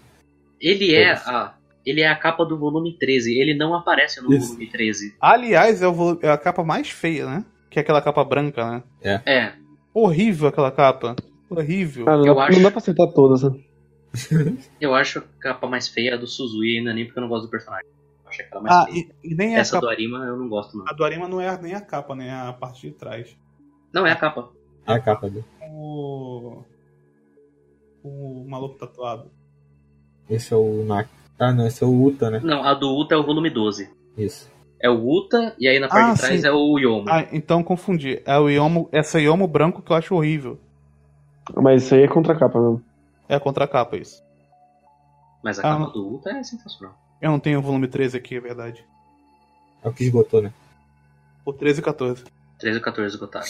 Ele é a, ele é a capa do volume 13. Ele não aparece no Isso. volume 13. Aliás, é, o é a capa mais feia, né? Que é aquela capa branca, né? É. Horrível aquela capa. Horrível. Ah, não, Eu dá, acho- não dá pra acertar todas, né? Eu acho a capa mais feia a do Suzui, ainda nem porque eu não gosto do personagem. Acho aquela mais Ah, e, e nem é a Essa capa. do Arima eu não gosto, não. A do Arima não é nem a capa, né? É a parte de trás. Não, é a capa. A capa dele. O. O maluco tatuado. Esse é o Nak. Ah, não, esse é o Uta, né? Não, a do Uta é o volume 12. Isso. É o Uta, e aí na parte Ah, de trás sim. é o Yomo. Ah, então confundi. É o Yomo, essa Yomo branco que eu acho horrível. Mas isso aí é contra capa mesmo. É a contracapa isso. Mas a Ah, capa do Uta é sensacional. Eu não tenho o volume 13 aqui, é verdade. É o que esgotou, né? O 13 e 14. 13 ou 14 esgotado.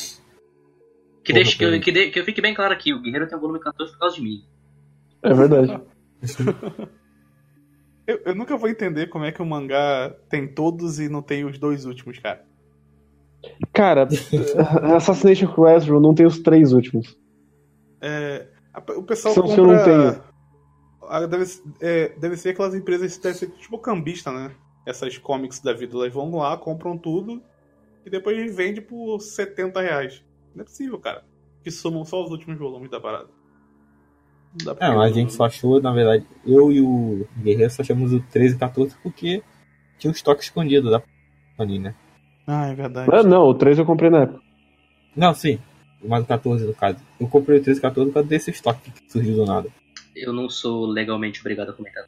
Que, Porra, deixe, que, eu, que, de- que eu fique bem claro aqui, o Guerreiro tem o volume 14 por causa de mim. É verdade. Eu, eu nunca vou entender como é que o mangá tem todos e não tem os dois últimos, cara. Cara, Assassination Classroom não tem os três últimos. É, a- o pessoal São que compra. eu não tenho. Deve, é, deve ser aquelas empresas, deve ser tipo cambista, né? Essas comics da vida, elas vão lá, compram tudo e depois vende por 70 reais. Não é possível, cara. Que somam só os últimos volumes da parada. Não dá pra É, mas a gente só achou, na verdade, eu e o Guerreiro só achamos o 13 e 14 porque tinha um estoque escondido da Panini, né? Ah, é verdade. Ah, não, o 3 eu comprei na época. Não, sim. Mas o 14, no caso. Eu comprei o 13 e 14 por causa desse estoque que surgiu do nada. Eu não sou legalmente obrigado a comentar.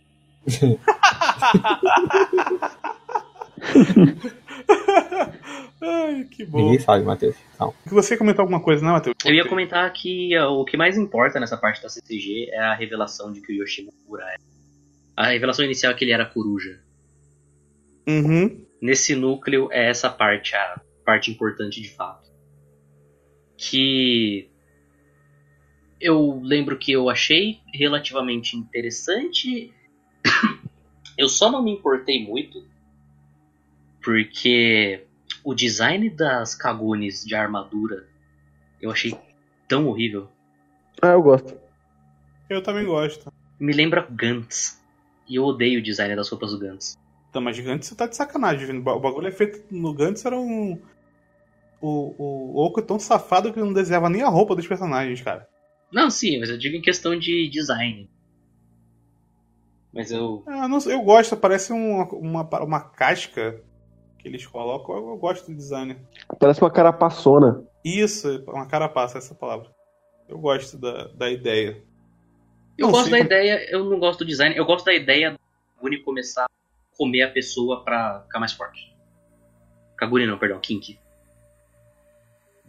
Ai, que bom. Ninguém sabe, Matheus. Calma. Você comentou alguma coisa, não, Matheus? Eu ia comentar que uh, o que mais importa nessa parte da CCG é a revelação de que o Yoshimura é. A revelação inicial é que ele era coruja. Uhum. Nesse núcleo é essa parte, a parte importante de fato. Que eu lembro que eu achei relativamente interessante. eu só não me importei muito porque o design das Kagunis de armadura eu achei tão horrível. Ah, eu gosto. Eu também gosto. Me lembra Gantz. E eu odeio o design das roupas do Gantz. Tá, mas Gantz você tá de sacanagem, viu? O bagulho é feito no Gantz era um. O, o Oco é tão safado que não desenhava nem a roupa dos personagens, cara. Não, sim, mas eu digo em questão de design. Mas eu. Ah, não sei, eu gosto, parece uma, uma, uma casca que eles colocam. Eu, eu gosto do design. Parece uma carapaçona. Isso, uma carapaça, essa palavra. Eu gosto da, da ideia. Eu Não gosto sei da ideia, eu não gosto do design, eu gosto da ideia do Kaguni começar a comer a pessoa pra ficar mais forte. Kaguni não, perdão, Kink.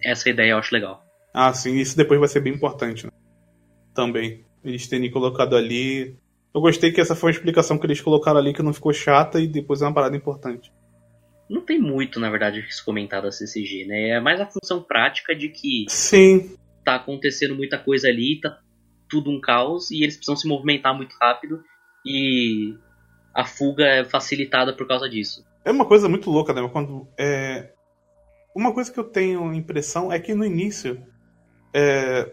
Essa ideia eu acho legal. Ah, sim, isso depois vai ser bem importante, né? Também. Eles terem colocado ali. Eu gostei que essa foi uma explicação que eles colocaram ali que não ficou chata e depois é uma parada importante. Não tem muito, na verdade, o que se comentar da CCG, né? É mais a função prática de que Sim, tá acontecendo muita coisa ali, tá tudo um caos e eles precisam se movimentar muito rápido e a fuga é facilitada por causa disso. É uma coisa muito louca, né? Quando, é... Uma coisa que eu tenho impressão é que no início. É...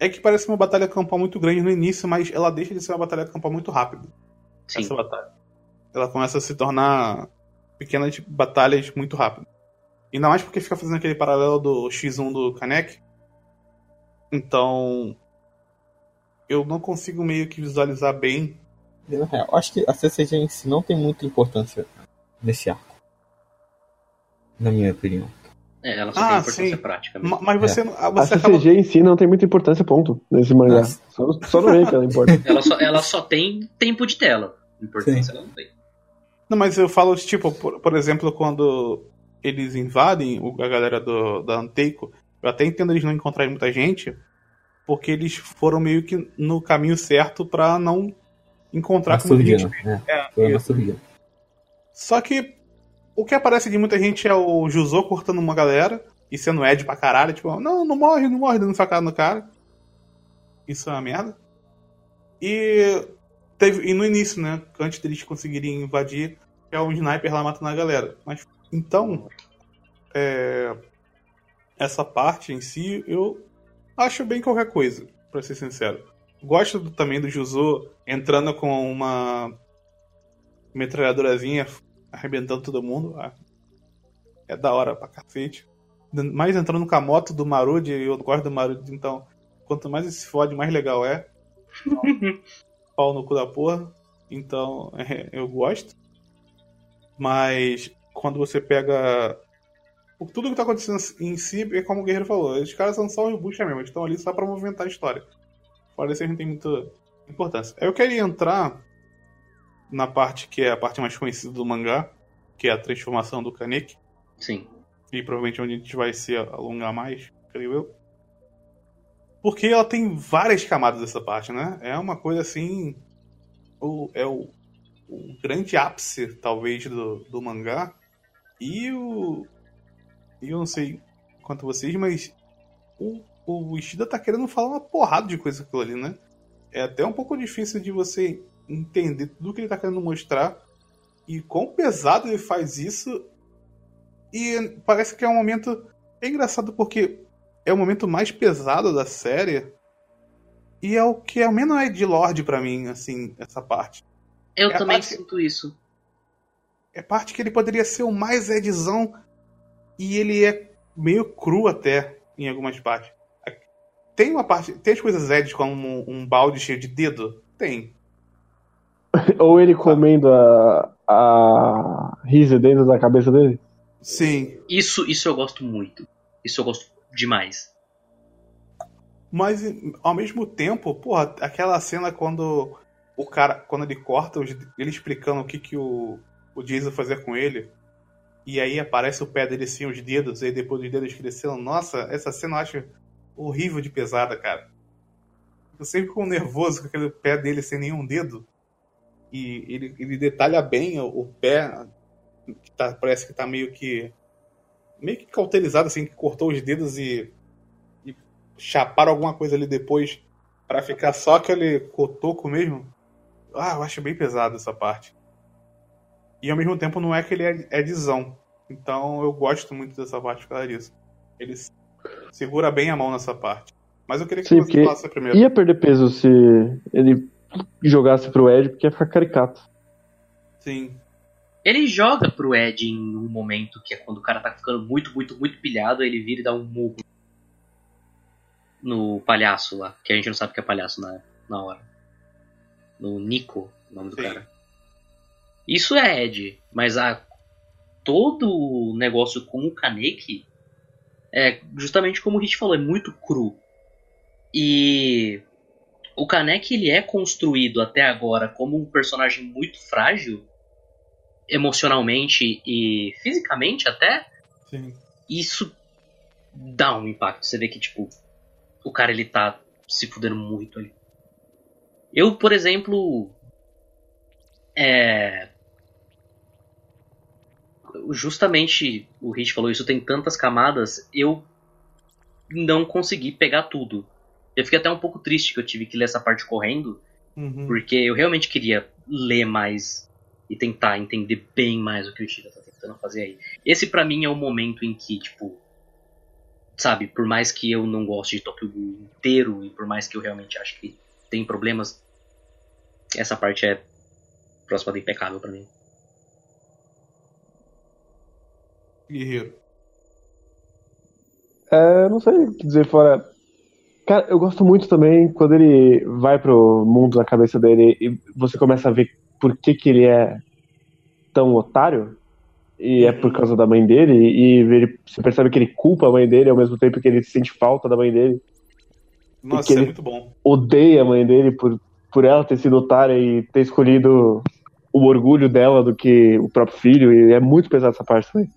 é que parece uma batalha campal muito grande no início, mas ela deixa de ser uma batalha campal muito rápido. Sim. Essa batalha. Ela começa a se tornar pequenas batalhas muito rápido. Ainda mais porque fica fazendo aquele paralelo do X1 do Kanek. Então. Eu não consigo meio que visualizar bem Na real, eu acho que a CCG em si não tem muita importância nesse arco. Na minha opinião. É, ela só Ah, tem importância sim. prática mesmo. Ma- Mas você, não- A você acaba. CCG em si não tem muita importância, ponto, nesse mangá. Nossa. Só, só no meio que ela importa. Ela só, ela só tem tempo de tela. Importância ela não tem. Não, mas eu falo, tipo, por, por exemplo, quando eles invadem o- a galera do, da Anteico, eu até entendo eles não encontrarem muita gente, porque eles foram meio que no caminho certo pra não encontrar com muita gente. Masturgiano. É, É. Masturgiano. Só que o que aparece de muita gente é o Juzô cortando uma galera e sendo Ed pra caralho, tipo, não, não morre, não morre, dando facada no cara. Isso é uma merda. E teve e no início, né, antes deles conseguirem invadir, é um sniper lá matando a galera. Mas então, é, essa parte em si, eu acho bem qualquer coisa, pra ser sincero. Gosto também do Juzô entrando com uma metralhadorazinha arrebentando todo mundo. Ah, É da hora pra cacete. Mais entrando com a moto do Marud, eu gosto do Marud, então quanto mais ele se fode, mais legal é. Pau no cu da porra. Então, é, eu gosto. Mas quando você pega. o- Tudo que tá acontecendo em si é como o Guerreiro falou. Os caras são só os bucha mesmo, eles estão ali só pra movimentar a história. Fora isso, a gente tem muita importância. Eu queria entrar na parte que é a parte mais conhecida do mangá, que é a transformação do Kaneki, Sim. e provavelmente onde a gente vai se alongar mais, creio eu. Porque ela tem várias camadas essa parte, né? É uma coisa assim. O, é o, o grande ápice, talvez, do, do mangá. E o. E eu não sei quanto vocês, mas o, o Ishida tá querendo falar uma porrada de coisa com aquilo ali, né? É até um pouco difícil de você entender tudo que ele tá querendo mostrar e quão pesado ele faz isso. E parece que é um momento. É engraçado porque é o momento mais pesado da série. E é o que é menos é de Lorde pra mim, assim, essa parte. Eu É também parte- sinto isso. É parte que ele poderia ser o mais Edzão. E ele é meio cru até, em algumas partes. Tem uma parte. Tem as coisas Ed como um, um balde cheio de dedo? Tem. Ou ele comendo a, a Risa dentro da cabeça dele. Sim. Isso, isso eu gosto muito. Isso eu gosto demais. Mas ao mesmo tempo, porra, aquela cena quando o cara, quando ele corta, ele explicando o que, que o, o Jason fazia com ele, E aí aparece o pé dele sem os dedos, e aí depois os dedos crescendo. Nossa, essa cena eu acho horrível de pesada, cara. Eu sempre fico nervoso com aquele pé dele sem nenhum dedo. E ele, ele detalha bem o, o pé, que tá, parece que tá meio que. meio que cauterizado, assim, que cortou os dedos e. e chaparam alguma coisa ali depois para ficar só aquele cotoco mesmo. Ah, eu acho bem pesado essa parte. E ao mesmo tempo não é que ele é, é dizão. Então eu gosto muito dessa parte por causa disso. Ele segura bem a mão nessa parte. Mas eu queria que Sim, você falasse primeiro. ia perder peso se ele jogasse pro Ed, porque ia ficar caricato. Sim. Ele joga pro Ed em um momento que é quando o cara tá ficando muito, muito, muito pilhado, ele vira e dá um murro no palhaço lá, que a gente não sabe que é palhaço na, na hora. No Nico, o nome do Sim. cara. Isso é Ed, mas a todo o negócio com o Kaneki é justamente como o Hit falou, é muito cru. E o Kaneki ele é construído até agora como um personagem muito frágil, emocionalmente e fisicamente até. Sim. Isso dá um impacto. Você vê que tipo o cara ele tá se fudendo muito ali. Eu, por exemplo, é justamente o Rich falou isso tem tantas camadas, eu não consegui pegar tudo. Eu fiquei até um pouco triste que eu tive que ler essa parte correndo, Uhum. porque eu realmente queria ler mais e tentar entender bem mais o que o Ishida tá tentando fazer aí. Esse pra mim é o momento em que, tipo, sabe, por mais que eu não goste de Tokyo Ghoul inteiro e por mais que eu realmente acho que tem problemas, essa parte é próxima do impecável pra mim. Guerreiro. É, não sei o que dizer fora. Cara, eu gosto muito também quando ele vai pro mundo na cabeça dele e você começa a ver por que, que ele é tão otário. E é por causa da mãe dele, e ele, você percebe que ele culpa a mãe dele ao mesmo tempo que ele sente falta da mãe dele, Nossa, é ele- muito bom. odeia a mãe dele por, por ela ter sido otária e ter escolhido o orgulho dela do que o próprio filho, e é muito pesado essa parte também.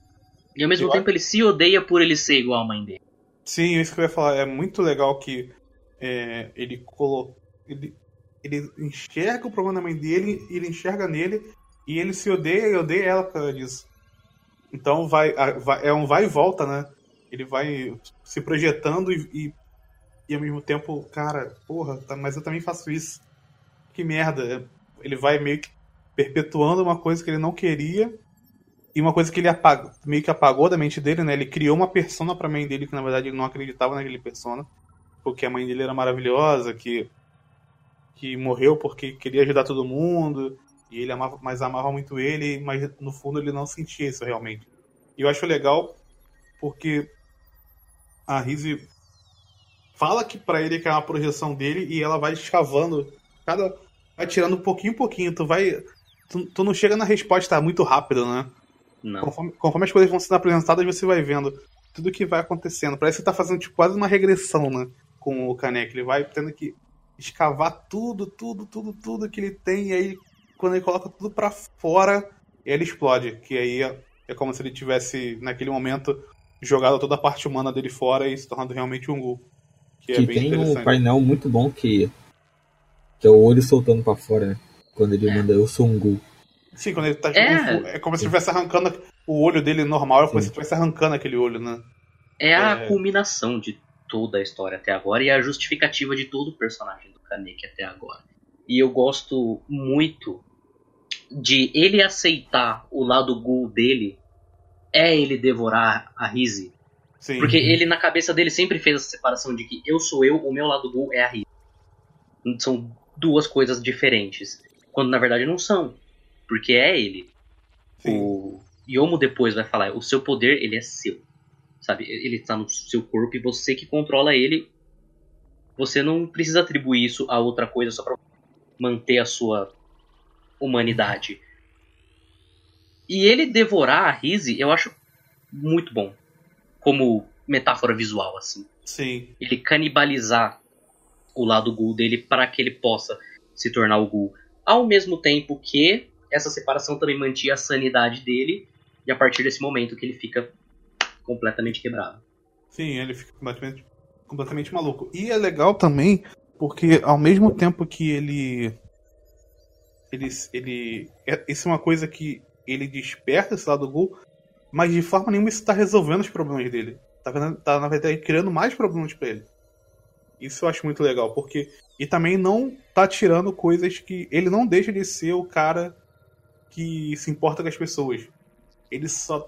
E ao mesmo Eu tempo ele se odeia por ele ser igual a mãe dele. Sim, isso que eu ia falar. É muito legal que é, ele colocou. Ele, ele enxerga o problema da mãe dele, ele enxerga nele, e ele se odeia e odeia ela por causa disso. Então vai, vai- é um vai e volta, né? Ele vai se projetando e, e, e ao mesmo tempo, cara, porra, tá- mas eu também faço isso. Que merda. Ele vai meio que perpetuando uma coisa que ele não queria e uma coisa que ele apaga, meio que apagou da mente dele, né? Ele criou uma persona pra mãe dele que na verdade ele não acreditava naquele persona, porque a mãe dele era maravilhosa, que que morreu porque queria ajudar todo mundo e ele amava, mas amava muito ele, mas no fundo ele não sentia isso realmente. E eu acho legal porque a Rizzy fala que pra ele que é uma projeção dele e ela vai escavando cada vai tirando um pouquinho em pouquinho, tu vai tu, tu não chega na resposta muito rápido, né? Não. Conforme, conforme as coisas vão sendo apresentadas, você vai vendo tudo que vai acontecendo. Parece que tá fazendo tipo, quase uma regressão, né? Com o Kaneki. Ele vai tendo que escavar tudo, tudo, tudo, tudo que ele tem. E aí, quando ele coloca tudo pra fora, ele explode. Que aí é, é como se ele tivesse, naquele momento, jogado toda a parte humana dele fora e se tornado realmente um Gu. Que é Que bem tem um painel muito bom que, que é o olho soltando pra fora, né? Quando ele manda eu sou um gol. Sim, quando ele tá. É. É, como se estivesse arrancando o olho dele normal, é como se estivesse arrancando aquele olho, né? É a É. culminação de toda a história até agora e a justificativa de todo o personagem do Kaneki até agora. E eu gosto muito de ele aceitar o lado ghoul dele é ele devorar a Rizzy. Sim. Porque ele, na cabeça dele, sempre fez essa separação de que eu sou eu, o meu lado ghoul é a Rizzy. São duas coisas diferentes. Quando na verdade não são. Porque é ele. Sim. O Yomo depois vai falar, o seu poder, ele é seu. Sabe? Ele tá no seu corpo e você que controla ele. Você não precisa atribuir isso a outra coisa só pra manter a sua humanidade. E ele devorar a Rizzy, eu acho muito bom. Como metáfora visual, assim Sim. ele canibalizar o lado Ghoul dele para que ele possa se tornar o Ghoul. Ao mesmo tempo que essa separação também mantinha a sanidade dele E a partir desse momento que ele fica completamente quebrado. Sim, ele fica completamente, completamente maluco. E é legal também, porque ao mesmo tempo que ele. Ele. ele é, isso é uma coisa que ele desperta esse lado do Gol, mas de forma nenhuma isso tá resolvendo os problemas dele. Tá, tá na verdade, criando mais problemas pra ele. Isso eu acho muito legal, porque. E também não tá tirando coisas que. Ele não deixa de ser o cara que se importa com as pessoas. Ele só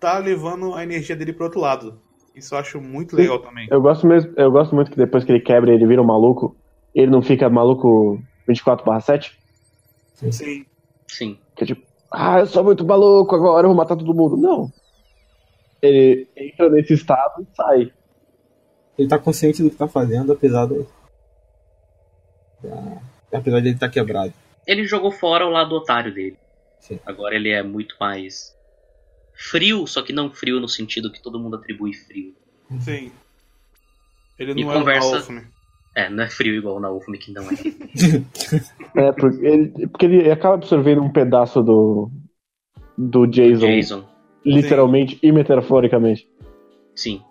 tá levando a energia dele pro outro lado. Isso eu acho muito legal também. Eu gosto mesmo, eu gosto muito que depois que ele quebra e ele vira um maluco, ele não fica maluco 24/7, Sim. Sim. que é tipo, ah, eu sou muito maluco, agora eu vou matar todo mundo. Não. Ele entra nesse estado e sai. Ele tá consciente do que tá fazendo, apesar do. da- Apesar de ele estar quebrado. Ele jogou fora o lado otário dele. Sim. Agora ele é muito mais frio, só que não frio no sentido que todo mundo atribui frio. Sim. Ele E não conversa- é o Alfme. É, não é frio igual na Ulfme que não é. É, porque ele, porque ele acaba absorvendo um pedaço do. do Jason, Jason. literalmente e metaforicamente. Sim.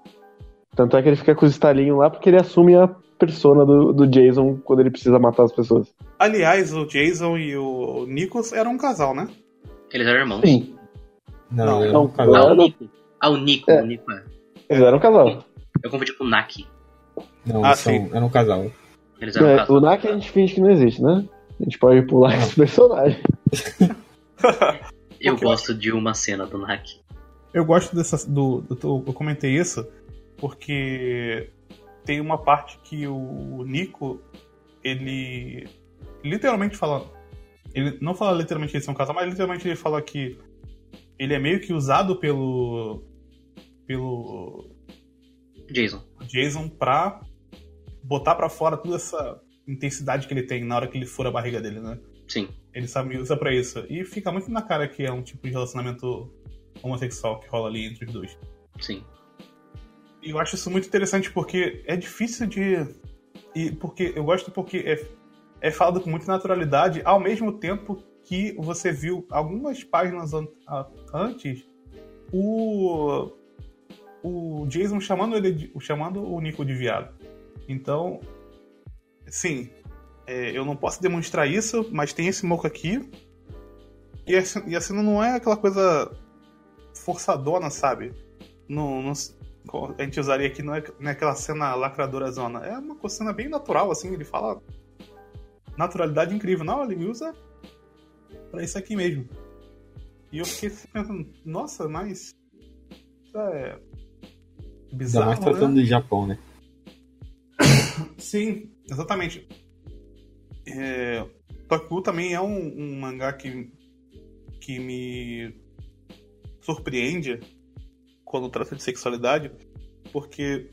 Tanto é que ele fica com os estalinhos lá porque ele assume a persona do, do Jason quando ele precisa matar as pessoas. Aliás, o Jason e o Nikos eram um casal, né? Eles eram irmãos. Sim, Não, Não, ele não, um Ah, casal. o Nico. Ah, o Nico. É. O Nico é. eles eram um casal. Eu confundi com o Naki. Não, Ah, são, sim. era um casal. Eles eram um É, casal. o Naki a gente finge que não existe, né? A gente pode pular esse personagem. Eu Porque- gosto de uma cena do Naki. Eu gosto dessa. Do, do- eu comentei isso porque tem uma parte que o Nico, ele literalmente fala. Ele não fala literalmente que eles são um casal, mas literalmente ele fala que ele é meio que usado pelo. pelo Jason. Jason pra botar pra fora toda essa intensidade que ele tem na hora que ele fura a barriga dele, né? Sim. Ele sabe usa pra isso. E fica muito na cara que é um tipo de relacionamento homossexual que rola ali entre os dois. Sim. E eu acho isso muito interessante porque é difícil de. E porque eu gosto porque é, é falado com muita naturalidade, ao mesmo tempo que você viu algumas páginas an- a- antes o. O Jason chamando ele de- chamando o Nico de viado. Então, sim, é, eu não posso demonstrar isso, mas tem esse moco aqui. E assim, e assim não é aquela coisa forçadona, sabe? Não, não, a gente usaria aqui não é, não é aquela cena lacradora zona. É uma cena bem natural, assim, ele fala. Naturalidade incrível. Não, ele usa pra isso aqui mesmo. E eu fiquei pensando, nossa, mas. Isso é. Ainda Bizarro. mais né? tratando do Japão, né? Sim, exatamente. É, Tokyo também é um, um mangá que, que me surpreende quando trata de sexualidade, porque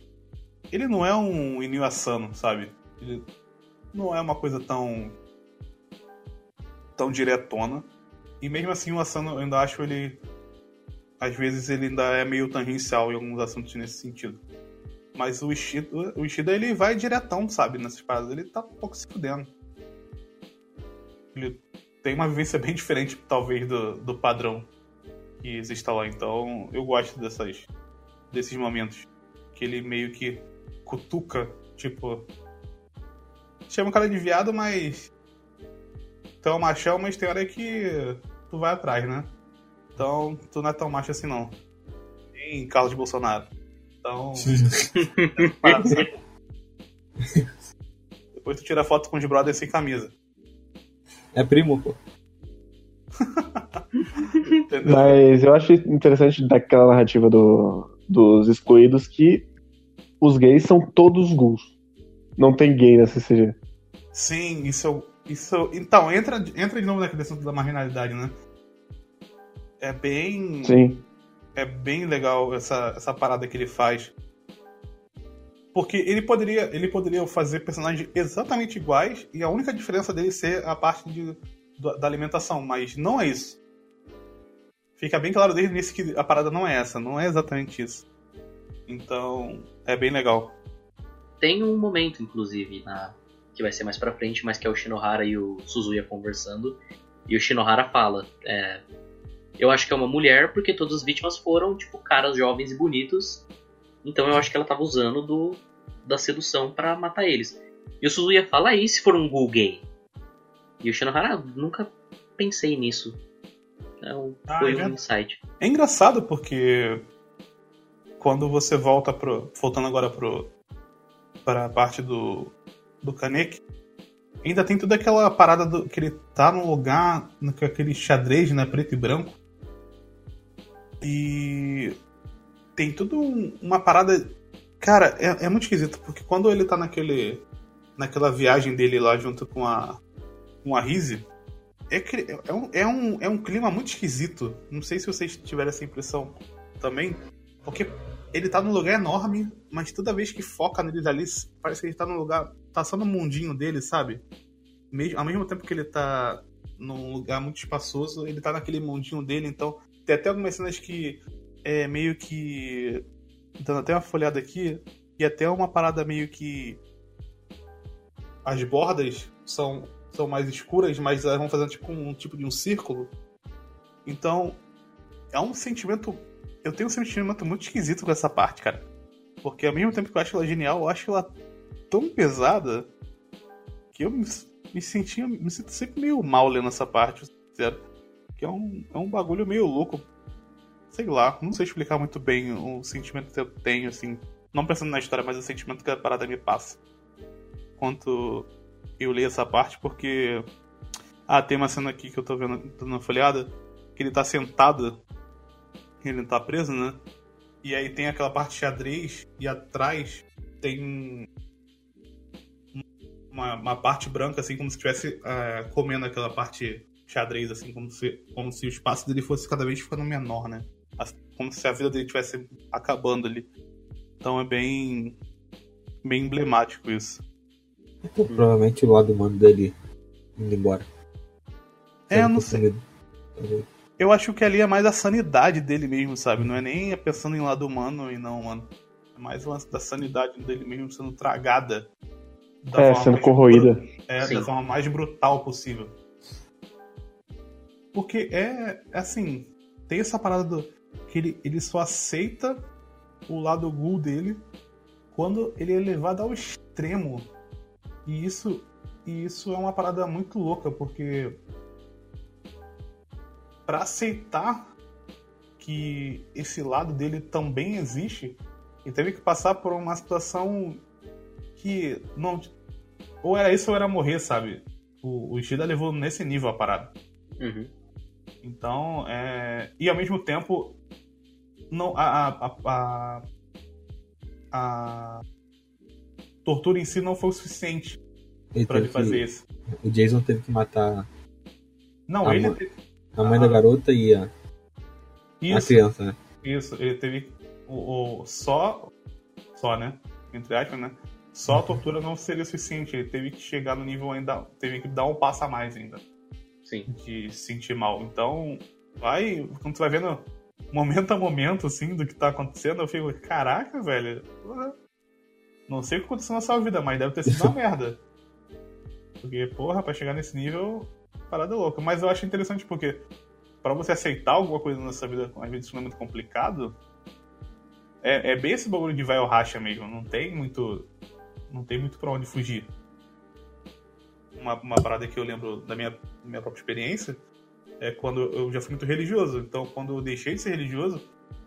ele não é um Inui Asano, sabe? Ele não é uma coisa tão tão diretona. E mesmo assim o Asano eu ainda acho ele às vezes ele ainda é meio tangencial em alguns assuntos nesse sentido. Mas o Ishida, o Ishida ele vai diretão, sabe, nessas paradas. Ele tá um pouco se fudendo. Ele tem uma vivência bem diferente, talvez, do, do padrão que exista lá. Então, eu gosto dessas, desses momentos. Que ele meio que cutuca, tipo. Chama o cara de viado, mas. Tu é um machão, mas tem hora que tu vai atrás, né? Então, tu não é tão macho assim, não. Em Carlos Bolsonaro. Então. Para, sabe? Depois tu tira foto com os brothers sem camisa. É primo, pô. Mas eu acho interessante daquela narrativa do, dos excluídos que os gays são todos ghouls. Não tem gay na CCG. Sim, isso, isso. Então, entra, entra de novo naquele assunto da marginalidade, né? É bem. Sim. É bem legal essa, essa parada que ele faz. Porque ele poderia, ele poderia fazer personagens exatamente iguais e a única diferença dele ser a parte de, da da alimentação, mas não é isso. Fica bem claro desde o início que a parada não é essa, não é exatamente isso. Então, é bem legal. Tem um momento, inclusive, na... que vai ser mais pra frente, mas que é o Shinohara e o Suzuya conversando. E o Shinohara fala: é, eu acho que é uma mulher porque todas as vítimas foram, tipo, caras jovens e bonitos. Então eu acho que ela tava usando do, da sedução para matar eles. E o Suzuya fala, aí se for um ghoul gay? E o Shinohara, ah, nunca pensei nisso. Então, Ah, foi é um insight. É engraçado porque quando você volta pro. Voltando agora pro. Para a parte do. do Kaneki, ainda tem toda aquela parada do, que ele tá num lugar no- aquele xadrez, né? Preto e branco. E tem tudo um- uma parada. Cara, é, é muito esquisito, porque quando ele tá naquele. naquela viagem dele lá junto com a. com a Rizzy, é, é, um, é, um, é um clima muito esquisito. Não sei se vocês tiveram essa impressão também. Porque ele tá num lugar enorme, mas toda vez que foca neles ali, parece que ele tá num lugar. tá só no mundinho dele, sabe? Mesmo, ao mesmo tempo que ele tá num lugar muito espaçoso, ele tá naquele mundinho dele, então. Tem até algumas cenas que é meio que. Dando até uma folhada aqui, e até uma parada meio que. As bordas são, são mais escuras, mas elas vão fazendo tipo um tipo de um círculo. Então, é um sentimento. Eu tenho um sentimento muito esquisito com essa parte, cara. Porque ao mesmo tempo que eu acho ela genial, eu acho ela tão pesada que eu me, me sentia. Me sinto sempre meio mal lendo essa parte, sincero. Que é um, é um bagulho meio louco. Sei lá, não sei explicar muito bem o sentimento que eu tenho, assim. Não pensando na história, mas o sentimento que a parada me passa. Quanto eu leio essa parte, porque. Ah, tem uma cena aqui que eu tô vendo, dando uma folhada, que ele tá sentado, ele tá preso, né? E aí tem aquela parte xadrez, e atrás tem uma, uma parte branca, assim, como se estivesse ah, comendo aquela parte xadrez, assim, como se, como se o espaço dele fosse cada vez ficando menor, né? As- Como se a vida dele estivesse acabando ali. Então é bem. bem emblemático isso. Então, provavelmente o lado humano dele indo embora. É, não sei. Eu acho que ali é mais a sanidade dele mesmo, sabe? Não é nem pensando em lado humano e não humano. É mais o lance da sanidade dele mesmo sendo tragada. da É, forma sendo corroída. bru- É, Sim. da forma mais brutal possível. Porque é, é assim, tem essa parada do que ele, ele só aceita o lado ghoul dele quando ele é levado ao extremo. E isso, e isso é uma parada muito louca, porque para aceitar que esse lado dele também existe, ele teve que passar por uma situação que não ou era isso ou era morrer, sabe? O, o Ishida levou nesse nível a parada. Uhum. Então, é... e ao mesmo tempo, não a, a, a, a, a tortura em si não foi o suficiente Ele pra ele teve fazer que- isso. O Jason teve que matar Não, ele mano. A mãe da Ah. garota e a, a isso, criança, né? isso, ele teve o, o- só só, né? Entre aspas, né? Só a tortura não seria suficiente, ele teve que chegar no nível ainda, teve que dar um passo a mais ainda. Sim. de se sentir mal. Então, vai, quando tu vai vendo momento a momento, assim, do que tá acontecendo, eu fico, caraca, velho, porra, não sei o que aconteceu na sua vida, mas deve ter sido uma merda. Porque, porra, pra chegar nesse nível, parada louca. Mas eu acho interessante porque, pra você aceitar alguma coisa nessa vida, às vezes isso não é muito complicado, é, é bem esse bagulho de vai ou racha mesmo, não tem muito, não tem muito pra onde fugir uma, uma parada que eu lembro da minha, minha própria experiência é quando eu já fui muito religioso. Então, quando eu deixei de ser religioso,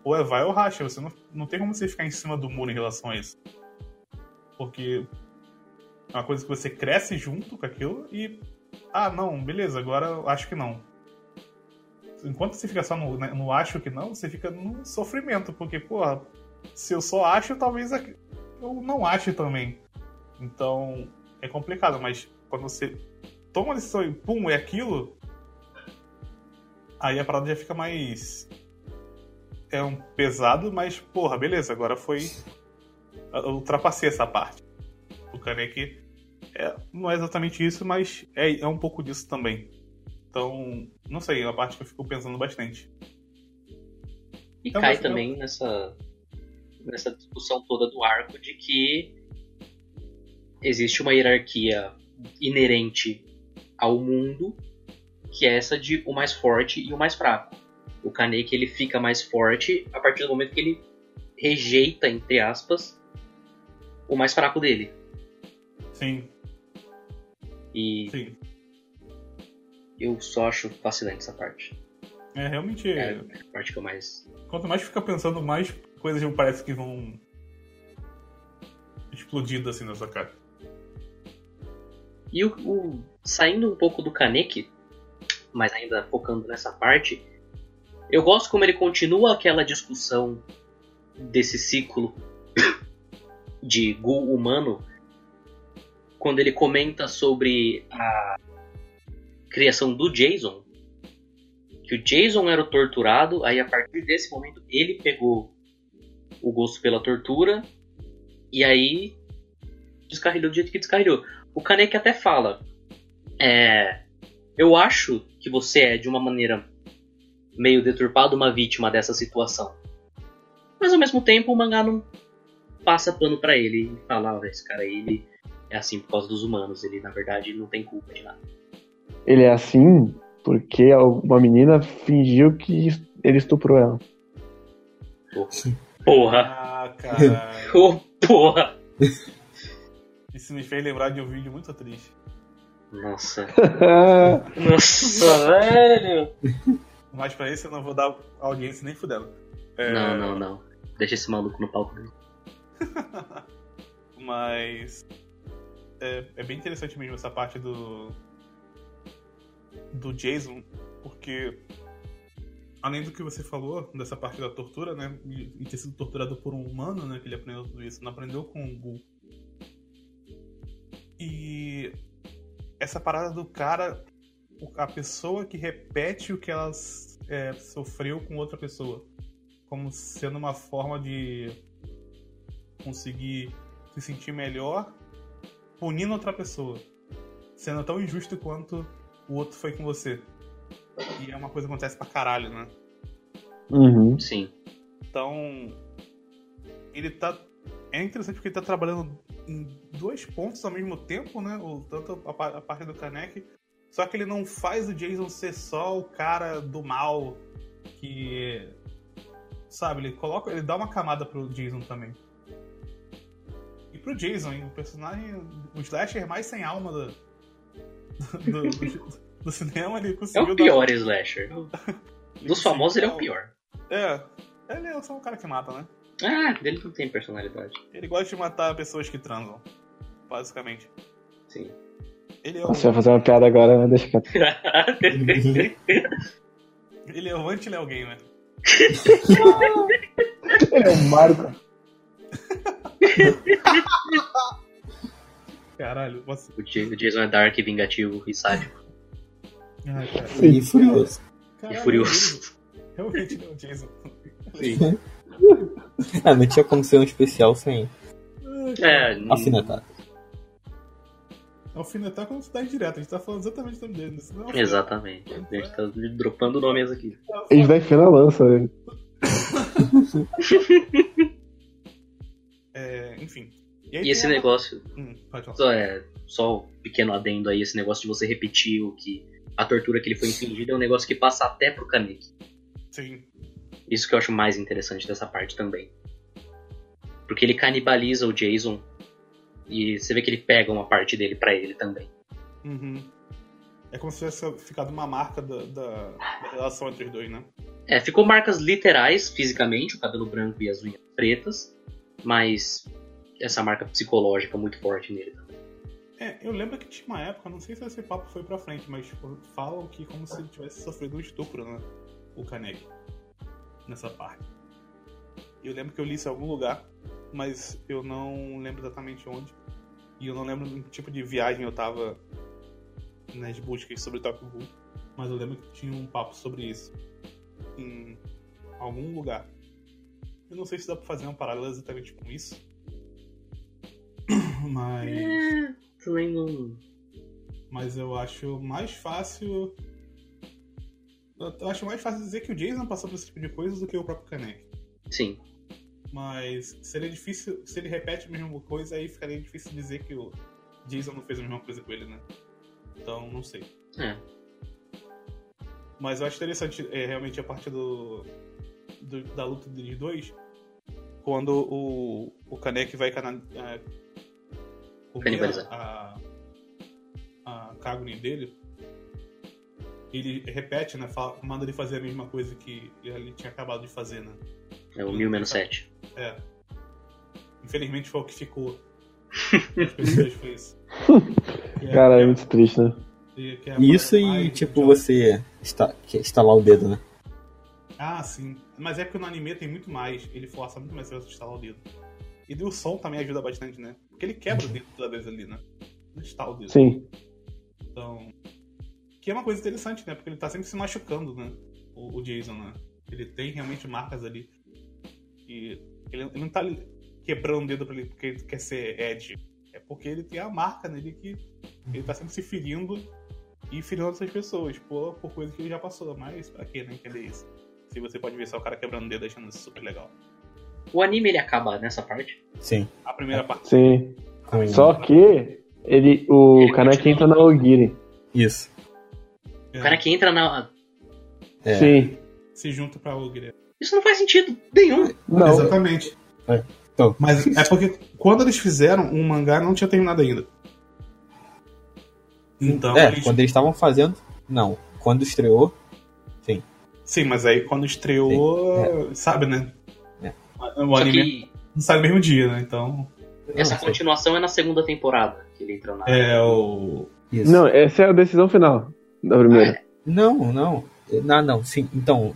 ou é vai ou racha. Você não, não tem como você ficar em cima do muro em relação a isso. Porque é uma coisa que você cresce junto com aquilo e. Ah, não, beleza, agora acho que não. Enquanto você fica só no, né, no acho que não, você fica no sofrimento. Porque, porra, se eu só acho, talvez aqu- eu não ache também. Então, é complicado, mas quando você toma a decisão e pum, é aquilo, aí a parada já fica mais. É um pesado, mas, porra, beleza, agora foi. Eu ultrapassei essa parte. O Kaneki é, não é exatamente isso, mas é, é um pouco disso também. Então, não sei, é uma parte que eu fico pensando bastante. E Então, cai também nessa, nessa discussão toda do arco de que existe uma hierarquia inerente ao mundo, que é essa de o mais forte e o mais fraco. O Kaneki ele fica mais forte a partir do momento que ele rejeita, entre aspas, o mais fraco dele. Sim, E sim. eu só acho fascinante essa parte. É, realmente. É a parte que eu mais. Quanto mais fica pensando, mais coisas me parece que vão. explodindo assim na sua cara. E o, o- saindo um pouco do Kaneki, mas ainda focando nessa parte, eu gosto como ele continua aquela discussão desse ciclo de Gu humano, quando ele comenta sobre a criação do Jason, que o Jason era o torturado, aí a partir desse momento ele pegou o gosto pela tortura e aí descarrilhou do jeito que descarrilhou. O Kaneki até fala: é, Eu acho que você é, de uma maneira meio deturpada, uma vítima dessa situação. Mas ao mesmo tempo, o mangá não passa pano pra ele e fala: "Ah, esse cara aí ele é assim por causa dos humanos. Ele, na verdade, não tem culpa de nada. Ele é assim porque uma menina fingiu que ele estuprou ela. Porra! Ah, cara. Ô, porra! Isso me fez lembrar de um vídeo muito triste. Nossa. Nossa, velho! Mas pra esse eu não vou dar audiência nem fudendo. É, Não, não, não. Deixa esse maluco no palco dele. Mas. É, é bem interessante mesmo essa parte do. Do Jason, porque. Além do que você falou, dessa parte da tortura, né? E, ter sido torturado por um humano, né? Que ele aprendeu tudo isso. Não aprendeu com o Gu. E. Essa parada do cara. A pessoa que repete o que ela é, sofreu com outra pessoa. Como sendo uma forma de conseguir se sentir melhor punindo outra pessoa. Sendo tão injusto quanto o outro foi com você. E é uma coisa que acontece pra caralho, né? Uhum. Sim. Então. Ele tá. É interessante porque ele tá trabalhando em dois pontos ao mesmo tempo, né? O, tanto a, a parte do Kanek. Só que ele não faz o Jason ser só o cara do mal que. Sabe, ele coloca. Ele dá uma camada pro Jason também. Pro Jason, hein, o personagem. O slasher mais sem alma do, do, do- do cinema, ele É conseguiu o dar- pior slasher. ele Dos famosos, ele é dar o pior. É. Ele é só um cara que mata, né? Ah, dele não tem personalidade. Ele gosta de matar pessoas que transam. Basicamente. Sim. Ele é o, Você vai fazer uma piada agora, né? Deixa quieto. ele é o anti-Leo Gamer. Ele é um Marco. Caralho, você. O Ja- o Jason é dark, vingativo e sádico. Cara. E furioso. Caralho, E furioso. Realmente ele é o Jason. Sim. Ah, não tinha como ser um especial sem É, afinetar. Alfinetar quando você dá indireto. A gente tá falando exatamente do nome dele. Isso não é alfinetar. exatamente. A gente tá dropando nomes aqui. A gente vai enfiar na lança, né? É, enfim. E esse negócio, Hum, só, é, só um pequeno adendo aí, esse negócio de você repetir o que. A tortura que ele foi infligida é um negócio que passa até pro Kaneki. Sim. Isso que eu acho mais interessante dessa parte também. Porque ele canibaliza o Jason e você vê que ele pega uma parte dele pra ele também. Uhum. É como se tivesse ficado uma marca da, da- da relação entre os dois, né? É, ficou marcas literais fisicamente, o cabelo branco e as unhas pretas, mas essa marca psicológica muito forte nele também. É, eu lembro que tinha uma época, não sei se esse papo foi pra frente, mas tipo, falam que como se ele tivesse sofrido um estupro, né? O Kaneki. Nessa parte. Eu lembro que eu li isso em algum lugar, mas eu não lembro exatamente onde. E eu não lembro do tipo de viagem eu tava nas buscas sobre Tokyo Ghoul. Mas eu lembro que tinha um papo sobre isso. Em algum lugar. Eu não sei se dá pra fazer uma paralela exatamente com isso. Mas. É, também não. Mas eu acho mais fácil. Eu acho mais fácil dizer que o Jason passou por esse tipo de coisa do que o próprio Kanek. Sim. Mas seria difícil. Se ele repete a mesma coisa, aí ficaria difícil dizer que o Jason não fez a mesma coisa com ele, né? Então, não sei. É. Mas eu acho interessante é, realmente a parte do, do- da luta deles dois. Quando o, o Kaneki vai cana, é, comer Canibalizar. a, a Kaguni dele. Ele repete, né? fala- manda ele fazer a mesma coisa que ele tinha acabado de fazer, né? É o 1000 menos 7. É. Infelizmente foi o que ficou. As pessoas foi isso. É- Cara, é é- muito triste, né? que- que é Isso e, tipo, você está, que- estalar o dedo, né? Ah, sim. Mas é porque no anime tem muito mais. Ele força muito mais você a instalar o dedo. E o som também ajuda bastante, né? Porque ele quebra o dedo toda vez ali, né? Não instala o dedo. Sim. Então. Que é uma coisa interessante, né? Porque ele tá sempre se machucando, né? O, o Jason, né? Ele tem realmente marcas ali. E ele, ele não tá quebrando o dedo pra ele porque ele quer ser Ed. É porque ele tem a marca nele que ele tá sempre se ferindo e ferindo outras pessoas por, por coisas que ele já passou. Mas pra quê, né? Entender isso? Se você pode ver só o cara quebrando o dedo achando isso super legal. O anime ele acaba nessa parte. Sim. A primeira parte. Sim. Só que ele, o Ele Kaneki continua. entra na Ogiri. Isso. é, O cara que entra na. É. Sim. se junta pra Ogre. Isso não faz sentido nenhum. Não. Exatamente. É. Então. Mas é porque quando eles fizeram, o mangá não tinha terminado ainda. Então, é, eles- quando eles estavam fazendo. Não. Quando estreou. sim, mas aí quando estreou, sabe, né? É. O anime que não sai no mesmo dia, né? Então, essa continuação é na segunda temporada que ele entra na. é o. Isso. Não, essa é a decisão final da primeira. Não, não. Não, não, sim. Então,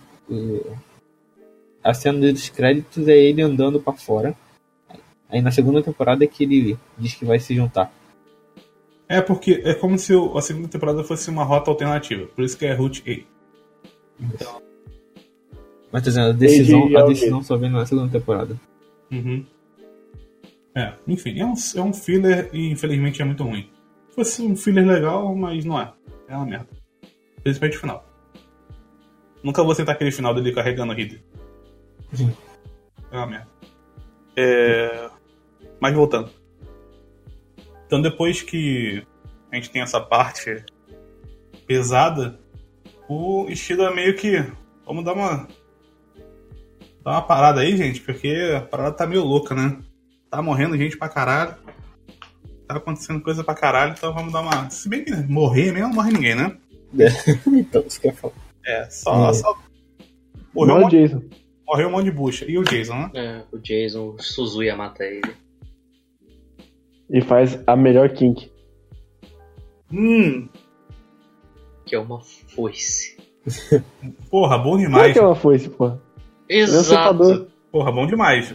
a cena dos créditos é ele andando pra fora. Aí na segunda temporada é que ele diz que vai se juntar. É porque é como se a segunda temporada fosse uma rota alternativa. Por isso que é Route A. Mas tô dizendo, a decisão, a decisão só vem na segunda temporada. Uhum. É, enfim, é um, é um filler e infelizmente é muito ruim. Se fosse um filler legal, mas não é. É uma merda. Principalmente o final. Nunca vou sentar aquele final dele carregando o. Sim. É uma merda. É... Mas voltando. Então depois que a gente tem essa parte pesada, o Ishida meio que. Vamos dar uma. Dar uma parada aí, gente, porque a parada tá meio louca, né? Tá morrendo gente pra caralho. Tá acontecendo coisa pra caralho, então vamos dar uma. Se bem que morrer mesmo não morre ninguém, né? Então, isso que eu ia falar. É, só. É. só... Morreu, um é o monte, Jason. morreu um monte de bucha. E o Jason, né? É, o Jason, o Suzuya mata ele. E faz a melhor kink. Hum, Que é uma foice. porra, bom Como é demais. que ela foi, pô? Ele é um Exato. Porra, bom demais.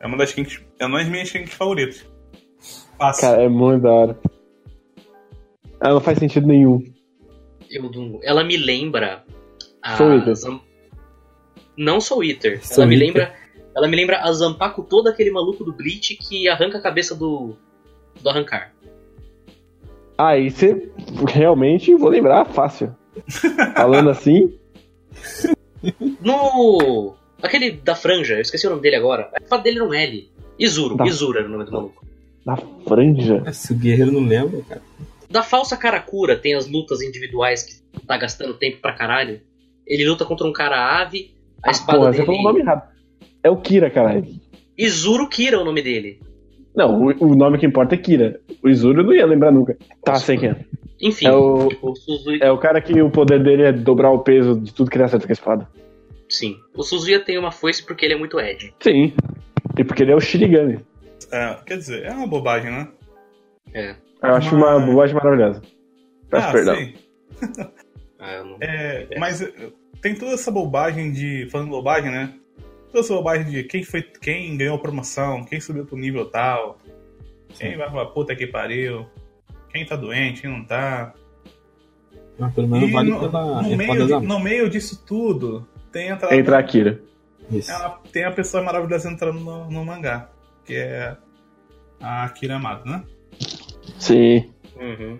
É uma das kinks. É uma das minhas kinks favoritas. Passa. Cara, é muito da hora. Ela não faz sentido nenhum. Eu não- ela me lembra a. Zam- Não Soul Eater. Soul Ela me Eater. lembra, ela me lembra a Zampaco todo aquele maluco do Bleach que arranca a cabeça do do arrancar. Aí você realmente vou lembrar fácil. Falando assim, No aquele da franja, eu esqueci o nome dele agora. A fada dele era um L. Izuro, Tá. Izuro era o nome do maluco. na franja. Se o guerreiro não lembra, cara. Da falsa Karakura tem as lutas individuais que tá gastando tempo pra caralho. Ele luta contra um cara ave, a espada Porra, dele. você falou o nome errado. É o Kira, caralho. Izuro Kira é o nome dele. Não, o, o nome que importa é Kira. O Izuru eu não ia lembrar nunca. Tá, sei quem é. Enfim, É o- o É o cara que o poder dele é dobrar o peso de tudo que ele acerta com a espada. sim. O Suzuya tem uma foice porque ele é muito Ed. Sim. E porque ele é o Shirigami. É, quer dizer, é uma bobagem, né? É. Eu acho uma bobagem maravilhosa. Peço ah, perdão. sim. Ah, não... É, mas eh, tem toda essa bobagem de. Falando bobagem, né? Toda essa bobagem de quem foi. Quem ganhou a promoção, quem subiu pro nível tal. Quem vai falar, puta que pariu. Quem tá doente, quem não tá. Mas pelo menos E vale no, pela no, meio, de- no meio disso tudo, tem a, Entra a Kira. Isso. ela- tem a pessoa maravilhosa entrando no, no mangá. Que é a Akira Amado, né? Sim. Uhum.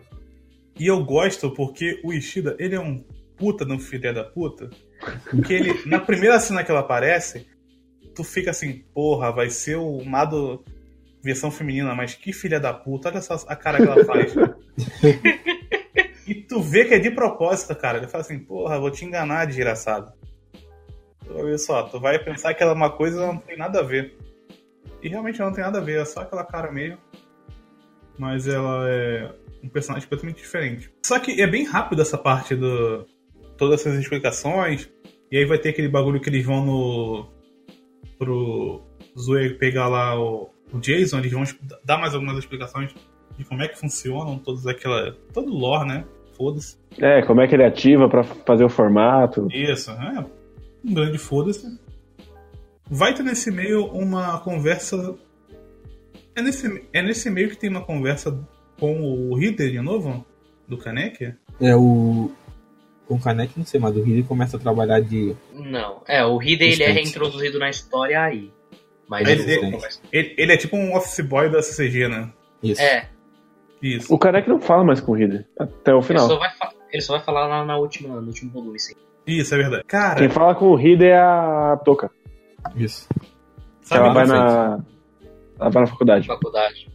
E eu gosto porque o Ishida, ele é um puta no filho da puta. Que ele, na primeira cena que ela aparece, tu fica assim, porra, vai ser o Mado versão feminina, mas que filha da puta, olha só a cara que ela faz. e tu vê que é de propósito, cara. Ele fala assim, porra, vou te enganar, desgraçado. Olha só, tu vai pensar que ela é uma coisa não tem nada a ver. E realmente não tem nada a ver, é só aquela cara meio. Mas ela é um personagem completamente diferente. Só que é bem rápido essa parte do. Todas essas explicações. E aí vai ter aquele bagulho que eles vão no. pro Zoe pegar lá o, o Jason, eles vão dar mais algumas explicações de como é que funcionam todas aquela. todo o lore, né? Foda-se. É, como é que ele ativa pra fazer o formato. Isso, é. Um grande foda-se. Vai ter nesse meio uma conversa. É nesse, é nesse meio que tem uma conversa com o Reader de novo? Do Kanek? É o. Com o Kanek, não sei, mas o Ridley começa a trabalhar de. Não, é, o Hidden ele é reintroduzido na história aí. Mas Ele, o- ele- ele- ele é tipo um office boy da CCG, né? Isso. é, Isso. O Karek não fala mais com o Reader até o ele final. só, vai fa- ele só vai falar lá na última, no último volume, sim. Isso, é verdade. Cara, Quem fala com o Reader é a Toca. Isso. Que sabe ela vai quem- na. Ela vai na faculdade. Faculdade.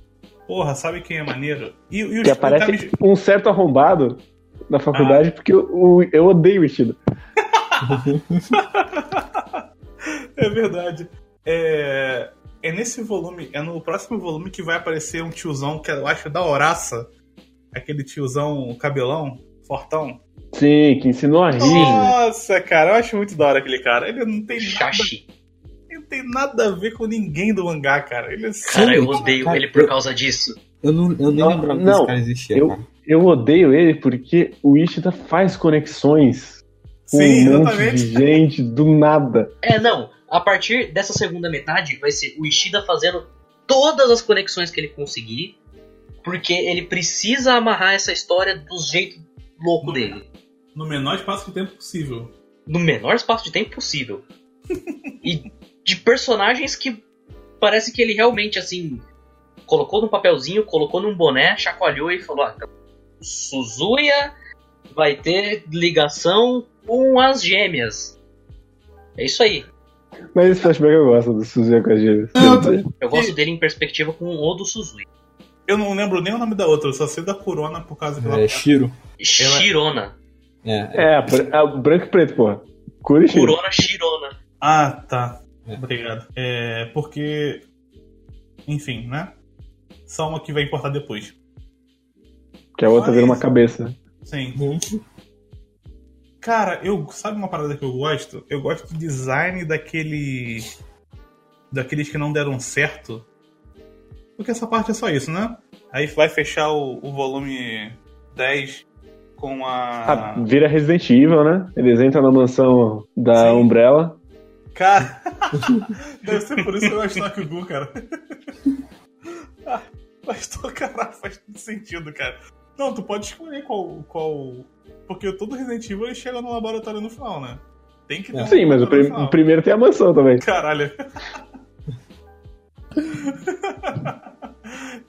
Porra, sabe quem é maneiro? E, e os Que aparece times- um certo arrombado na faculdade, porque eu, o- eu odeio o vestido. É verdade. É... é nesse volume, é no próximo volume que vai aparecer um tiozão que eu acho da horaça. Aquele tiozão cabelão, fortão. Sim, que ensinou a rir. Nossa, cara, eu acho muito da hora aquele cara. Ele não tem nada, Shashi. ele não tem nada a ver com ninguém do mangá, cara. Ele é Cara, eu odeio cara, ele por causa disso. Eu, não, eu nem lembrava que esse cara existia, eu- cara. Eu odeio ele porque o Ishida faz conexões com Sim, um monte exatamente. de gente do nada. É, não. A partir dessa segunda metade vai ser o Ishida fazendo todas as conexões que ele conseguir, porque ele precisa amarrar essa história do jeito louco dele. No menor espaço de tempo possível. No menor espaço de tempo possível. e de personagens que parece que ele realmente, assim, colocou num papelzinho, colocou num boné, chacoalhou e falou: ah, então, Suzuya vai ter ligação com as gêmeas. É isso aí. Mas esse flashback eu gosto do Suzuki com gêmeas. Eu gosto dele em perspectiva com o do Suzuya. Eu não lembro nem o nome da outra, eu só sei da Corona por causa que ela. É Shiro. Shirona. É, é. É, a, a branco e preto, porra. Cura e. Kurona Shirona. Ah, tá. É. Obrigado. É porque. Enfim, né? Só uma que vai importar depois. Que a outra vira uma cabeça. Sim. Cara, eu. Sabe uma parada que eu gosto? Eu gosto do design daquele. Daqueles que não deram certo. Porque essa parte é só isso, né? Aí vai fechar o, o volume 10 com a. Ah, vira Resident Evil, né? Eles entram na mansão da Sim. Umbrella. Cara, deve ser por isso que eu gosto do Takugu, cara. Ah, Faz caralho, faz todo sentido, cara. Não, tu pode escolher qual. qual... Porque todo Resident Evil ele chega no laboratório no final, né? Tem que ter um Sim, mas o, prim- o primeiro tem a mansão também. Caralho.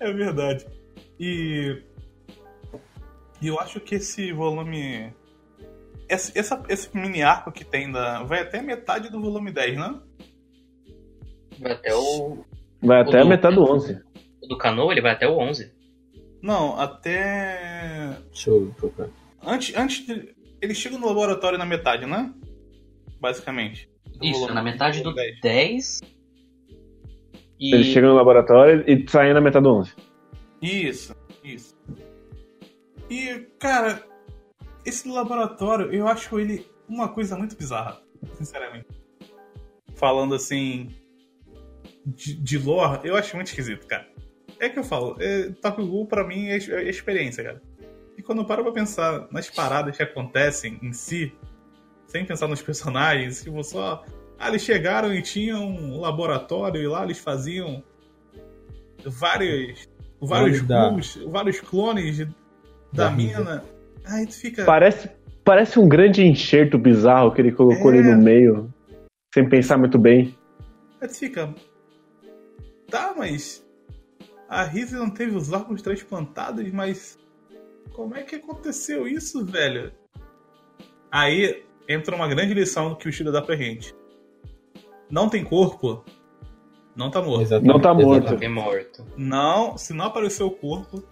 é verdade. E. E eu acho que esse volume. Esse, essa, esse mini arco que tem da. Vai até metade do volume 10, né? Vai até o. Vai até O a do- metade do 11. O do Cano, ele vai até o 11. Não, até. Deixa eu procurar. Antes, antes de. Eles chegam no laboratório na metade, né? Basicamente. Do Isso, volume- na metade do volume 10. 10. E. Eles chegam no laboratório e saem na metade do 11. Isso, isso. E, cara, esse laboratório, eu acho ele uma coisa muito bizarra, sinceramente. Falando assim, de, de lore, eu acho muito esquisito, cara. É que eu falo, é, Takugu pra mim é, é experiência, cara. E quando eu paro pra pensar nas paradas que acontecem em si, sem pensar nos personagens, tipo, só. Ah, eles chegaram e tinham um laboratório e lá eles faziam vários. Vários Clones vários clones de- da, Da mina. Aí tu fica. Parece, parece um grande enxerto bizarro que ele colocou É. ali no meio, sem pensar muito bem. Aí tu fica. Tá, mas. A Risa não teve os órgãos transplantados, mas. Como é que aconteceu isso, velho? Aí entra uma grande lição que o Shida dá pra gente. Não tem corpo, não tá morto. Exatamente. Não tá morto. É morto. Não, se não aparecer o corpo,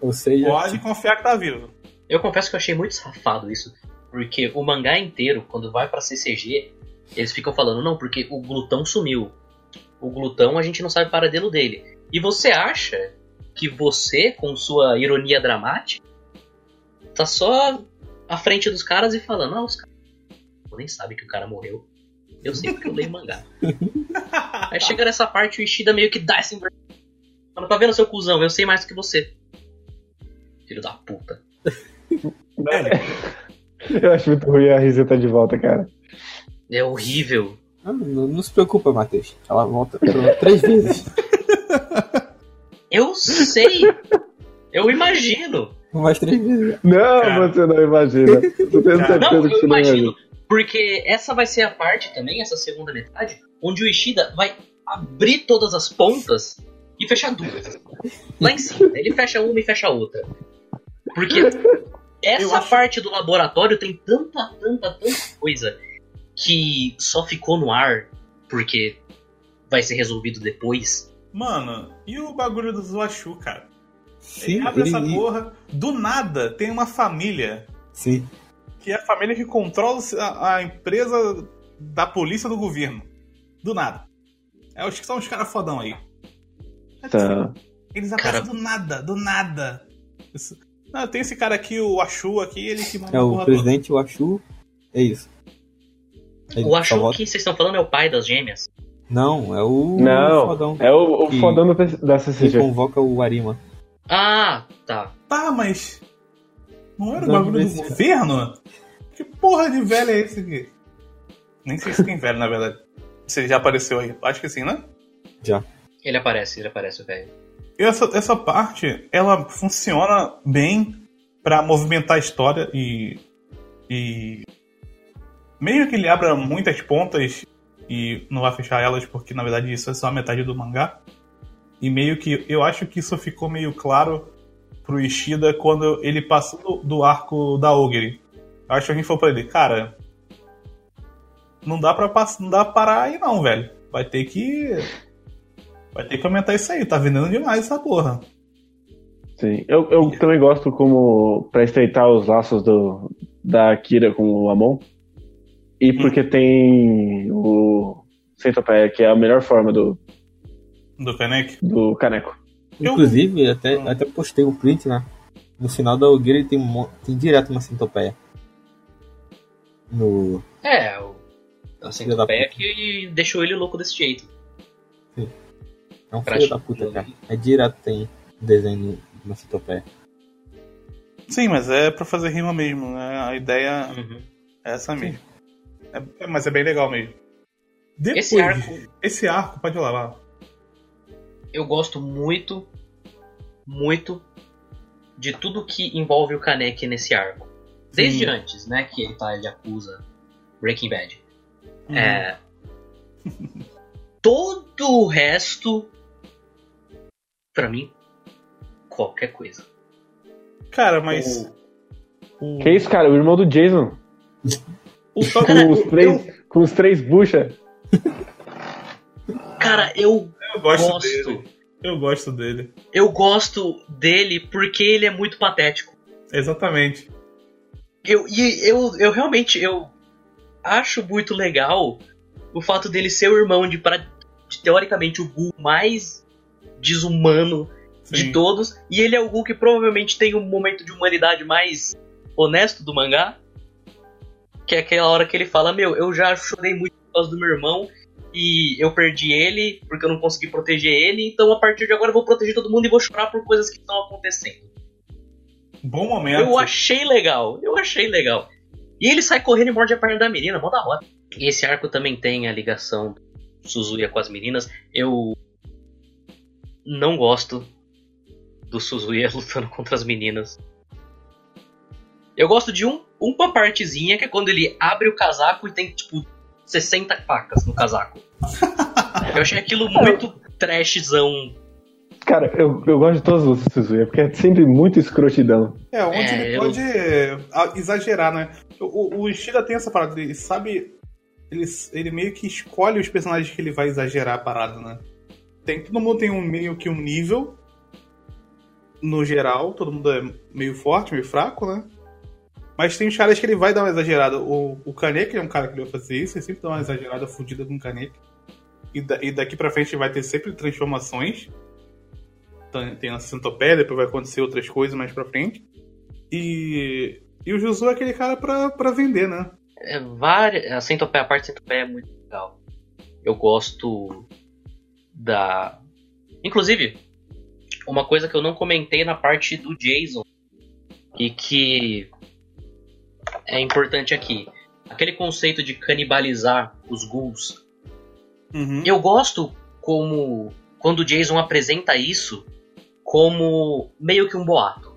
Ou seja, pode confiar que tá vivo. Eu confesso que eu achei muito safado isso. Porque o mangá inteiro, quando vai pra CCG, eles ficam falando, não, porque o glutão sumiu. O glutão a gente não sabe o paradelo dele. E você acha que você, com sua ironia dramática, tá só à frente dos caras e falando, ah, os caras nem sabem que o cara morreu. Eu sei porque eu leio mangá. Aí chega nessa parte, o Ishida meio que dá essa inversão. Fala, tá vendo, seu cuzão? Eu sei mais do que você. Filho da puta. Eu acho muito ruim a riseta de volta, cara. É horrível. Ah, não, não se preocupa, Matheus. Ela volta três vezes. Eu sei. Eu imagino. Mais três vezes. Não, Cara. você não imagina. Eu tenho Cara. certeza Não, que eu você não imagino. imagina. Porque essa vai ser a parte também, essa segunda metade, onde o Ishida vai abrir todas as pontas e fechar duas. Lá em cima. Ele fecha uma e fecha outra. Porque essa acho- parte do laboratório tem tanta, tanta, tanta coisa que só ficou no ar porque vai ser resolvido depois. Mano, e o bagulho do Zuachu, cara? Sim, ele abre ele- essa porra, do nada tem uma família, Sim. que é a família que controla a, a empresa da polícia do governo. Do nada. É os que são os caras fodão aí. É Tá. Eles Cara- aparecem do nada, do nada. Isso- Não, tem esse cara aqui, o Achu aqui, ele que manda É o porra presidente, o Achu. É isso. Ele O volta- que vocês estão falando é o pai das gêmeas. Não, é o Não, fodão é o, o Que- fodão da que CCG. convoca o Arima. Ah, tá. Tá, mas. Não era o bagulho do governo? Que porra de velho é esse aqui? Nem sei se tem velho, na verdade. Se ele já apareceu aí. Acho que sim, né? Já. Ele aparece, ele aparece, o velho. E essa, essa parte, ela funciona bem pra movimentar a história e. E. Meio que ele abra muitas pontas e não vai fechar elas, porque na verdade isso é só a metade do mangá. E meio que. Eu acho que isso ficou meio claro pro Ishida quando ele passou do, arco da Ogre. Eu acho que a gente falou pra ele, cara. Não dá pra, pass- não dá pra parar aí não, velho. Vai ter que. Vai ter que aumentar isso aí, tá vendendo demais essa porra. Sim. Eu, eu também gosto como pra estreitar os laços do, da Akira com o Amon. E porque tem o Centopeia, que é a melhor forma do, Do Kanek. do caneco. Eu- Inclusive, até, Hum. até postei o print, né? No final da ele tem, um tem direto uma centopeia. No. É, o. A Filho da centopeia que deixou ele louco desse jeito. É um Pra filho da puta, cara. É direto tem desenho de uma centopeia. Sim, mas é pra fazer rima mesmo, né? A ideia Uhum. é essa mesmo. É- é- mas é bem legal mesmo. Depois, Esse arco- Esse arco, pode ir lá, lá. Eu gosto muito, muito de tudo que envolve o Kaneki nesse arco. Desde Sim. antes, né? Que ele tá, ele acusa Breaking Bad. Uhum. É. Todo o resto, pra mim, qualquer coisa. Cara, mas. O, Que isso, cara? O irmão do Jason. o Cara, com, os três, com os três bucha. Cara, eu eu gosto, gosto. dele. Eu gosto dele. Eu gosto dele porque ele é muito patético. Exatamente. Eu, e eu, eu realmente eu acho muito legal o fato dele ser o irmão de, pra- de, teoricamente o Gu mais desumano de Sim. todos. E ele é o Gu que provavelmente tem um momento de humanidade mais honesto do mangá. Que é aquela hora que ele fala: Meu, eu já chorei muito por causa do meu irmão. E eu perdi ele porque eu não consegui proteger ele. Então a partir de agora eu vou proteger todo mundo e vou chorar por coisas que estão acontecendo. Bom momento. Eu achei legal, eu achei legal. E ele sai correndo e morde a perna da menina, mó da hora. E esse arco também tem a ligação do Suzuya com as meninas. Eu não gosto do Suzuya lutando contra as meninas. Eu gosto de um, uma partezinha que é quando ele abre o casaco e tem tipo 60 facas no casaco. Eu achei aquilo muito trashzão. Cara, eu, eu gosto de todos os Suzuya, porque é sempre muito escrotidão. É, onde É, ele eu- pode ah, exagerar, né? O, o- o Ishida tem essa parada, ele sabe. Ele, ele meio que escolhe os personagens que ele vai exagerar a parada, né? Tem, todo mundo tem um meio que um nível. No geral, todo mundo é meio forte, meio fraco, né? Mas tem os caras que ele vai dar uma exagerada. O, o Kaneki é um cara que vai fazer isso, ele sempre dá uma exagerada fodida com o Kaneki. E, da- e daqui pra frente vai ter sempre transformações. Tem- Tem a centopeia, depois vai acontecer outras coisas mais pra frente. E, e o Juzu é aquele cara pra, pra vender, né? É, várias, a, centopeia, a parte centopeia é muito legal. Eu gosto da. Inclusive, uma coisa que eu não comentei na parte do Jason e que é importante aqui. Aquele conceito de canibalizar os ghouls. Uhum. Eu gosto como quando o Jason apresenta isso como meio que um boato.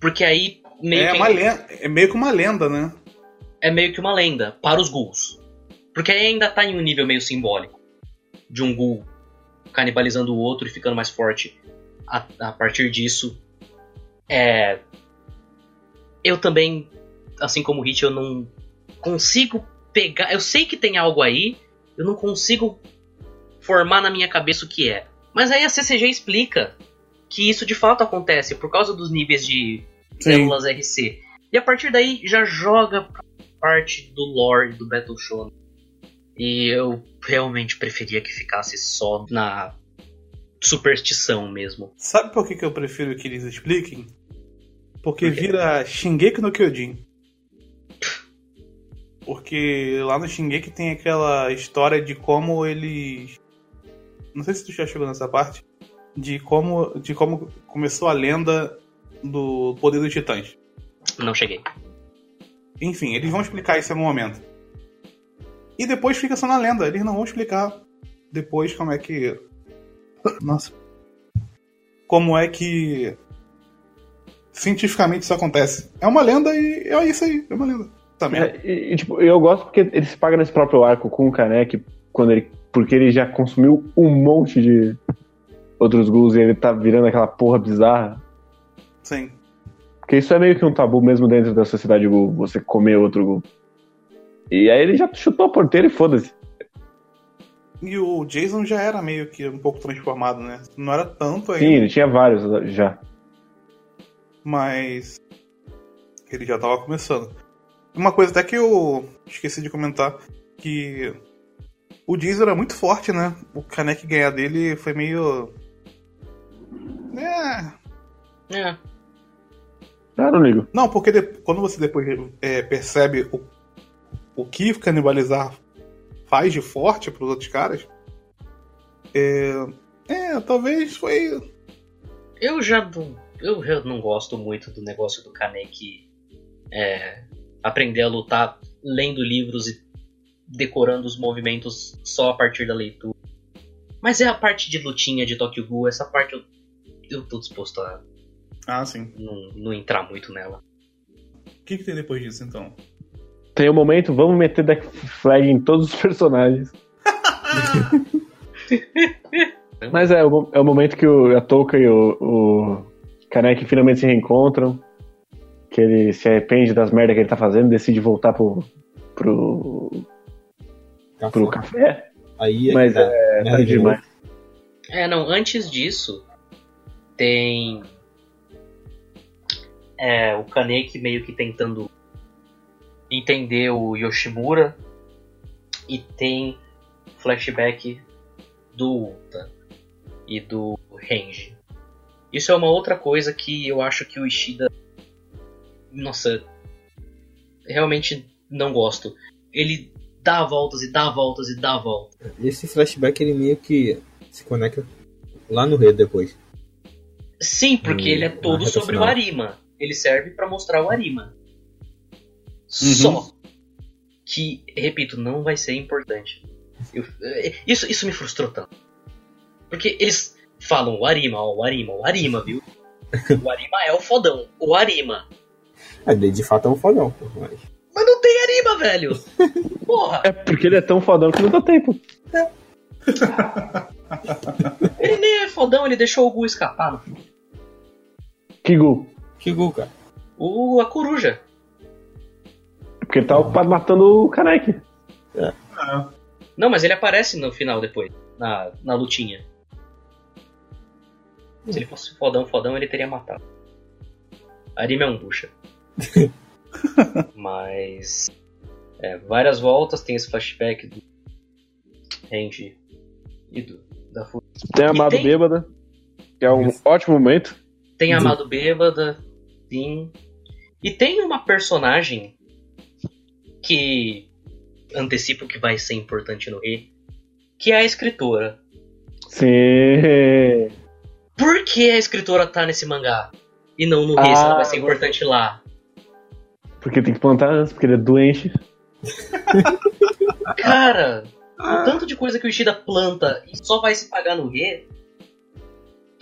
Porque aí meio É, que uma lenda, é meio que uma lenda, né? é meio que uma lenda para os ghouls. Porque aí ainda tá em um nível meio simbólico. De um ghoul canibalizando o outro e ficando mais forte. A, a partir disso, é. Eu também, assim como o Hit, eu não consigo pegar. Eu sei que tem algo aí, eu não consigo formar na minha cabeça o que é. Mas aí a CCG explica que isso de fato acontece por causa dos níveis de células RC. E a partir daí já joga pra parte do lore do Battle Shonen. E eu realmente preferia que ficasse só na superstição mesmo. Sabe por que, que eu prefiro que eles expliquem? Porque vira Shingeki no Kyojin. Porque lá no Shingeki tem aquela história de como eles. Não sei se tu já chegou nessa parte. De como, de como começou a lenda do poder dos titãs. Não cheguei. Enfim, eles vão explicar isso em algum momento. E depois fica só na lenda. Eles não vão explicar depois como é que. Nossa. Como é que. Cientificamente isso acontece. É uma lenda e é isso aí. É uma lenda. Mesmo. É, e, tipo, eu gosto porque ele se paga nesse próprio arco com o Kanek, quando ele, porque ele já consumiu um monte de outros ghouls e ele tá virando aquela porra bizarra. Sim. Porque isso é meio que um tabu mesmo dentro da sociedade ghoul, você comer outro ghoul. E aí ele já chutou a porteira e foda-se. E o Jason já era meio que um pouco transformado, né? Não era tanto ainda, Sim, ele tinha vários já. Mas. Ele já tava começando. Uma coisa até que eu esqueci de comentar, que o Jason era muito forte, né? O Kanek ganhar dele foi meio. É. É. Ah, não ligo. Não, porque de- quando você depois é, percebe o, o que canibalizar faz de forte pros outros caras. É. É, talvez foi. Eu já não, eu já não gosto muito do negócio do Kaneki é, aprender a lutar lendo livros e decorando os movimentos só a partir da leitura. Mas é a parte de lutinha de Tokyo Ghoul, essa parte eu, eu tô disposto a Ah, sim. não, não entrar muito nela. O que, que tem depois disso então? Tem um momento, vamos meter deck flag em todos os personagens. Mas é, o é o momento que o, a Touka e o, o Kaneki finalmente se reencontram. Que ele se arrepende das merdas que ele tá fazendo, decide voltar pro, pro, Café. pro café. Aí Mas tá, é merda tarde de novo. demais. É, não, antes disso, tem. É, o Kaneki meio que tentando entender o Yoshimura. E tem flashback do Uta e do Renji. Isso é uma outra coisa que eu acho que o Ishida. Nossa. Realmente não gosto. Ele dá voltas e dá voltas e dá voltas. Esse flashback ele meio que se conecta lá no Red depois. Sim, porque Hum, ele é todo sobre o final. Arima. Ele serve pra mostrar o Arima. Só. Que, repito, não vai ser importante. Eu- eh, isso, isso me frustrou tanto. Porque eles falam o Arima, ó, o Arima, o Arima, viu? O Arima é o fodão. O Arima. É, de de fato é um fodão. Mas... Mas não tem Arima, velho! Porra! É porque ele é tão fodão que não dá tempo. Ele nem é fodão, ele deixou o Gu escapar. no fim. Kigu. Que gol, cara. O, a coruja. Porque ele tá ocupado matando o Kaneki. Não, mas ele aparece no final depois, na, na lutinha. Se ele fosse fodão, fodão, ele teria matado. Arima é um bucha. Mas. É, várias voltas, tem esse flashback do Range e do, da Fu- Tem a Amado tem- Bêbada, que é um Isso. ótimo momento. Tem a Amado Bêbada, sim. E tem uma personagem que antecipa o que vai ser importante no Rei, que é a escritora. Sim. Por que a escritora tá nesse mangá? E não no se ela vai ser Ah, importante lá. Porque tem que plantar antes, porque ele é doente. Cara, o tanto de coisa que o Ishida planta e só vai se pagar no Rei.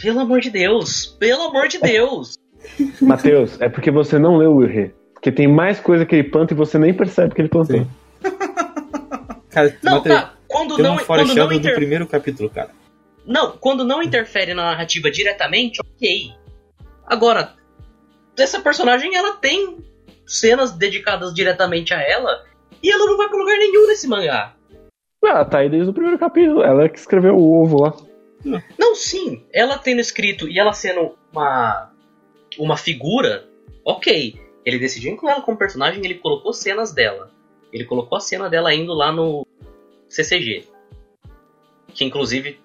Pelo amor de Deus, pelo amor de Deus. Matheus, é porque você não leu o Rê. Porque tem mais coisa que ele planta e você nem percebe que ele plantou. Cara, Não, mas tem- tá. Quando tem não, um quando não, foreshadow do inter... primeiro capítulo, cara. Não, quando não interfere na narrativa diretamente, ok. Agora, essa personagem ela tem cenas dedicadas diretamente a ela e ela não vai pra lugar nenhum nesse mangá. Ah, tá aí desde o primeiro capítulo. Ela é que escreveu o ovo lá. Não, sim, ela tendo escrito e ela sendo uma uma figura, ok. Ele decidiu incluir ela como personagem, ele colocou cenas dela. Ele colocou a cena dela indo lá no CCG. Que inclusive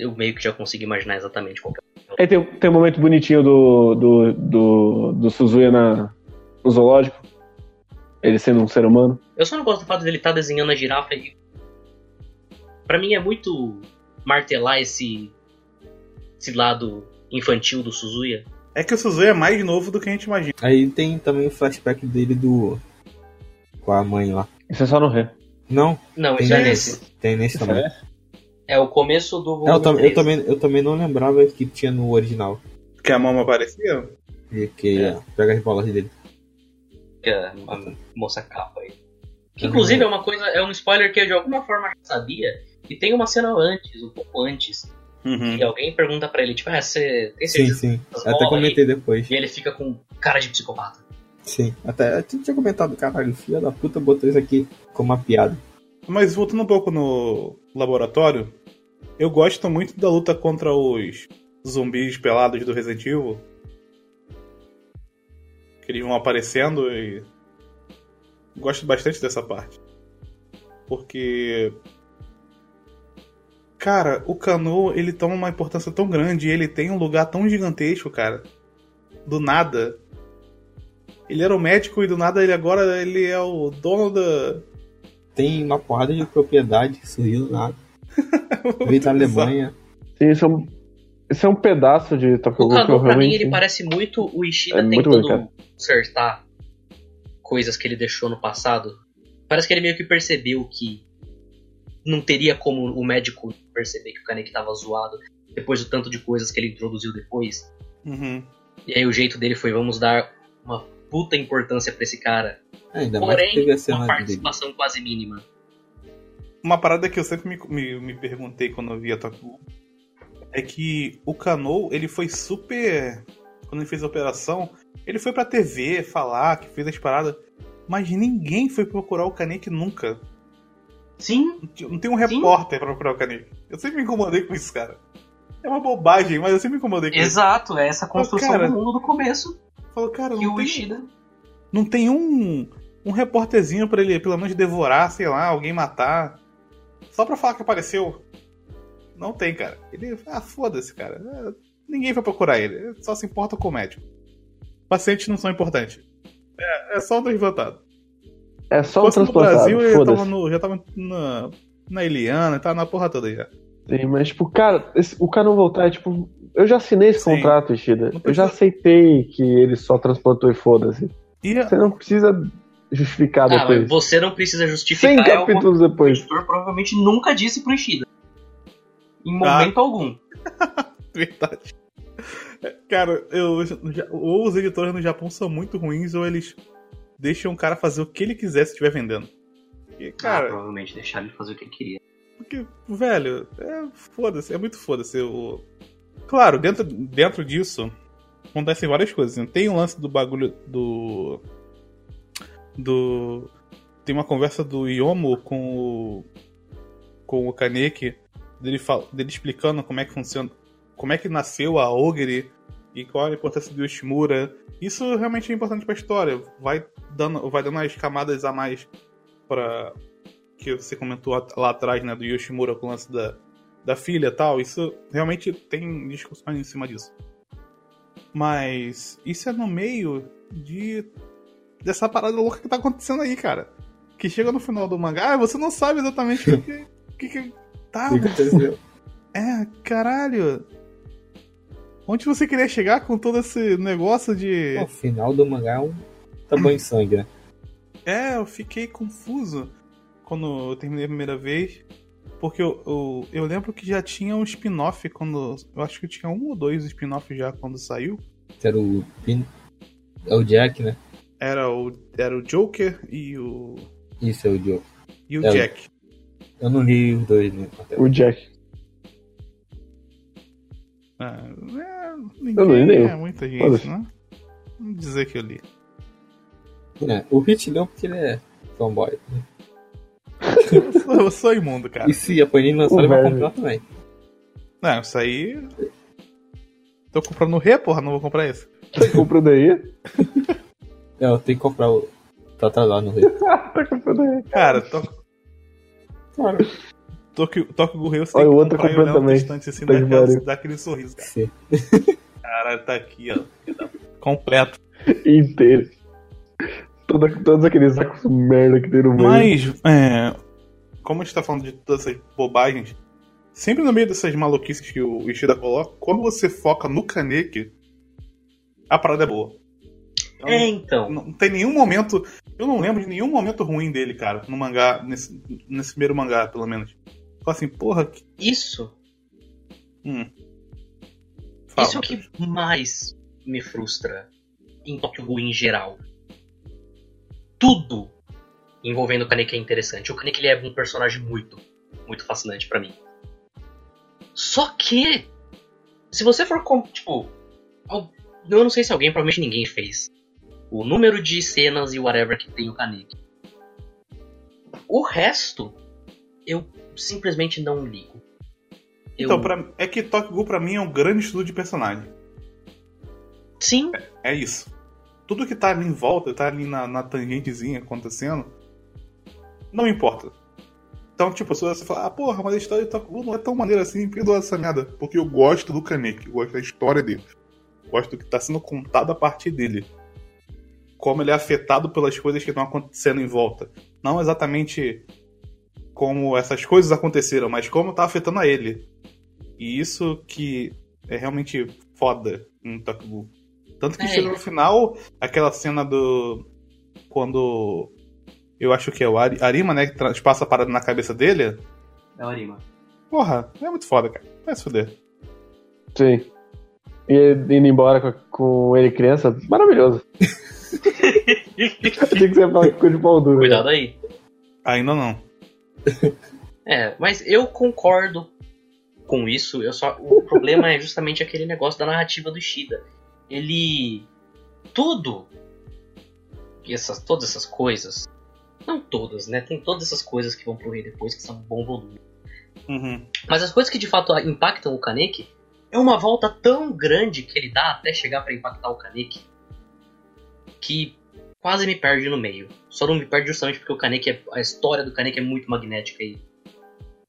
eu meio que já consigo imaginar exatamente qual que é. Aí tem, tem um momento bonitinho do, do, do, do Suzuya na, no zoológico. Ele sendo um ser humano. Eu só não gosto do fato dele estar desenhando a girafa e. Pra mim é muito martelar esse. esse lado infantil do Suzuya. É que o Suzuya é mais novo do que a gente imagina. Aí tem também o flashback dele do. com a mãe lá. Isso é só no Rê. Não, Não, isso é nesse. nesse. Tem nesse também. É o começo do volume É, eu, tam- eu 3. também, eu também não lembrava que tinha no original. Que a mama aparecia. E que É. pega as bolas dele. que a, a moça capa aí. Que inclusive é uma coisa, é um spoiler que eu de alguma forma já sabia. E tem uma cena antes, um pouco antes, Uhum. que alguém pergunta pra ele, tipo, ah, você tem Sim, certeza sim. dessas Até comentei aí? depois. E ele fica com cara de psicopata. Sim. Até eu tinha comentado, caralho, filha da puta botou isso aqui como uma piada. Mas voltando um pouco no laboratório, eu gosto muito da luta contra os zumbis pelados do Resident Evil. Que eles vão aparecendo e. Gosto bastante dessa parte. Porque. Cara, o Cano, ele toma uma importância tão grande ele tem um lugar tão gigantesco, cara. Do nada. Ele era o médico e do nada ele agora ele é o dono da. Tem uma porrada de propriedade surgindo nada. Veio da Alemanha. Sim, isso é um, isso é um pedaço de Tokyo Ghoul que eu pra mim, realmente... ele parece muito o Ishida É tentando cara. consertar coisas que ele deixou no passado. Parece que ele meio que percebeu que não teria como o médico perceber que o Kaneki tava zoado depois do tanto de coisas que ele introduziu depois. Uhum. E aí o jeito dele foi, vamos dar uma puta importância pra esse cara. Ainda mais que Porém, teve a uma cena dele. participação quase mínima. Uma parada que eu sempre me, me, me perguntei quando eu via Taku é que o Kano, ele foi super. Quando ele fez a operação, ele foi pra TV falar que fez as paradas, mas ninguém foi procurar o Kaneki nunca. Sim, Não tem um repórter pra procurar o Kaneki. Eu sempre me incomodei com isso, cara. É uma bobagem, mas eu sempre me incomodei com isso. exato, é essa construção Cara, do mundo do começo Eu falo, cara, que não o tem, Ishida. não tem um, um repórterzinho pra ele, pelo menos, devorar, sei lá, alguém matar. Só pra falar que apareceu. Não tem, cara. Ele. Ah, foda-se, cara. Ninguém vai procurar ele. Só se importa com o médico. Pacientes não são importantes. É, é só um transplantado. É só um fosse no transplantado, Brasil, ele tava no, já tava na, na Eliana, tava na porra toda já. Sim, mas, tipo, cara, esse- o cara não voltar é tipo. Eu já assinei esse Sim. contrato, Ishida. Eu já aceitei que ele só transplantou e foda-se. Você não precisa justificar Ah, depois. você não precisa justificar. 100 é capítulos O depois. editor provavelmente nunca disse pro Ishida. Em Ah. momento algum. Verdade. É, Cara, eu, ou os editores no Japão são muito ruins, ou eles deixam o cara fazer o que ele quiser se estiver vendendo. E, ah, cara, provavelmente deixaram ele fazer o que ele queria. porque, velho, é foda-se, é muito foda-se. O... Claro, dentro, dentro disso acontecem várias coisas. né? Tem o lance do bagulho do. Do. Tem uma conversa do Yomo com o. Com o Kaneki, dele, fal- dele explicando como é que funciona. Como é que nasceu a Ogre e qual a importância do Yoshimura. Isso realmente é importante pra história. Vai dando, vai dando as camadas a mais para que você comentou lá atrás, né, do Yoshimura com o lance da, da filha tal. Isso realmente tem discussões em cima disso. Mas isso é no meio de dessa parada louca que tá acontecendo aí, cara. Que chega no final do mangá, você não sabe exatamente o que, que, que tá. Aconteceu? É, caralho. Onde você queria chegar com todo esse negócio de. O final do mangá é um tamanho de sangue, né? É, eu fiquei confuso quando eu terminei a primeira vez. Porque eu, eu, eu lembro que já tinha um spin-off quando. Eu acho que tinha um ou dois spin-off já quando saiu. Que era o. Pin... É o Jack, né? Era o, era o Joker e o. Isso é o Joker. E o É o- Jack. Eu não li os dois, né? O Jack. Ah, é, Eu não li ninguém nenhum. é muita gente, né? Vamos dizer que eu li. É, o Hit não, porque ele é fanboy. né? Eu sou, eu sou imundo, cara. E se a Panini lançar, O ele vai comprar também. Não, isso aí. Tô comprando no Rê, porra, não vou comprar isso. Tá comprando aí? Não, tem que comprar o. Tá atrasado no Rio. tá comprando aí. Cara, tô, Claro. Tokyo, Tokyo Gurrei você Olha, tem o que outro comprar comprando também. distante assim, Tá dá, que aquela- pariu. dá aquele sorriso, cara. Sim. Caralho, tá aqui, ó. Completo. Inteiro. Toda, todos aqueles sacos merda que tem no meio. Mas, é, como a gente tá falando de todas essas bobagens, sempre no meio dessas maluquices que o Ishida coloca, quando você foca no Kaneki, a parada é boa. Então, É, então. Não tem nenhum momento. Eu não lembro de nenhum momento ruim dele, cara, no mangá, nesse, nesse primeiro mangá, pelo menos. Fala assim, porra, que. Isso, Hum. Fala. isso é o que mais me frustra em Tokyo Ghoul em geral. Tudo envolvendo o Kaneki é interessante. O Kaneki ele é um personagem muito, muito fascinante pra mim. Só que, se você for, com, tipo, eu não sei se alguém, provavelmente ninguém fez, o número de cenas e whatever que tem o Kaneki. O resto, eu simplesmente não ligo. Eu- Então, pra, é que Tokyo Ghoul pra mim é um grande estudo de personagem. Sim, É isso. Tudo que tá ali em volta, tá ali na, na tangentezinha acontecendo, não importa. Então, tipo, se você falar, ah, porra, mas a história de Tokyo Ghoul não é tão maneira assim, perdoa essa merda. Porque eu gosto do Kaneki, eu gosto da história dele. Gosto do que tá sendo contado a partir dele. Como ele é afetado pelas coisas que estão acontecendo em volta. Não exatamente como essas coisas aconteceram, mas como tá afetando a ele. E isso que é realmente foda em Tokyo. Tanto que É. chega no final, aquela cena do. Quando. Eu acho que é o Ari- Arima, né? Que transpassa a parada na cabeça dele. é o Arima. Porra, é muito foda, cara. Vai se fuder. Sim. E ele indo embora com, com ele criança, maravilhoso. Achei que você ia falar que ficou de pau duro. Cuidado aí. Ainda não. É, mas eu concordo com isso. Eu só o problema é justamente aquele negócio da narrativa do Ishida. Ele tudo e essas todas essas coisas, não todas, né? Tem todas essas coisas que vão pro rei depois que são bom volume. Uhum. Mas as coisas que de fato impactam o Kaneki é uma volta tão grande que ele dá até chegar pra impactar o Kaneki que quase me perde no meio. Só não me perde justamente porque o Kaneki é, a história do Kaneki é muito magnética e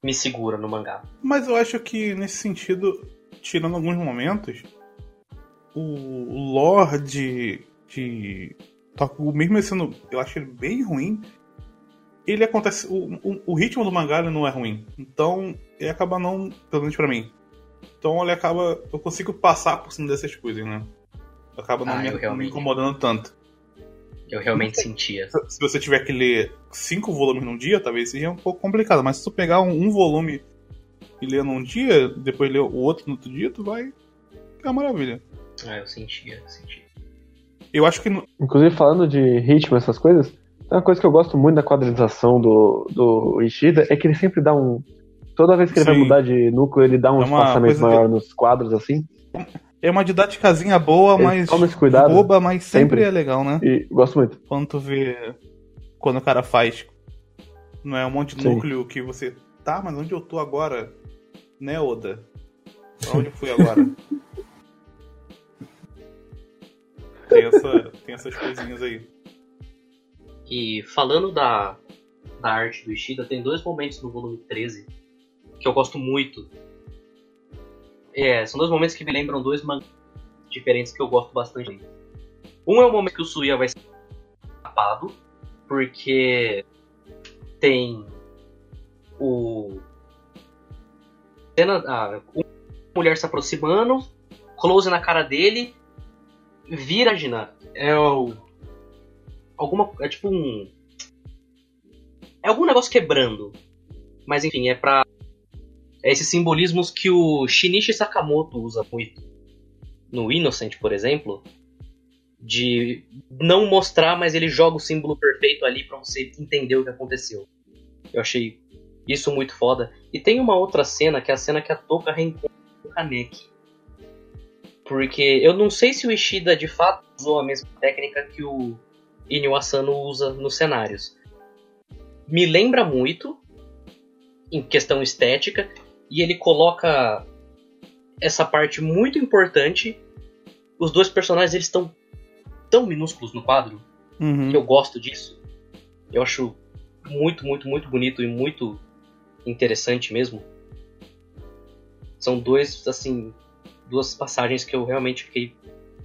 me segura no mangá. Mas eu acho que nesse sentido, tirando alguns momentos, o lore de, Ghoul, mesmo ele sendo, eu acho ele bem ruim, ele acontece, o, o, o ritmo do mangá não é ruim, então ele acaba não, pelo menos pra mim, então ele acaba, eu consigo passar por cima dessas coisas, né? Acaba não Ah, me, me incomodando tanto. Eu realmente sentia. Se você tiver que ler cinco volumes num dia, talvez seja um pouco complicado. Mas se tu pegar um, um volume e ler num dia, depois ler o outro no outro dia, tu vai. É uma maravilha. Ah, eu sentia, eu sentia. Eu acho que. no- Inclusive, falando de ritmo, essas coisas, uma coisa que eu gosto muito da quadrinização do, do Ishida é que ele sempre dá um. Toda vez que ele vai Sim. mudar de núcleo, ele dá um É espaçamento maior nos quadros, assim. É uma didáticazinha boa, Ele mas. toma esse cuidado, boba, mas sempre, sempre. é legal, né? E gosto muito. Quando tu vê. Quando o cara faz. Não é um monte de Sim. núcleo que você. Tá, mas onde eu tô agora? Né, Oda? Pra onde eu fui agora? tem, essa, tem essas coisinhas aí. E falando da, da arte do Ishida, tem dois momentos no volume 13 que eu gosto muito. É, são dois momentos que me lembram dois mangás diferentes que eu gosto bastante. Um é o momento que o Suya vai ser tapado, porque tem o. Cena, ah, uma mulher se aproximando, close na cara dele, vira Gina. É o. Alguma. É tipo um. É algum negócio quebrando. Mas enfim, é pra. É esses simbolismos que o Shinichi Sakamoto usa muito. No Innocent, por exemplo. De não mostrar, mas ele joga o símbolo perfeito ali pra você entender o que aconteceu. Eu achei isso muito foda. E tem uma outra cena, que é a cena que a Toka reencontra o Kaneki. Porque eu não sei se o Ishida de fato usou a mesma técnica que o Inyo Asano usa nos cenários. Me lembra muito, em questão estética, e ele coloca essa parte muito importante. Os dois personagens eles estão tão minúsculos no quadro Uhum. que eu gosto disso. Eu acho muito, muito, muito bonito e muito interessante mesmo. São dois, assim, duas passagens que eu realmente fiquei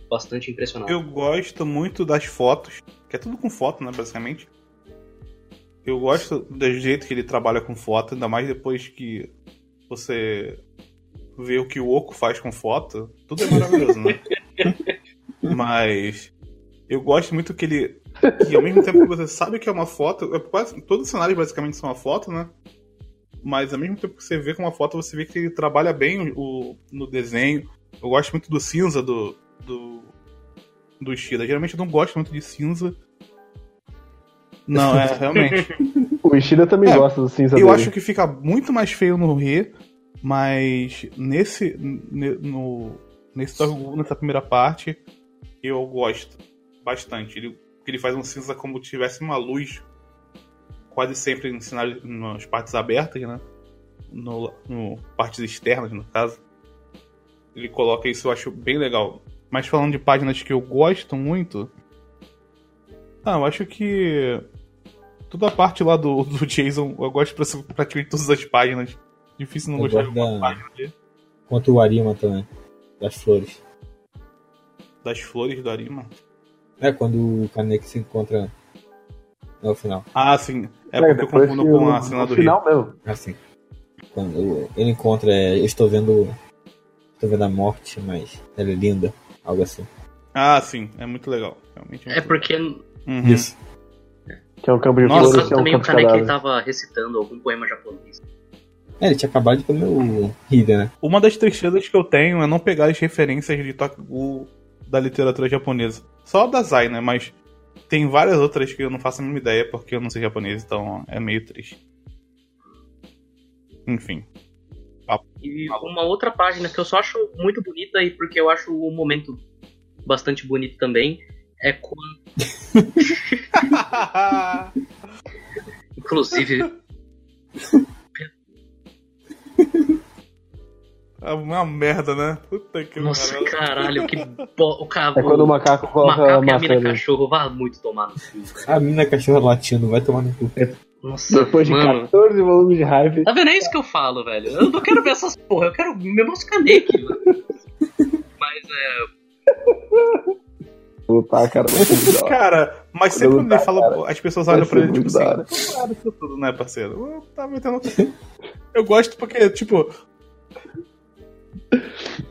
bastante impressionado. Eu gosto muito das fotos, que é tudo com foto, né, basicamente. Eu gosto do jeito que ele trabalha com foto, ainda mais depois que você vê o que o Oco faz com foto. Tudo é maravilhoso, né? Mas eu gosto muito que ele. Que ao mesmo tempo que você sabe que é uma foto. é quase- Todos os cenários basicamente são uma foto, né? Mas ao mesmo tempo que você vê com uma foto, você vê que ele trabalha bem o, no desenho. Eu gosto muito do cinza do, do, do Ishida. Geralmente eu não gosto muito de cinza. Não, é, realmente. O Ishida também É, gosta do cinza Eu dele. acho que fica muito mais feio no Re, mas nesse. ne- No, nesse nessa primeira parte, eu gosto bastante. Ele, ele faz um cinza como se tivesse uma luz quase sempre em cenário, nas partes abertas, né? No, no partes externas, no caso. Ele coloca isso, eu acho bem legal. Mas falando de páginas que eu gosto muito. Ah, eu acho que. Toda a parte lá do, do Jason, eu gosto pra praticamente todas as páginas. Difícil não Eu gostar de alguma da- página ali. Quanto o Arima também. Das flores. Das flores do Arima. É quando o Kaneki se encontra no final. Ah, sim. É É, porque eu confundo com a cena do Rio. final mesmo. Assim. Quando ele encontra, é, eu estou vendo. Estou vendo a morte, mas ela é linda. Algo assim. Ah, sim. É muito legal. Realmente É muito porque, legal. no Uhum. Isso. Que é campo de Nossa, caso flores, que é um também o de Kaneki ele tava recitando algum poema japonês. É, ele tinha acabado de comer o Hida, né? Uma das tristezas que eu tenho é não pegar as referências de Tokugu da literatura japonesa. Só da Zai, né? Mas tem várias outras que eu não faço a mínima ideia porque eu não sei japonês, então é meio triste. Enfim. E uma outra página que eu só acho muito bonita e porque eu acho o momento bastante bonito também é quando, inclusive, É uma merda, né? Puta que nossa, caralho, que bo... o cara, É quando o macaco o coloca macaco e a maçã mina ali. cachorro vá muito tomar no cu. A mina cachorra latindo, vai tomar no cu. Nossa, Depois de mano. 14 volumes de hype. Tá vendo? É isso que eu falo, velho. Eu não quero ver essas porra, eu quero ver meus Kaneki, mano. Mas é. Lutar, cara. Cara, mas sempre quando ele fala, as pessoas olham pra ele tipo assim, "Claro, isso tudo, né, parceiro? Eu tava metendo... Eu gosto porque, tipo,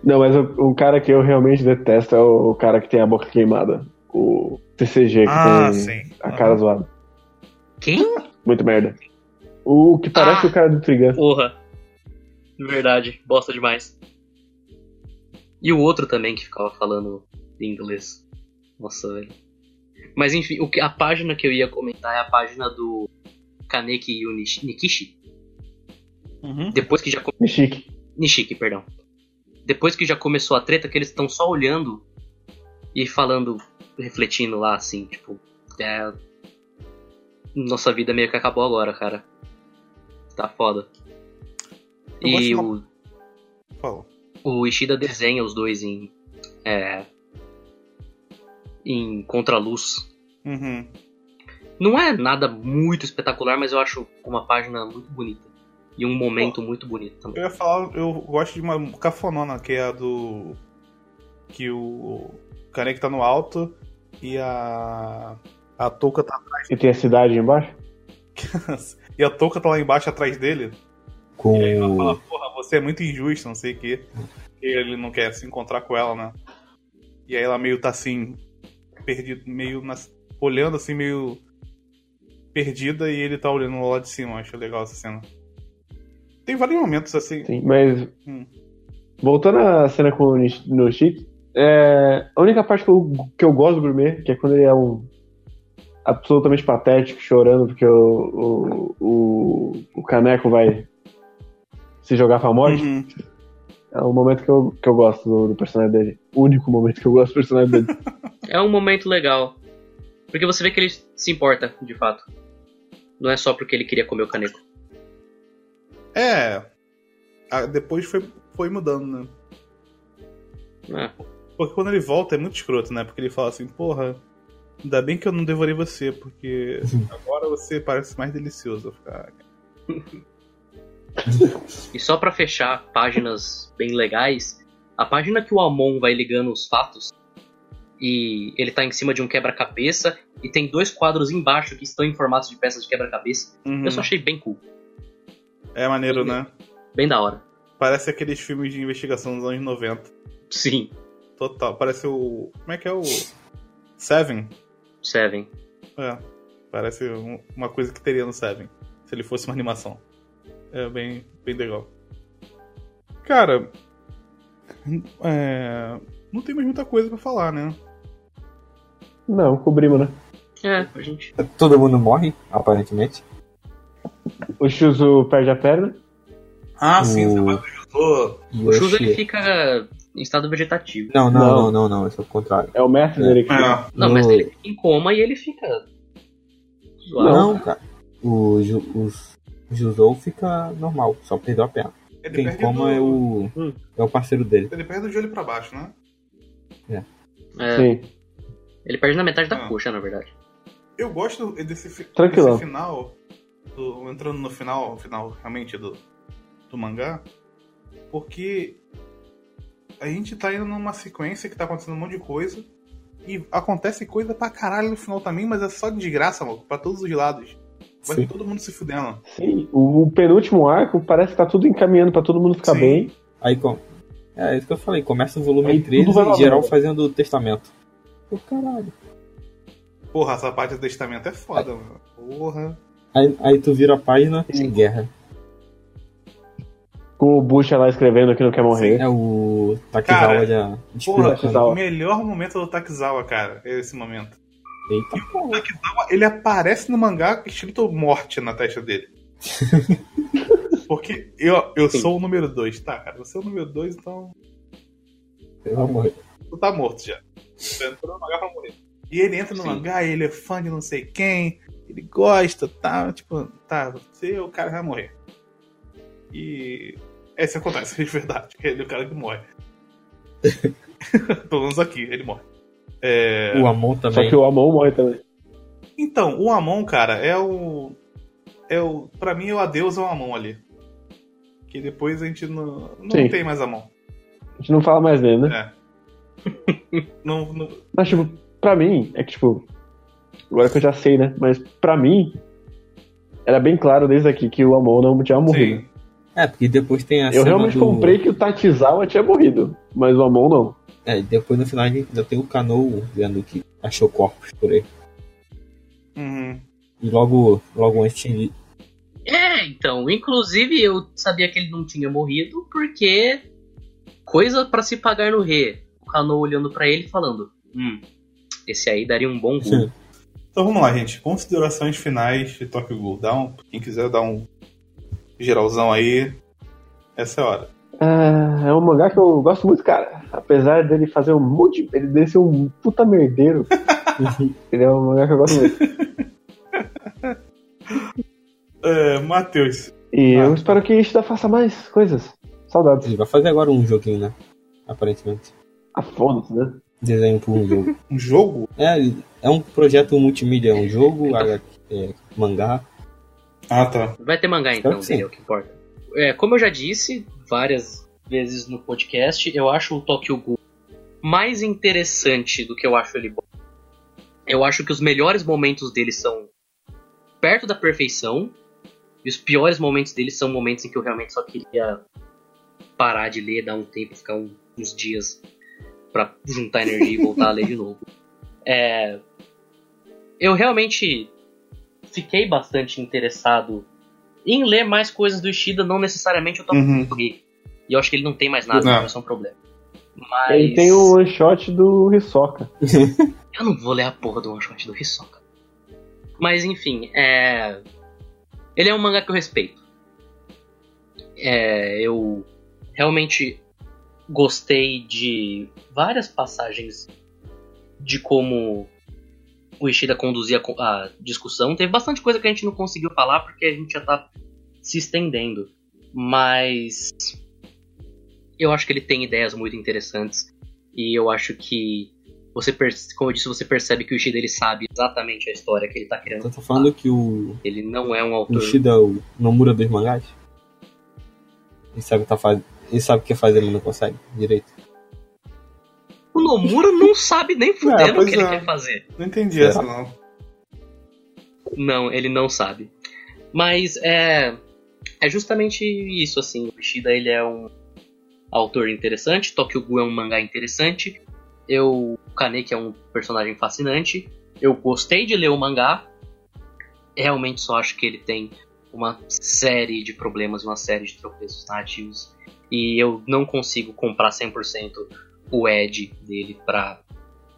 Não, mas o, o cara que eu realmente detesto é o, o cara que tem a boca queimada. O TCG, que ah, tem sim. a cara zoada. Quem? Muito merda. O que parece Ah. o cara do Trigun. Porra. Verdade, bosta demais. E o outro também que ficava falando em inglês. Nossa, velho. Mas enfim, o que, a página que eu ia comentar é a página do Kaneki e o Nish- Nikishi. Uhum. Depois que já. come- Nishiki. Nishiki, perdão. Depois que já começou a treta, que eles estão só olhando e falando, refletindo lá, assim, tipo. É. Nossa vida meio que acabou agora, cara. Tá foda. Eu E o, uma- Fala. o Ishida desenha os dois em. É, em contraluz. Uhum. Não é nada muito espetacular, mas eu acho uma página muito bonita. E um momento muito bonito também. Eu ia falar, eu gosto de uma cafonona, que é a do. Que o Kaneki tá no alto e a. A touca tá atrás. E tem a cidade embaixo? e a touca tá lá embaixo atrás dele. Com E aí ela fala, porra, você é muito injusto, não sei o quê. E ele não quer se encontrar com ela, né? E aí ela meio tá assim, perdido, meio nas- olhando assim, meio perdida, e ele tá olhando lá de cima. Acho legal essa cena. Tem vários momentos assim. Sim, mas. Hum. Voltando à cena com o Nish- no Chique, é, a única parte que eu, que eu gosto do gourmet, que é quando ele é um absolutamente patético, chorando porque o, o, o, o caneco vai se jogar pra morte, Uhum. É o momento que eu, que eu gosto do, do personagem dele. O único momento que eu gosto do personagem dele. É um momento legal. Porque você vê que ele se importa, de fato. Não é só porque ele queria comer o caneco. É. Ah, depois foi, foi mudando, né? É. Porque quando ele volta é muito escroto, né? Porque ele fala assim, porra, ainda bem que eu não devorei você, porque agora você parece mais delicioso. Eu fico, "Ah, E só pra fechar páginas bem legais, a página que o Amon vai ligando os fatos e ele tá em cima de um quebra-cabeça e tem dois quadros embaixo que estão em formatos de peças de quebra-cabeça. Uhum. Eu só achei bem cool, É maneiro, né? bem da hora. Parece aqueles filmes de investigação dos anos 90. Sim, Total. Parece o. Como é que é o. Seven? Seven. É. Parece um- uma coisa que teria no Seven. Se ele fosse uma animação. É bem, bem legal. Cara. é, Não tem mais muita coisa pra falar, né? Não, cobrimos, né? É, a gente. Todo mundo morre, aparentemente. O Shuzu perde a perna. Ah, O- sim, ajudou. O Shuzo ele fica em estado vegetativo. Não, não, Não. não, não, não, esse é o contrário. É o mestre É. dele que. É. Não, No- mas ele fica em coma e ele fica. zoado. Não, cara. O, Ju, os- o Juzou fica normal, só perdeu a perna. Ele Quem coma do- é o. Hum. É o parceiro dele. Ele perde o joelho pra baixo, né? É, Sim. ele perde na metade da Ah. coxa, na verdade. Eu gosto desse, fi- desse final, do- entrando no final, final realmente do, do mangá, porque a gente tá indo numa sequência que tá acontecendo um monte de coisa, e acontece coisa pra caralho no final também, mas é só de desgraça, mano, pra todos os lados. Vai Sim. todo mundo se fudendo. Sim. O, o penúltimo arco parece que tá tudo encaminhando pra todo mundo ficar Sim. bem. Aí, com... é isso que eu falei, começa o volume Aí 13 tudo vai e geral né? fazendo o testamento. Pô, caralho. Porra, essa parte do testamento é foda, mano. Porra. Aí, aí tu vira a página Sim. em guerra. Com o Bucha lá escrevendo que não quer morrer. É o Takizawa Cara, já Porra, o melhor momento do Takizawa, cara, é esse momento. Eita porra. Takizawa, ele aparece no mangá escrito morte na testa dele. Porque eu, eu sou o número 2, tá, cara? Você é o número 2, então Pelo amor. tu tá morto já. Entrou no mangá pra morrer. E ele entra no Sim. mangá, ele é fã de não sei quem, ele gosta, tá? Tipo, tá, você o cara vai morrer. E. É, isso acontece, de verdade. Ele é o cara que morre. Pelo menos aqui, ele morre. É... O Amon Só também. que o Amon morre também. Então, o Amon, cara, é o. É o. Pra mim, é o adeus ao Amon ali. Que depois a gente não, não Sim. tem mais Amon. A gente não fala mais dele, né? É. não, não- Mas, tipo, pra mim, é que, tipo. Agora que eu já sei, né? Mas pra mim, era bem claro desde aqui que o Amon não tinha morrido. Sim. É, porque depois tem a Eu cena realmente do... comprei que o Tachizawa tinha morrido, mas o Amon não. É, depois no final a gente ainda tem o Cano vendo que achou corpos por aí. Uhum. E logo, logo antes tinha... É, então, inclusive eu sabia que ele não tinha morrido porque coisa pra se pagar no Rê. O Kano olhando pra ele e falando: Hum, esse aí daria um bom gol. Então vamos lá, gente. Considerações finais de Tokyo Ghoul. Dá um, quem quiser dar um geralzão aí, essa é a hora. É, é um mangá que eu gosto muito, cara. Apesar dele fazer um monte. Ele dele ser um puta merdeiro. ele é um mangá que eu gosto muito. É, Matheus. E Ah. eu espero que Ishida faça mais coisas. Saudades. Ele vai fazer agora um joguinho, né? Aparentemente. A foda-se, né? desenho para um jogo. Um jogo? É, é um projeto multimídia, é um jogo, é, mangá. Ah, tá. Vai ter mangá então, é o que importa. É, como eu já disse várias vezes no podcast, eu acho o Tokyo Ghoul mais interessante do que eu acho ele bom. Eu acho que os melhores momentos dele são perto da perfeição, e os piores momentos dele são momentos em que eu realmente só queria parar de ler, dar um tempo, ficar um- uns dias pra juntar energia e voltar a ler de novo. É, eu realmente fiquei bastante interessado em ler mais coisas do Ishida, não necessariamente o Top Uhum. E eu acho que ele não tem mais nada, Não. isso é um problema. Mas Ele tem o one shot do Hisoka. eu não vou ler a porra do one shot do Hisoka. Mas enfim, é. Ele é um mangá que eu respeito. É, eu realmente gostei de várias passagens de como o Ishida conduzia co- a discussão. Teve bastante coisa que a gente não conseguiu falar porque a gente já tá se estendendo. Mas eu acho que ele tem ideias muito interessantes. E eu acho que você, como eu disse, você percebe que o Ishida ele sabe exatamente a história que ele tá querendo. Então tá falando que o Ele não é um o autor. Ishida é o Nomura dos mangás? Ele sabe o que tá fazendo. Ele sabe o que fazer, mas não consegue direito. O Nomura não sabe nem fudendo o pois que ele é. quer fazer. Não entendi Será? essa, não. Não, ele não sabe. Mas é. É justamente isso, assim. O Ishida ele é um autor interessante, Tokyo Ghoul é um mangá interessante. Eu. O Kaneki é um personagem fascinante. Eu gostei de ler o mangá. Realmente só acho que ele tem uma série de problemas, uma série de tropeços narrativos. E eu não consigo comprar 100% o Ed dele pra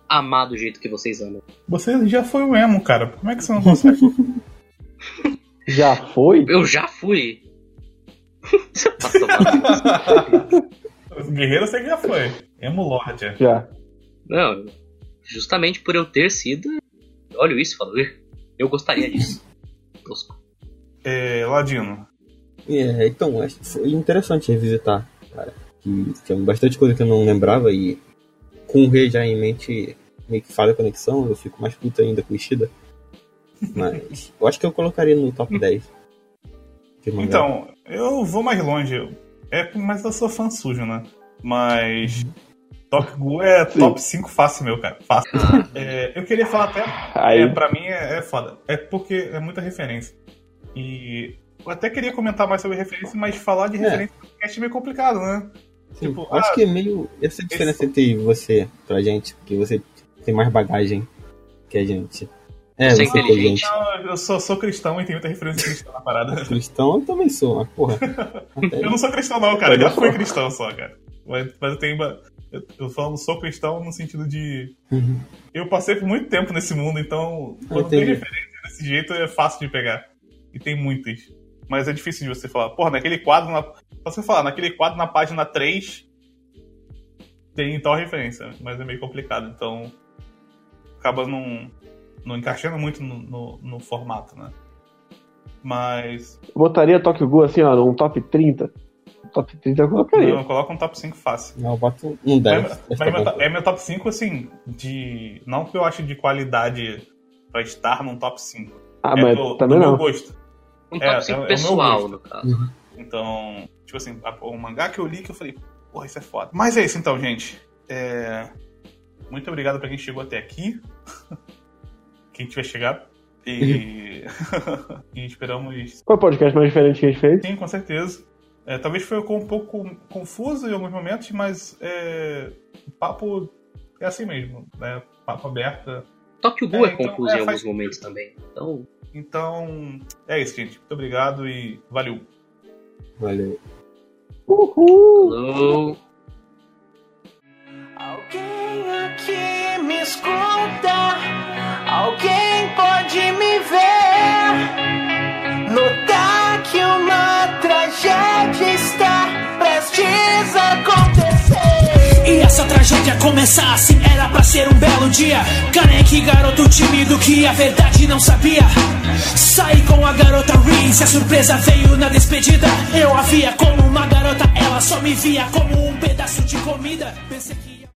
amar do jeito que vocês amam. Você já foi o emo, cara. Como é que você não consegue? Já foi? Eu já fui. Você tá tomando isso. o guerreiro você já foi. Emo Lorde. é. Já. Não, justamente por eu ter sido. Olha isso, falou. Eu gostaria disso. Tosco. É, Ladino. É, então, acho que foi interessante revisitar, cara. Que tinha bastante coisa que eu não lembrava e com o Rei já em mente meio que faz a conexão, eu fico mais puto ainda com o Ishida. Mas eu acho que eu colocaria no top 10. de mangá. Então, eu vou mais longe. É, mas eu sou fã sujo, né? Mas. Top Ghoul é Sim. top 5 fácil, meu, cara. Fácil. É, eu queria falar até. Aí, É, pra mim é, é foda. É porque é muita referência. E. Eu até queria comentar mais sobre referência, mas falar de É. referência é meio complicado, né? Sim, tipo, eu acho ah, que é meio. Essa diferença entre você pra gente, porque você tem mais bagagem que a gente. É, Você é você inteligente. gente. Não, eu sou, sou cristão e tem muita referência cristã na parada. Cristão eu também sou, mas porra. Até Eu não sou cristão, não, cara. Eu já fui cristão só, cara. Mas, mas eu tenho. uma- Eu, eu falo sou cristão no sentido de. Uhum. Eu passei por muito tempo nesse mundo, então quando tem referência desse jeito é fácil de pegar. E tem muitas. Mas é difícil de você falar. Porra, naquele quadro. Na... Você falar, naquele quadro na página 3 tem tal referência. Mas é meio complicado, então. Acaba não, não encaixando muito no, no, no formato, né? Mas. eu botaria Tokyo Ghoul assim, ó, num top 30. Top 30 eu colocaria. Não, coloca um top 5 fácil. Não, eu boto um 10. Mas- Mas mas tá meu é meu top 5, assim, de. Não que eu acho de qualidade pra estar num top 5. Ah, é mas do, também do não. meu gosto. Um É, top 5 é o meu pessoal, no caso. Então, tipo assim, a- o mangá que eu li que eu falei, porra, isso é foda. Mas é isso então, gente. É, Muito obrigado pra quem chegou até aqui. quem tiver chegado. E. e esperamos. Qual é o podcast mais diferente que a gente fez? Sim, com certeza. É, talvez foi um pouco confuso em alguns momentos, mas é, o papo é assim mesmo, né? Papo aberto. Tokyo Ghoul É, é, então, confuso é, em alguns momentos também. Então, Então, é isso, gente. Muito obrigado e valeu. Valeu. Uhul! falou. Alguém aqui me escuta, alguém pode me ver. Notar que uma tragédia está prestes a essa tragédia começar assim era pra ser um belo dia. Kaneki, garoto tímido que a verdade não sabia. Saí com a garota Reese, a surpresa veio na despedida. Eu a via como uma garota, ela só me via como um pedaço de comida. Pensei que